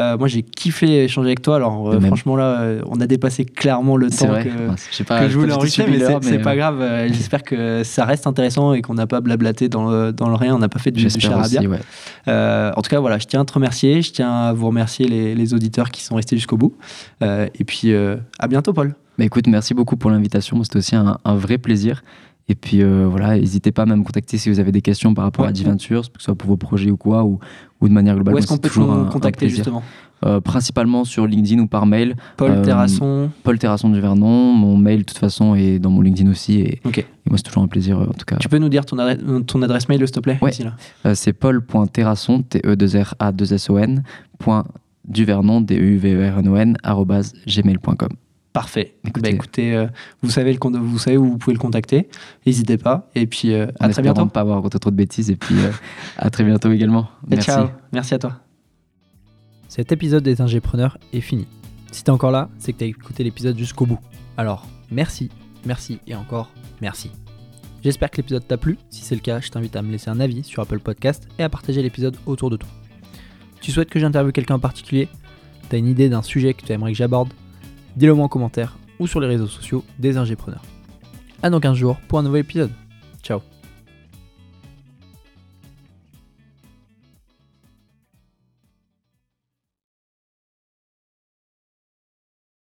Euh, moi, j'ai kiffé échanger avec toi. Alors, euh, franchement, là, euh, on a dépassé clairement le temps vrai. que, Enfin, je sais pas, que je voulais enregistrer, mais c'est pas grave. J'espère que ça reste intéressant et qu'on n'a pas blablaté dans le, dans le rien. On n'a pas fait du, du charabia. aussi, ouais. En tout cas, voilà, je tiens à te remercier. Je tiens à vous remercier les, les auditeurs qui sont restés jusqu'au bout. Et puis, à bientôt, Paul. Bah, écoute, merci beaucoup pour l'invitation. C'était aussi un, un vrai plaisir. Et puis euh, voilà, n'hésitez pas à me contacter si vous avez des questions par rapport Ouais. à Adventures, que ce soit pour vos projets ou quoi, ou, ou de manière globale. Où est-ce qu'on peut un contacter, justement Euh, Principalement sur LinkedIn ou par mail. Paul Euh, Terrasson. Paul Terrasson du Vernon, mon mail de toute façon est dans mon LinkedIn aussi. Et, et moi, c'est toujours un plaisir en tout cas. Tu peux nous dire ton adresse, ton adresse mail, s'il te plaît Ouais. Euh, c'est paul.terrasson, t e 2 r a 2 s o n point duvernon, d u v r n o n arobase gmail.com. Parfait. Écoutez. Bah, écoutez, euh, vous, savez le, con- vous savez où vous pouvez le contacter. N'hésitez pas. Et puis, euh, à très bientôt. ne pas avoir raconté trop de bêtises. Et puis euh, à très bientôt également. Et Merci. ciao. Merci à toi. Cet épisode des Ingépreneurs est fini. Si t'es encore là, c'est que t'as écouté l'épisode jusqu'au bout. Alors, merci, merci et encore merci. J'espère que l'épisode t'a plu. Si c'est le cas, je t'invite à me laisser un avis sur Apple Podcast et à partager l'épisode autour de toi. Tu souhaites que j'interviewe quelqu'un en particulier? T'as une idée d'un sujet que tu aimerais que j'aborde? Dis-le moi en commentaire ou sur les réseaux sociaux des Ingépreneurs. À dans 15 jours pour un nouvel épisode. Ciao